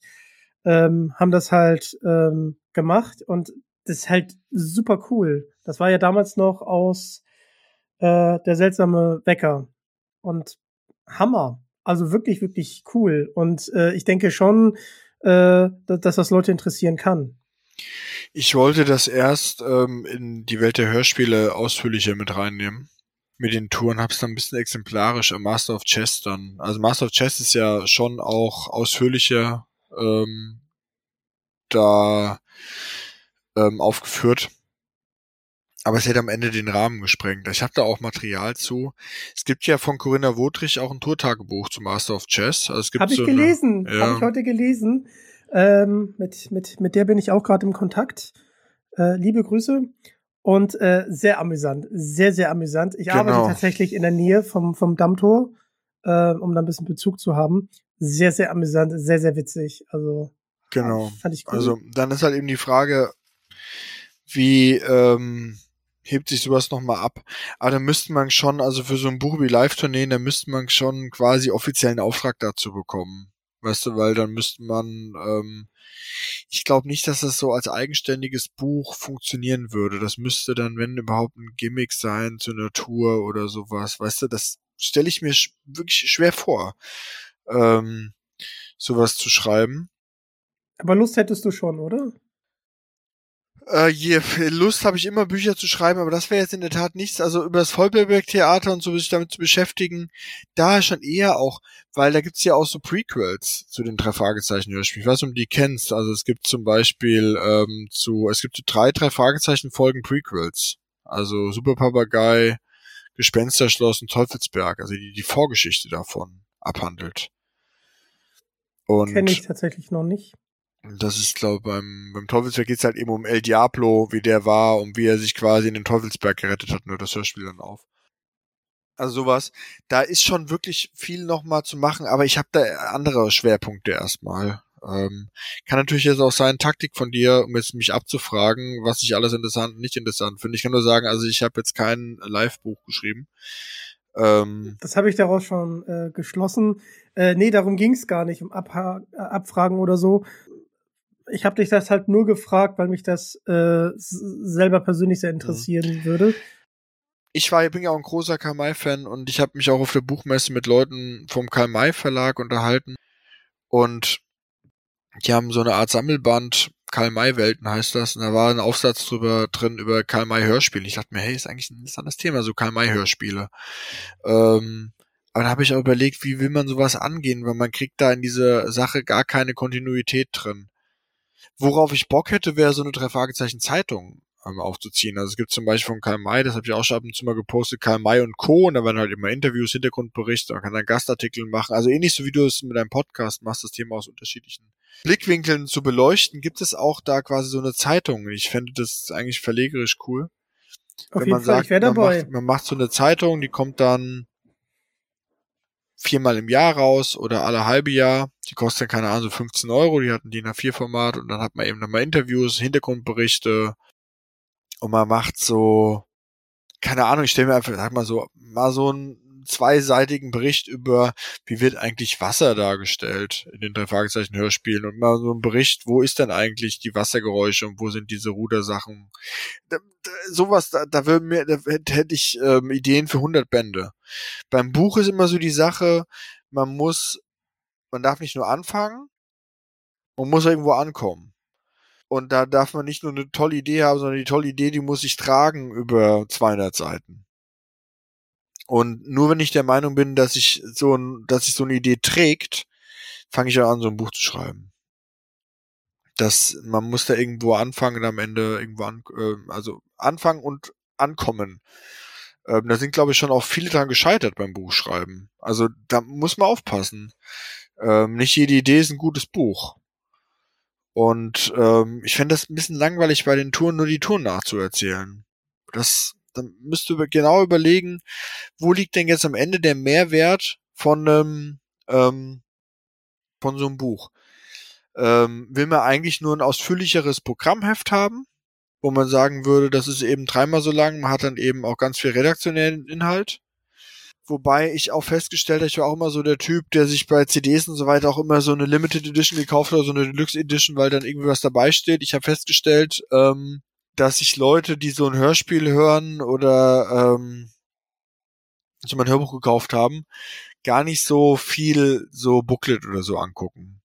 ähm, haben das halt ähm, gemacht und das ist halt super cool. Das war ja damals noch aus äh, der seltsame Wecker und Hammer. Also wirklich, wirklich cool. Und äh, ich denke schon, äh, dass das Leute interessieren kann. Ich wollte das erst ähm, in die Welt der Hörspiele ausführlicher mit reinnehmen. Mit den Touren hab's dann ein bisschen exemplarisch am Master of Chess dann. Also Master of Chess ist ja schon auch ausführlicher ähm, da ähm, aufgeführt. Aber es hätte am Ende den Rahmen gesprengt. Ich habe da auch Material zu. Es gibt ja von Corinna Wodrich auch ein Tourtagebuch zu Master of Chess. Also es gibt habe so ich gelesen, ja. habe ich heute gelesen. Ähm, mit, mit, mit der bin ich auch gerade im Kontakt. Äh, liebe Grüße. Und äh, sehr amüsant, sehr, sehr amüsant. Ich genau. arbeite tatsächlich in der Nähe vom, vom Dammtor, äh, um da ein bisschen Bezug zu haben. Sehr, sehr amüsant, sehr, sehr witzig. Also genau. fand ich cool. Also dann ist halt eben die Frage, wie ähm, hebt sich sowas nochmal ab. Aber da müsste man schon, also für so ein Buch wie Live-Tourneen, da müsste man schon quasi offiziellen Auftrag dazu bekommen. Weißt du, weil dann müsste man, ähm, ich glaube nicht, dass das so als eigenständiges Buch funktionieren würde. Das müsste dann, wenn überhaupt, ein Gimmick sein zu einer Tour oder sowas. Weißt du, das stelle ich mir sch wirklich schwer vor, ähm, sowas zu schreiben. Aber Lust hättest du schon, oder? Äh, je, Lust habe ich immer Bücher zu schreiben, aber das wäre jetzt in der Tat nichts. Also über das Vollberg-Theater und so sich damit zu beschäftigen, da schon eher auch, weil da gibt's ja auch so Prequels zu den drei Fragezeichen Hörspielen. Ich weiß nicht, ob du die kennst. Also es gibt zum Beispiel ähm, zu, es gibt so drei drei Fragezeichen Folgen Prequels. Also Super Papagei, Gespensterschloss und Teufelsberg. Also die die Vorgeschichte davon abhandelt. Und kenne ich tatsächlich noch nicht. Das ist, glaube beim, beim Teufelsberg geht's halt eben um El Diablo, wie der war und wie er sich quasi in den Teufelsberg gerettet hat, nur das Hörspiel dann auf. Also sowas. Da ist schon wirklich viel nochmal zu machen, aber ich habe da andere Schwerpunkte erstmal. Ähm, kann natürlich jetzt auch sein, Taktik von dir, um jetzt mich abzufragen, was ich alles interessant und nicht interessant finde. Ich kann nur sagen, also ich habe jetzt kein Live-Buch geschrieben. Ähm, das habe ich daraus schon äh, geschlossen. Äh, nee, darum ging's gar nicht, um Abha Abfragen oder so, ich habe dich das halt nur gefragt, weil mich das äh, selber persönlich sehr interessieren mhm. würde. Ich war, ich bin ja auch ein großer Karl-May-Fan und ich habe mich auch auf der Buchmesse mit Leuten vom Karl-May-Verlag unterhalten und die haben so eine Art Sammelband, Karl-May-Welten heißt das, und da war ein Aufsatz drüber drin über Karl-May-Hörspiele. Ich dachte mir, hey, ist eigentlich ein interessantes Thema, so Karl-May-Hörspiele. Ähm, aber da habe ich auch überlegt, wie will man sowas angehen, weil man kriegt da in dieser Sache gar keine Kontinuität drin. Worauf ich Bock hätte, wäre so eine drei Fragezeichen Zeitung ähm, aufzuziehen. Also es gibt zum Beispiel von Karl May, das habe ich auch schon ab und zu mal gepostet, Karl May und Co. Und da werden halt immer Interviews, Hintergrundberichte, man kann dann Gastartikel machen. Also ähnlich so wie du es mit deinem Podcast machst, das Thema aus unterschiedlichen Blickwinkeln zu beleuchten, gibt es auch da quasi so eine Zeitung. Ich fände das eigentlich verlegerisch cool. Auf Wenn jeden man Fall, sagt, ich wäre dabei. Man macht, man macht so eine Zeitung, die kommt dann viermal im Jahr raus oder alle halbe Jahr. Die kosten, keine Ahnung, so 15 Euro. Die hatten die nach vier Format und dann hat man eben nochmal Interviews, Hintergrundberichte und man macht so, keine Ahnung, ich stelle mir einfach, sag mal so, mal so ein zweiseitigen Bericht über, wie wird eigentlich Wasser dargestellt in den drei Fragezeichen Hörspielen und mal so ein Bericht, wo ist denn eigentlich die Wassergeräusche und wo sind diese Rudersachen. Da, da, sowas, da, da, würde mir, da hätte ich ähm, Ideen für 100 Bände. Beim Buch ist immer so die Sache, man muss, man darf nicht nur anfangen, man muss irgendwo ankommen. Und da darf man nicht nur eine tolle Idee haben, sondern die tolle Idee, die muss sich tragen über 200 Seiten. Und nur wenn ich der Meinung bin, dass ich so ein, dass sich so eine Idee trägt, fange ich an, so ein Buch zu schreiben. Das, man muss da irgendwo anfangen und am Ende irgendwo an, äh, also anfangen und ankommen. Ähm, da sind, glaube ich, schon auch viele dran gescheitert beim Buchschreiben. Also da muss man aufpassen. Ähm, nicht jede Idee ist ein gutes Buch. Und ähm, ich fände das ein bisschen langweilig, bei den Touren nur die Touren nachzuerzählen. Das dann müsst ihr genau überlegen, wo liegt denn jetzt am Ende der Mehrwert von einem, ähm, von so einem Buch. Ähm, will man eigentlich nur ein ausführlicheres Programmheft haben? wo man sagen würde, das ist eben dreimal so lang. Man hat dann eben auch ganz viel redaktionellen Inhalt. Wobei ich auch festgestellt habe, ich war auch immer so der Typ, der sich bei CDs und so weiter auch immer so eine Limited Edition gekauft hat, so eine Deluxe Edition, weil dann irgendwie was dabei steht. Ich habe festgestellt, ähm, dass sich Leute, die so ein Hörspiel hören oder ähm, so mein Hörbuch gekauft haben, gar nicht so viel so Booklet oder so angucken.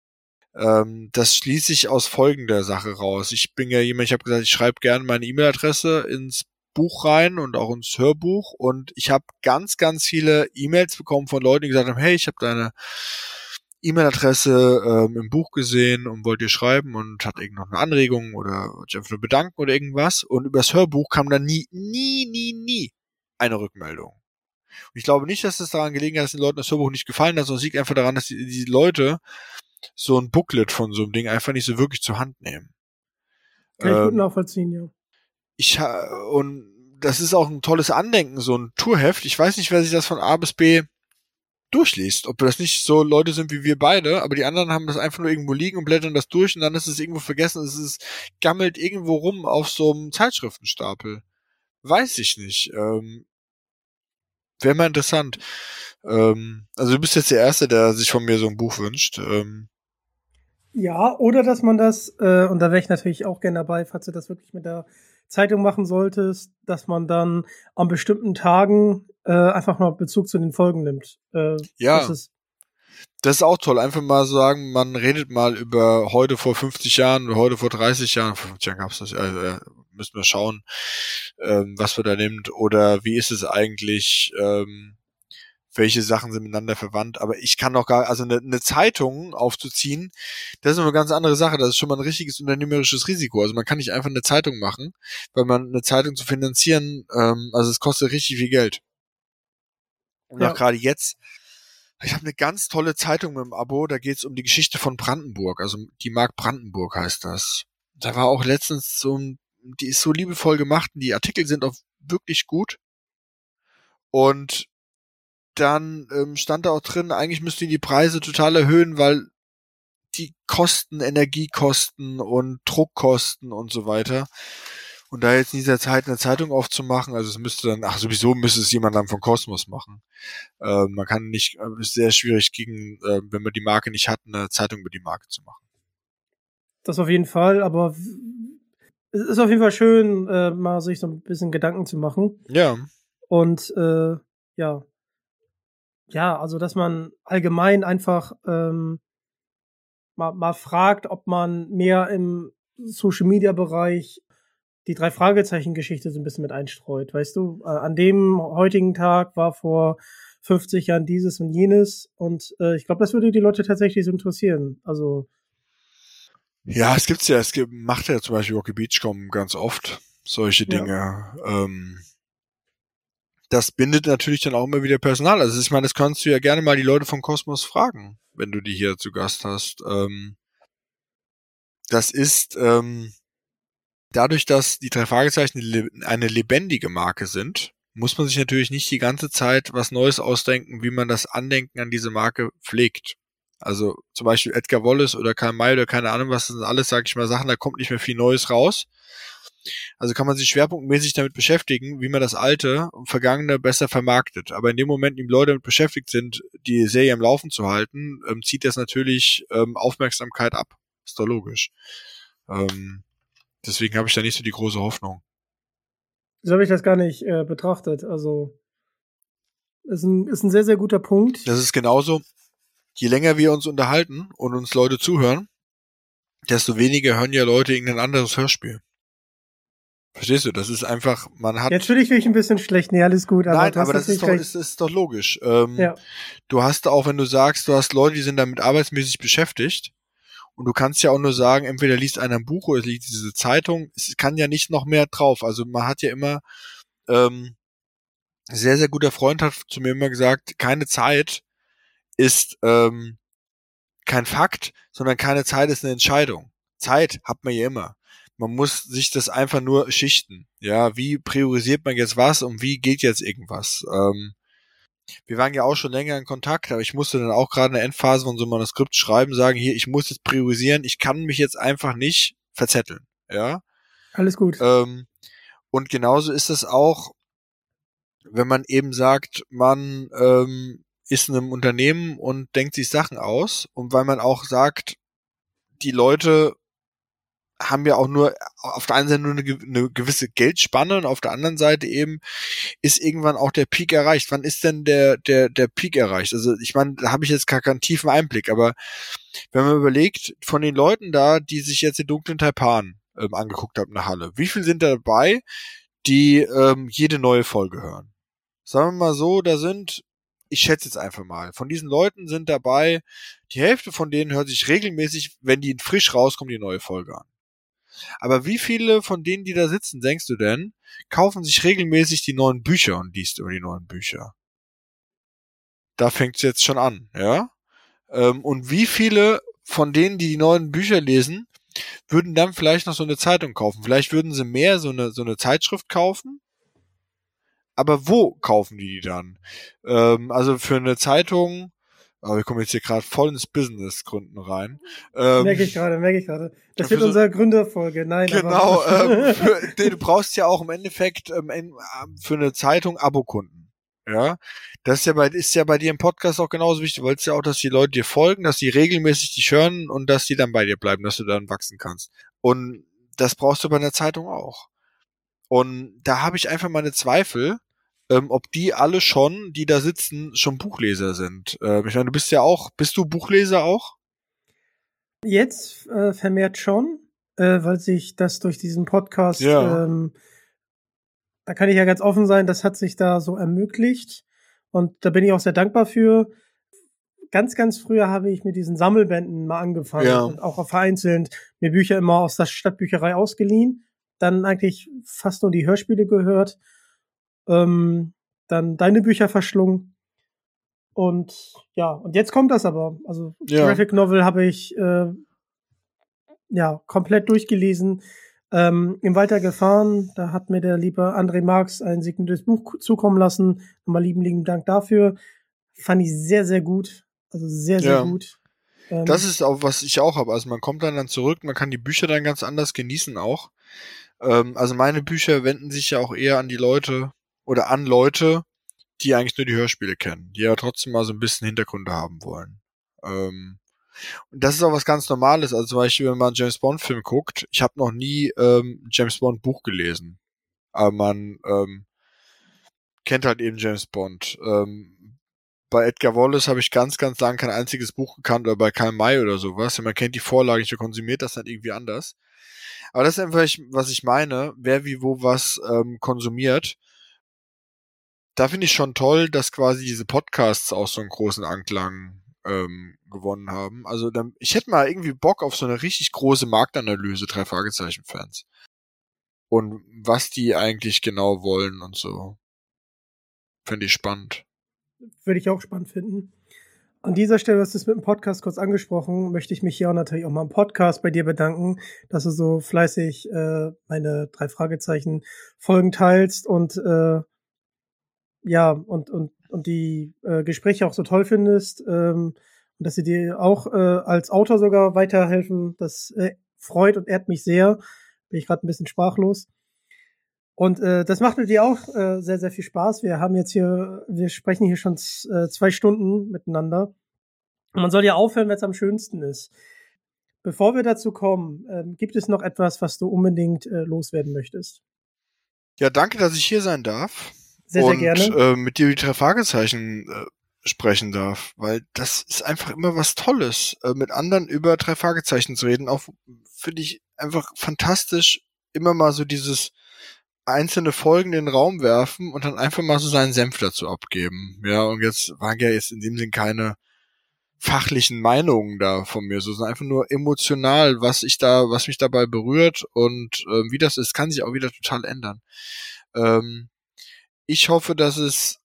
Ähm, das schließe ich aus folgender Sache raus. Ich bin ja jemand, ich habe gesagt, ich schreibe gerne meine E-Mail-Adresse ins Buch rein und auch ins Hörbuch und ich habe ganz, ganz viele E-Mails bekommen von Leuten, die gesagt haben, hey, ich habe deine E-Mail-Adresse ähm, im Buch gesehen und wollte dir schreiben und hat irgend noch eine Anregung oder sich einfach nur bedanken oder irgendwas. Und übers Hörbuch kam dann nie, nie, nie, nie eine Rückmeldung. Und ich glaube nicht, dass es daran gelegen hat, dass den Leuten das Hörbuch nicht gefallen hat, sondern es liegt einfach daran, dass die, die Leute so ein Booklet von so einem Ding einfach nicht so wirklich zur Hand nehmen. Kann ich gut ähm, nachvollziehen, ja. Ich und das ist auch ein tolles Andenken, so ein Tourheft. Ich weiß nicht, wer sich das von A bis B durchliest. Ob das nicht so Leute sind wie wir beide, aber die anderen haben das einfach nur irgendwo liegen und blättern das durch und dann ist es irgendwo vergessen. Es ist, gammelt irgendwo rum auf so einem Zeitschriftenstapel. Weiß ich nicht. Ähm, Wäre mal interessant. Ähm, also du bist jetzt der Erste, der sich von mir so ein Buch wünscht. Ähm, ja, oder dass man das, äh, und da wäre ich natürlich auch gerne dabei, falls du das wirklich mit der Zeitung machen solltest, dass man dann an bestimmten Tagen äh, einfach mal Bezug zu den Folgen nimmt. Äh, ja. Das ist, das ist auch toll. Einfach mal sagen, man redet mal über heute vor 50 Jahren oder heute vor 30 Jahren. Vor 50 Jahren gab's das. Äh, müssen wir schauen, ähm, was wir da nimmt. Oder wie ist es eigentlich? Ähm, welche Sachen sind miteinander verwandt, aber ich kann doch gar, also eine, eine Zeitung aufzuziehen, das ist eine ganz andere Sache, das ist schon mal ein richtiges unternehmerisches Risiko. Also man kann nicht einfach eine Zeitung machen, weil man eine Zeitung zu finanzieren, ähm, also es kostet richtig viel Geld. Und ja. auch gerade jetzt, ich habe eine ganz tolle Zeitung mit dem Abo, da geht's um die Geschichte von Brandenburg, also die Mark Brandenburg heißt das. Da war auch letztens so ein, die ist so liebevoll gemacht und die Artikel sind auch wirklich gut. Und dann ähm, stand da auch drin, eigentlich müssten die die Preise total erhöhen, weil die Kosten, Energiekosten und Druckkosten und so weiter. Und da jetzt in dieser Zeit eine Zeitung aufzumachen, also es müsste dann, ach sowieso müsste es jemand dann von Kosmos machen. Äh, man kann nicht, äh, ist sehr schwierig gegen, äh, wenn man die Marke nicht hat, eine Zeitung über die Marke zu machen. Das auf jeden Fall, aber es ist auf jeden Fall schön, äh, mal sich so ein bisschen Gedanken zu machen. Ja. Und äh, ja, ja, also dass man allgemein einfach ähm, mal, mal fragt, ob man mehr im Social Media Bereich die drei Fragezeichen Geschichte so ein bisschen mit einstreut. Weißt du, äh, an dem heutigen Tag war vor 50 Jahren dieses und jenes und äh, ich glaube, das würde die Leute tatsächlich so interessieren. Also ja, es gibt's ja, es gibt, macht ja zum Beispiel Rocky Beachcom ganz oft solche Dinge. Ja. Ähm, das bindet natürlich dann auch immer wieder Personal. Also ich meine, das kannst du ja gerne mal die Leute vom Kosmos fragen, wenn du die hier zu Gast hast. Ähm, das ist ähm, dadurch, dass die drei Fragezeichen eine lebendige Marke sind, muss man sich natürlich nicht die ganze Zeit was Neues ausdenken, wie man das Andenken an diese Marke pflegt. Also zum Beispiel Edgar Wallace oder Karl May oder keine Ahnung was, das sind alles, sag ich mal, Sachen, da kommt nicht mehr viel Neues raus. Also kann man sich schwerpunktmäßig damit beschäftigen, wie man das Alte und Vergangene besser vermarktet. Aber in dem Moment, in dem Leute damit beschäftigt sind, die Serie am Laufen zu halten, ähm, zieht das natürlich ähm, Aufmerksamkeit ab. Ist doch logisch. Ähm, deswegen habe ich da nicht so die große Hoffnung. So habe ich das gar nicht äh, betrachtet. Also ist ein, ist ein sehr, sehr guter Punkt. Das ist genauso. Je länger wir uns unterhalten und uns Leute zuhören, desto weniger hören ja Leute irgendein anderes Hörspiel. Verstehst du? Das ist einfach, man hat. Jetzt fühle ich mich ein bisschen schlecht. Nee, alles gut. Aber Nein, aber das ist doch, ist, ist doch logisch. Ähm, ja. Du hast auch, wenn du sagst, du hast Leute, die sind damit arbeitsmäßig beschäftigt. Und du kannst ja auch nur sagen, entweder liest einer ein Buch oder liest diese Zeitung. Es kann ja nicht noch mehr drauf. Also man hat ja immer, ähm, sehr, sehr guter Freund hat zu mir immer gesagt, keine Zeit ist ähm, kein Fakt, sondern keine Zeit ist eine Entscheidung. Zeit hat man ja immer. Man muss sich das einfach nur schichten. Ja, wie priorisiert man jetzt was und wie geht jetzt irgendwas? Ähm, wir waren ja auch schon länger in Kontakt, aber ich musste dann auch gerade in der Endphase von so einem Manuskript schreiben, sagen, hier, ich muss jetzt priorisieren, ich kann mich jetzt einfach nicht verzetteln. Ja. Alles gut. Ähm, und genauso ist es auch, wenn man eben sagt, man ähm, ist in einem Unternehmen und denkt sich Sachen aus und weil man auch sagt, die Leute haben ja auch nur auf der einen Seite nur eine, eine, gewisse Geldspanne und auf der anderen Seite eben ist irgendwann auch der Peak erreicht. Wann ist denn der der der Peak erreicht? Also ich meine, da habe ich jetzt gar keinen tiefen Einblick, aber wenn man überlegt, von den Leuten da, die sich jetzt den dunklen Taipan ähm, angeguckt haben in der Halle, wie viel sind da dabei, die ähm, jede neue Folge hören? Sagen wir mal so, da sind ich schätze jetzt einfach mal, von diesen Leuten sind dabei, die Hälfte von denen hört sich regelmäßig, wenn die frisch rauskommen, die neue Folge an. Aber wie viele von denen, die da sitzen, denkst du denn, kaufen sich regelmäßig die neuen Bücher und liest über die neuen Bücher? Da fängt's jetzt schon an, ja? Ähm, und wie viele von denen, die die neuen Bücher lesen, würden dann vielleicht noch so eine Zeitung kaufen? Vielleicht würden sie mehr so eine, so eine Zeitschrift kaufen. Aber wo kaufen die die dann? Ähm, also für eine Zeitung, aber wir kommen jetzt hier gerade voll ins Business-Gründen rein. Ähm, merke ich gerade, merke ich gerade. Das wird so, unsere Gründerfolge. Nein, genau. *laughs* ähm, für, du brauchst ja auch im Endeffekt ähm, für eine Zeitung Abokunden. Ja, das ist ja bei ist ja bei dir im Podcast auch genauso wichtig. Du wolltest ja auch, dass die Leute dir folgen, dass die regelmäßig dich hören und dass die dann bei dir bleiben, dass du dann wachsen kannst. Und das brauchst du bei einer Zeitung auch. Und da habe ich einfach meine Zweifel, ähm, ob die alle schon, die da sitzen, schon Buchleser sind. Ähm, ich meine, du bist ja auch, bist du Buchleser auch? Jetzt äh, vermehrt schon, äh, weil sich das durch diesen Podcast, ja. ähm, da kann ich ja ganz offen sein, das hat sich da so ermöglicht. Und da bin ich auch sehr dankbar für. Ganz, ganz früher habe ich mit diesen Sammelbänden mal angefangen ja. und auch vereinzelt mir Bücher immer aus der Stadtbücherei ausgeliehen. Dann eigentlich fast nur die Hörspiele gehört ähm, dann deine Bücher verschlungen. Und ja, und jetzt kommt das aber. Also ja. Graphic Novel habe ich äh, ja komplett durchgelesen. Ähm, Im Walter gefahren, da hat mir der liebe André Marx ein signiertes Buch zukommen lassen. Nochmal lieben, lieben Dank dafür. Fand ich sehr, sehr gut. Also sehr, sehr ja. gut. Ähm, das ist auch, was ich auch habe. Also man kommt dann, dann zurück, man kann die Bücher dann ganz anders genießen auch. Ähm, also meine Bücher wenden sich ja auch eher an die Leute, oder an Leute, die eigentlich nur die Hörspiele kennen, die ja trotzdem mal so ein bisschen Hintergründe haben wollen. Ähm, und das ist auch was ganz Normales. Also zum Beispiel, wenn man einen James Bond Film guckt, ich habe noch nie ähm, James Bond Buch gelesen, aber man ähm, kennt halt eben James Bond. Ähm, bei Edgar Wallace habe ich ganz, ganz lange kein einziges Buch gekannt oder bei Karl May oder sowas. man kennt die Vorlage nicht, konsumiert das dann irgendwie anders. Aber das ist einfach, was ich meine, wer wie wo was ähm, konsumiert da finde ich schon toll, dass quasi diese Podcasts auch so einen großen Anklang ähm, gewonnen haben. Also dann, ich hätte mal irgendwie Bock auf so eine richtig große Marktanalyse, drei Fragezeichen-Fans. Und was die eigentlich genau wollen und so. Finde ich spannend. Würde ich auch spannend finden. An dieser Stelle, hast du es mit dem Podcast kurz angesprochen, möchte ich mich hier auch natürlich auch mal im Podcast bei dir bedanken, dass du so fleißig äh, meine drei Fragezeichen Folgen teilst und äh, ja, und, und, und die äh, Gespräche auch so toll findest ähm, und dass sie dir auch äh, als Autor sogar weiterhelfen, das äh, freut und ehrt mich sehr. Bin ich gerade ein bisschen sprachlos. Und äh, das macht mit dir auch äh, sehr, sehr viel Spaß. Wir haben jetzt hier, wir sprechen hier schon äh, zwei Stunden miteinander. Und man soll ja aufhören, wenn es am schönsten ist. Bevor wir dazu kommen, äh, gibt es noch etwas, was du unbedingt äh, loswerden möchtest? Ja, danke, dass ich hier sein darf sehr, und, sehr gerne. Äh, mit dir die drei Fragezeichen äh, sprechen darf, weil das ist einfach immer was Tolles, äh, mit anderen über drei Fragezeichen zu reden. Auch finde ich einfach fantastisch, immer mal so dieses einzelne Folgen in den Raum werfen und dann einfach mal so seinen Senf dazu abgeben. Ja, und jetzt waren ja jetzt in dem Sinn keine fachlichen Meinungen da von mir, so sondern einfach nur emotional, was ich da, was mich dabei berührt und äh, wie das ist, kann sich auch wieder total ändern. Ähm, ich hoffe, dass es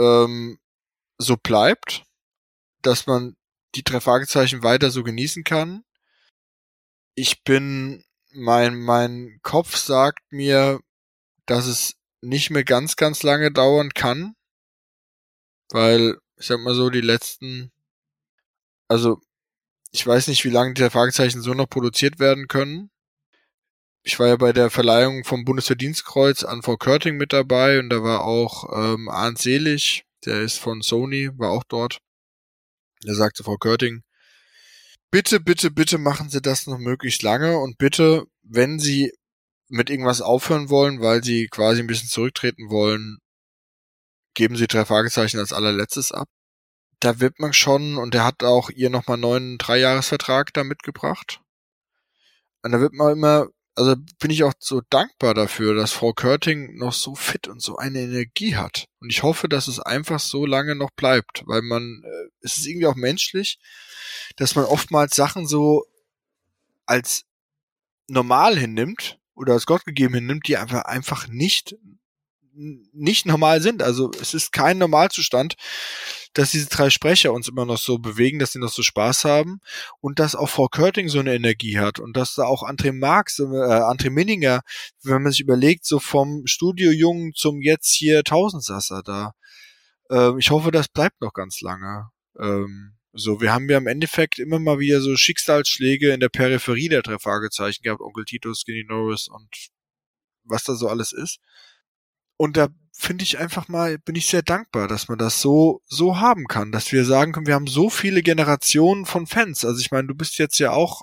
ähm, so bleibt, dass man die drei Fragezeichen weiter so genießen kann. Ich bin, mein, mein Kopf sagt mir, dass es nicht mehr ganz, ganz lange dauern kann, weil, ich sag mal so, die letzten, also, ich weiß nicht, wie lange die Fragezeichen so noch produziert werden können. Ich war ja bei der Verleihung vom Bundesverdienstkreuz an Frau Körting mit dabei und da war auch ähm, Arndt Selig, der ist von Sony, war auch dort. Da sagte Frau Körting, bitte, bitte, bitte machen Sie das noch möglichst lange und bitte, wenn Sie mit irgendwas aufhören wollen, weil Sie quasi ein bisschen zurücktreten wollen, geben Sie drei Fragezeichen als allerletztes ab. Da wird man schon, und der hat auch ihr nochmal einen neuen Dreijahresvertrag da mitgebracht. Und da wird man immer, also bin ich auch so dankbar dafür, dass Frau Körting noch so fit und so eine Energie hat. Und ich hoffe, dass es einfach so lange noch bleibt, weil man, äh, es ist irgendwie auch menschlich, dass man oftmals Sachen so als normal hinnimmt oder als Gott gegeben hinnimmt, die einfach, einfach nicht nicht normal sind. Also es ist kein Normalzustand, dass diese drei Sprecher uns immer noch so bewegen, dass sie noch so Spaß haben und dass auch Frau Körting so eine Energie hat und dass da auch André Marx, äh, André Minninger, wenn man sich überlegt, so vom Studiojungen zum jetzt hier Tausendsasser da. Ähm, ich hoffe, das bleibt noch ganz lange. Ähm, so, wir haben ja im Endeffekt immer mal wieder so Schicksalsschläge in der Peripherie der drei Fragezeichen gehabt, Onkel Tito, Skinny Norris und was da so alles ist. Und da finde ich einfach mal, bin ich sehr dankbar, dass man das so, so haben kann, dass wir sagen können, wir haben so viele Generationen von Fans. Also ich meine, du bist jetzt ja auch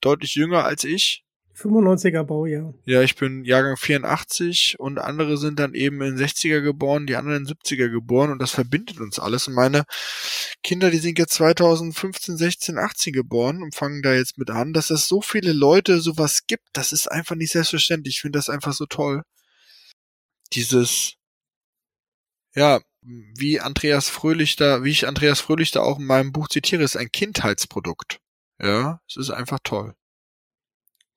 deutlich jünger als ich. 95er Baujahr. Ja, ich bin Jahrgang 84 und andere sind dann eben in 60er geboren, die anderen in 70er geboren und das verbindet uns alles. Und meine Kinder, die sind jetzt 2015, 16, 18 geboren und fangen da jetzt mit an, dass es so viele Leute sowas gibt. Das ist einfach nicht selbstverständlich. Ich finde das einfach so toll dieses, ja, wie Andreas Fröhlich da, wie ich Andreas Fröhlich da auch in meinem Buch zitiere, ist ein Kindheitsprodukt. Ja, es ist einfach toll.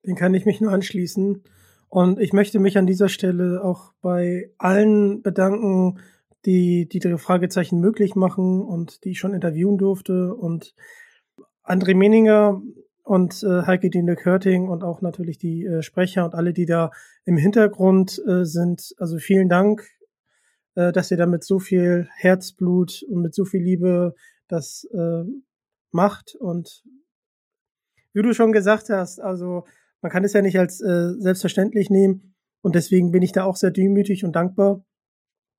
Den kann ich mich nur anschließen. Und ich möchte mich an dieser Stelle auch bei allen bedanken, die die drei Fragezeichen möglich machen und die ich schon interviewen durfte. Und André Meninger und äh, Heike Dine Körting und auch natürlich die äh, Sprecher und alle, die da im Hintergrund äh, sind. Also vielen Dank, äh, dass ihr da mit so viel Herzblut und mit so viel Liebe das äh, macht. Und wie du schon gesagt hast, also man kann es ja nicht als äh, selbstverständlich nehmen. Und deswegen bin ich da auch sehr demütig und dankbar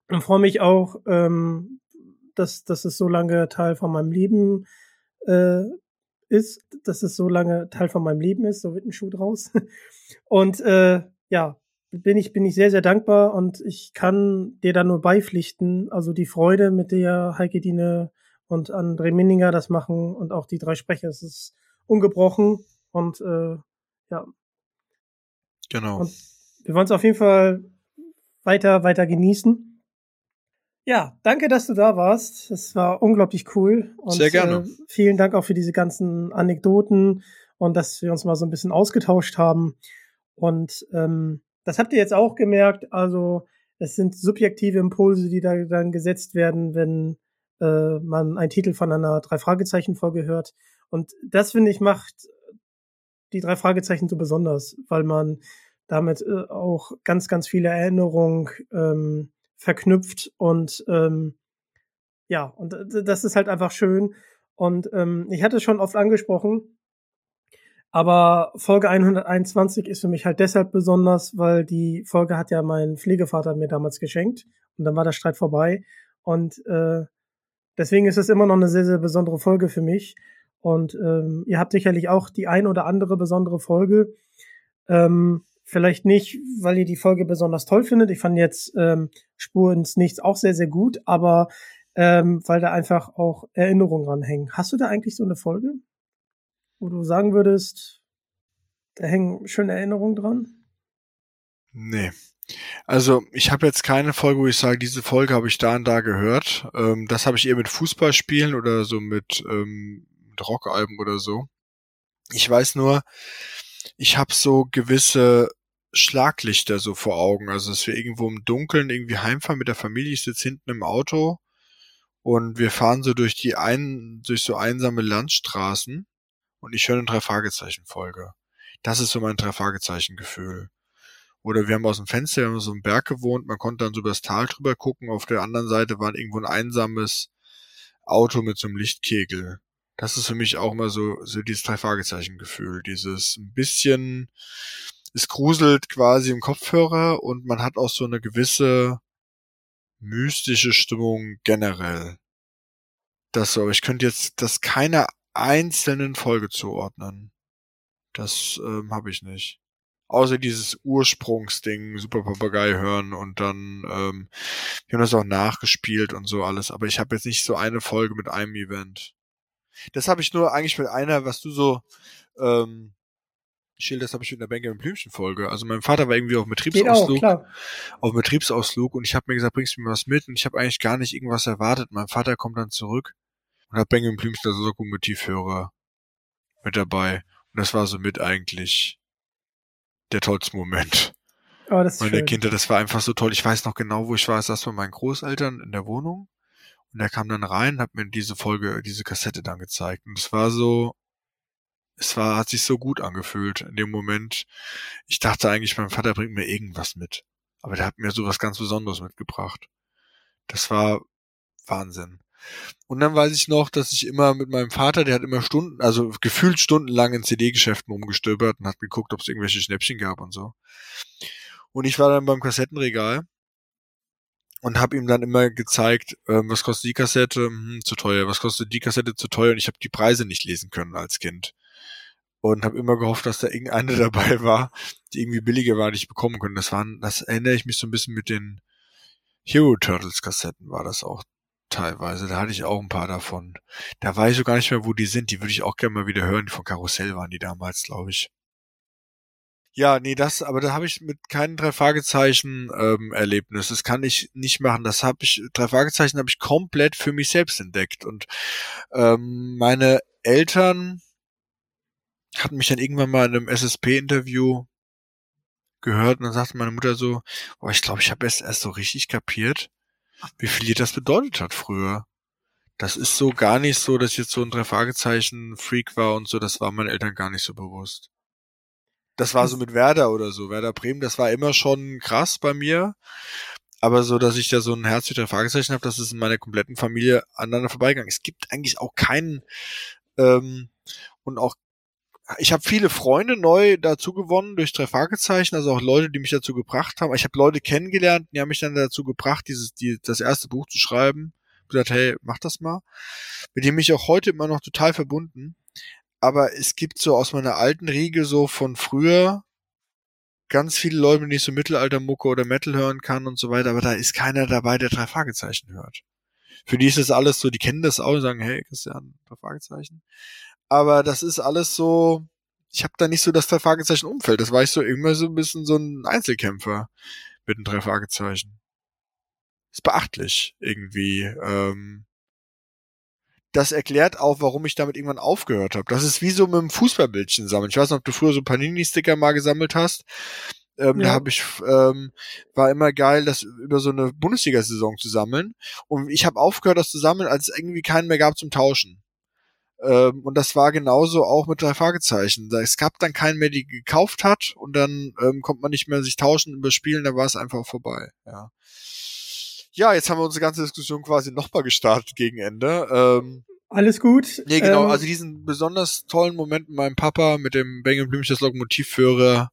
und freue mich auch, ähm, dass, dass es so lange Teil von meinem Leben äh, ist, dass es so lange Teil von meinem Leben ist, so wird ein Schuh draus. *laughs* Und äh, ja, bin ich, bin ich sehr, sehr dankbar und ich kann dir da nur beipflichten. Also die Freude, mit der Heike Diene und André Minninger das machen und auch die drei Sprecher, es ist ungebrochen und äh, ja. Genau. Und wir wollen es auf jeden Fall weiter, weiter genießen. Ja, danke, dass du da warst. Es war unglaublich cool. Und, Sehr gerne. Äh, vielen Dank auch für diese ganzen Anekdoten und dass wir uns mal so ein bisschen ausgetauscht haben. Und ähm, das habt ihr jetzt auch gemerkt. Also es sind subjektive Impulse, die da dann gesetzt werden, wenn äh, man einen Titel von einer Drei-Fragezeichen-Folge hört. Und das, finde ich, macht die drei Fragezeichen so besonders, weil man damit äh, auch ganz, ganz viele Erinnerungen ähm, verknüpft und ähm, ja, und das ist halt einfach schön. Und ähm, ich hatte es schon oft angesprochen, aber Folge 121 ist für mich halt deshalb besonders, weil die Folge hat ja mein Pflegevater mir damals geschenkt und dann war der Streit vorbei. Und äh, deswegen ist es immer noch eine sehr, sehr besondere Folge für mich. Und ähm, ihr habt sicherlich auch die ein oder andere besondere Folge. Ähm, Vielleicht nicht, weil ihr die Folge besonders toll findet. Ich fand jetzt ähm, Spur ins Nichts auch sehr, sehr gut, aber ähm, weil da einfach auch Erinnerungen ranhängen. Hast du da eigentlich so eine Folge, wo du sagen würdest, da hängen schöne Erinnerungen dran? Nee. Also ich habe jetzt keine Folge, wo ich sage, diese Folge habe ich da und da gehört. Ähm, das habe ich eher mit Fußballspielen oder so mit, ähm, mit Rockalben oder so. Ich weiß nur, ich habe so gewisse Schlaglichter so vor Augen. Also, dass wir irgendwo im Dunkeln irgendwie heimfahren mit der Familie. Ich sitze hinten im Auto und wir fahren so durch die ein, durch so einsame Landstraßen und ich höre eine Drei-Fragezeichen-Folge. Das ist so mein Drei-Fragezeichen-Gefühl. Oder wir haben aus dem Fenster, wir haben so einen Berg gewohnt, man konnte dann so über das Tal drüber gucken. Auf der anderen Seite war irgendwo ein einsames Auto mit so einem Lichtkegel. Das ist für mich auch mal so, so dieses Drei-Fragezeichen-Gefühl. Dieses ein bisschen es gruselt quasi im Kopfhörer und man hat auch so eine gewisse mystische Stimmung generell. Das so, aber ich könnte jetzt das keiner einzelnen Folge zuordnen. Das ähm, habe ich nicht. Außer dieses Ursprungsding, Super Papagei hören und dann, ähm, wir haben das auch nachgespielt und so alles, aber ich habe jetzt nicht so eine Folge mit einem Event. Das habe ich nur eigentlich mit einer, was du so ähm, das habe ich mit einer Benjamin Blümchen Folge. Also mein Vater war irgendwie auf Betriebsausflug, auch, auf Betriebsausflug und ich habe mir gesagt, bringst du mir was mit? Und ich habe eigentlich gar nicht irgendwas erwartet. Mein Vater kommt dann zurück und hat Benjamin Blümchen als Lokomotivhörer mit dabei. Und das war so mit eigentlich der tollste Moment. Oh, das ist Meine schön. Kinder, das war einfach so toll. Ich weiß noch genau, wo ich war. Ich saß bei meinen Großeltern in der Wohnung und er kam dann rein, hat mir diese Folge, diese Kassette dann gezeigt. Und es war so, es war, hat sich so gut angefühlt in dem Moment. Ich dachte eigentlich, mein Vater bringt mir irgendwas mit. Aber der hat mir so was ganz Besonderes mitgebracht. Das war Wahnsinn. Und dann weiß ich noch, dass ich immer mit meinem Vater, der hat immer Stunden, also gefühlt stundenlang in CD-Geschäften rumgestöbert und hat geguckt, ob es irgendwelche Schnäppchen gab und so. Und ich war dann beim Kassettenregal und habe ihm dann immer gezeigt, ähm, was kostet die Kassette, hm, zu teuer, was kostet die Kassette, zu teuer und ich habe die Preise nicht lesen können als Kind. Und habe immer gehofft, dass da irgendeine *laughs* dabei war, die irgendwie billiger war, die ich bekommen könnte. Das waren, das erinnere ich mich so ein bisschen mit den Hero Turtles Kassetten war das auch teilweise. Da hatte ich auch ein paar davon. Da weiß ich so gar nicht mehr, wo die sind. Die würde ich auch gerne mal wieder hören. Von Karussell waren die damals, glaube ich. Ja, nee, das, aber da habe ich mit keinen drei Fragezeichen ähm, Erlebnis. Das kann ich nicht machen. Das habe ich, drei Fragezeichen habe ich komplett für mich selbst entdeckt. Und ähm, meine Eltern hatten mich dann irgendwann mal in einem SSP-Interview gehört und dann sagte meine Mutter so, oh, ich glaube, ich habe erst erst so richtig kapiert, wie viel das bedeutet hat früher. Das ist so gar nicht so, dass jetzt so ein drei Fragezeichen Freak war und so, das war meinen Eltern gar nicht so bewusst. Das war so mit Werder oder so, Werder Bremen, das war immer schon krass bei mir. Aber so, dass ich da so ein Herz für drei Fragezeichen habe, das ist in meiner kompletten Familie aneinander vorbeigegangen. Es gibt eigentlich auch keinen ähm, und auch ich habe viele Freunde neu dazu gewonnen durch drei Fragezeichen, also auch Leute, die mich dazu gebracht haben. Ich habe Leute kennengelernt, die haben mich dann dazu gebracht, dieses, die, das erste Buch zu schreiben. Ich gesagt, hey, mach das mal. Mit dem bin ich auch heute immer noch total verbunden. Aber es gibt so aus meiner alten Riege so von früher ganz viele Leute, die ich so Mittelaltermucke oder Metal hören kann und so weiter, aber da ist keiner dabei, der drei Fragezeichen hört. Für die ist das alles so, die kennen das auch und sagen, hey, Christian, drei Fragezeichen aber das ist alles so, ich habe da nicht so das drei Fragezeichen Umfeld. Das war ich so immer so ein bisschen so ein Einzelkämpfer mit den drei Fragezeichen. Ist beachtlich irgendwie. Ähm, das erklärt auch, warum ich damit irgendwann aufgehört habe. Das ist wie so mit dem Fußballbildchen sammeln. Ich weiß noch, ob du früher so Panini-Sticker mal gesammelt hast. Ähm, Ja. Da habe ich ähm, war immer geil, das über so eine Bundesliga-Saison zu sammeln. Und ich habe aufgehört, das zu sammeln, als es irgendwie keinen mehr gab zum Tauschen. Ähm, und das war genauso auch mit drei Fragezeichen. Es gab dann keinen mehr, die gekauft hat und dann ähm, konnte man nicht mehr sich tauschen, überspielen, da war es einfach vorbei. Ja. Ja, jetzt haben wir unsere ganze Diskussion quasi nochmal gestartet gegen Ende. Ähm, Alles gut. nee, genau, Ähm, also diesen besonders tollen Moment mit meinem Papa, mit dem Benjamin Blümchen als Lokomotivführer,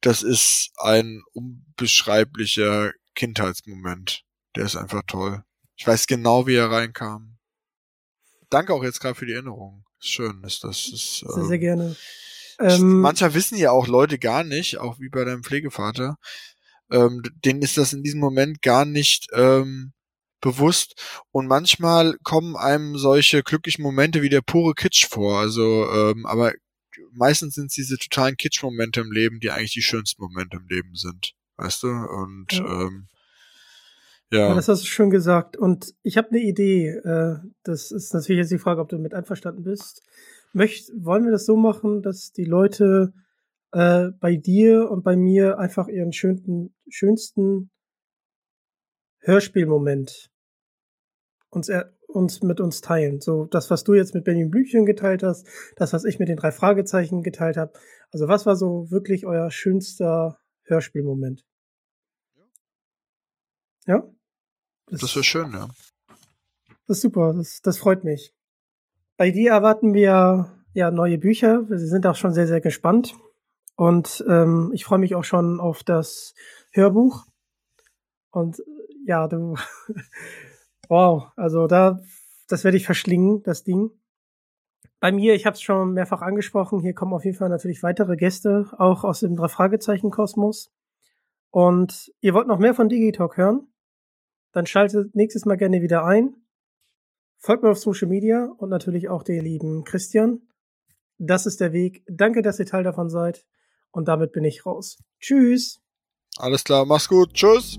das ist ein unbeschreiblicher Kindheitsmoment. Der ist einfach toll. Ich weiß genau, wie er reinkam. Danke auch jetzt gerade für die Erinnerung. Schön ist das. Ist, sehr, sehr ähm, gerne. Ähm, Manchmal wissen ja auch Leute gar nicht, auch wie bei deinem Pflegevater, ähm, denen ist das in diesem Moment gar nicht ähm, bewusst. Und manchmal kommen einem solche glücklichen Momente wie der pure Kitsch vor. Also, ähm, aber meistens sind es diese totalen Kitsch-Momente im Leben, die eigentlich die schönsten Momente im Leben sind. Weißt du? Und Ja. ähm, Ja, ja. das hast du schon gesagt. Und ich habe eine Idee. Äh, das ist natürlich jetzt die Frage, ob du mit einverstanden bist. Möcht, wollen wir das so machen, dass die Leute äh, bei dir und bei mir einfach ihren schönsten, schönsten Hörspielmoment uns, er, uns mit uns teilen. So das, was du jetzt mit Benjamin Blümchen geteilt hast, das, was ich mit den drei Fragezeichen geteilt habe. Also was war so wirklich euer schönster Hörspielmoment? Ja? Das wäre schön, ja. Das ist super, das, das freut mich. Bei dir erwarten wir ja neue Bücher. Wir sind auch schon sehr, sehr gespannt. Und ähm, ich freue mich auch schon auf das Hörbuch. Und ja, du, *laughs* wow, also da, das werde ich verschlingen, das Ding. Bei mir, ich habe es schon mehrfach angesprochen, hier kommen auf jeden Fall natürlich weitere Gäste, auch aus dem Drei-Fragezeichen-Kosmos. Und ihr wollt noch mehr von Digitalk hören? Dann schaltet nächstes Mal gerne wieder ein. Folgt mir auf Social Media und natürlich auch den lieben Christian. Das ist der Weg. Danke, dass ihr Teil davon seid. Und damit bin ich raus. Tschüss. Alles klar, mach's gut. Tschüss.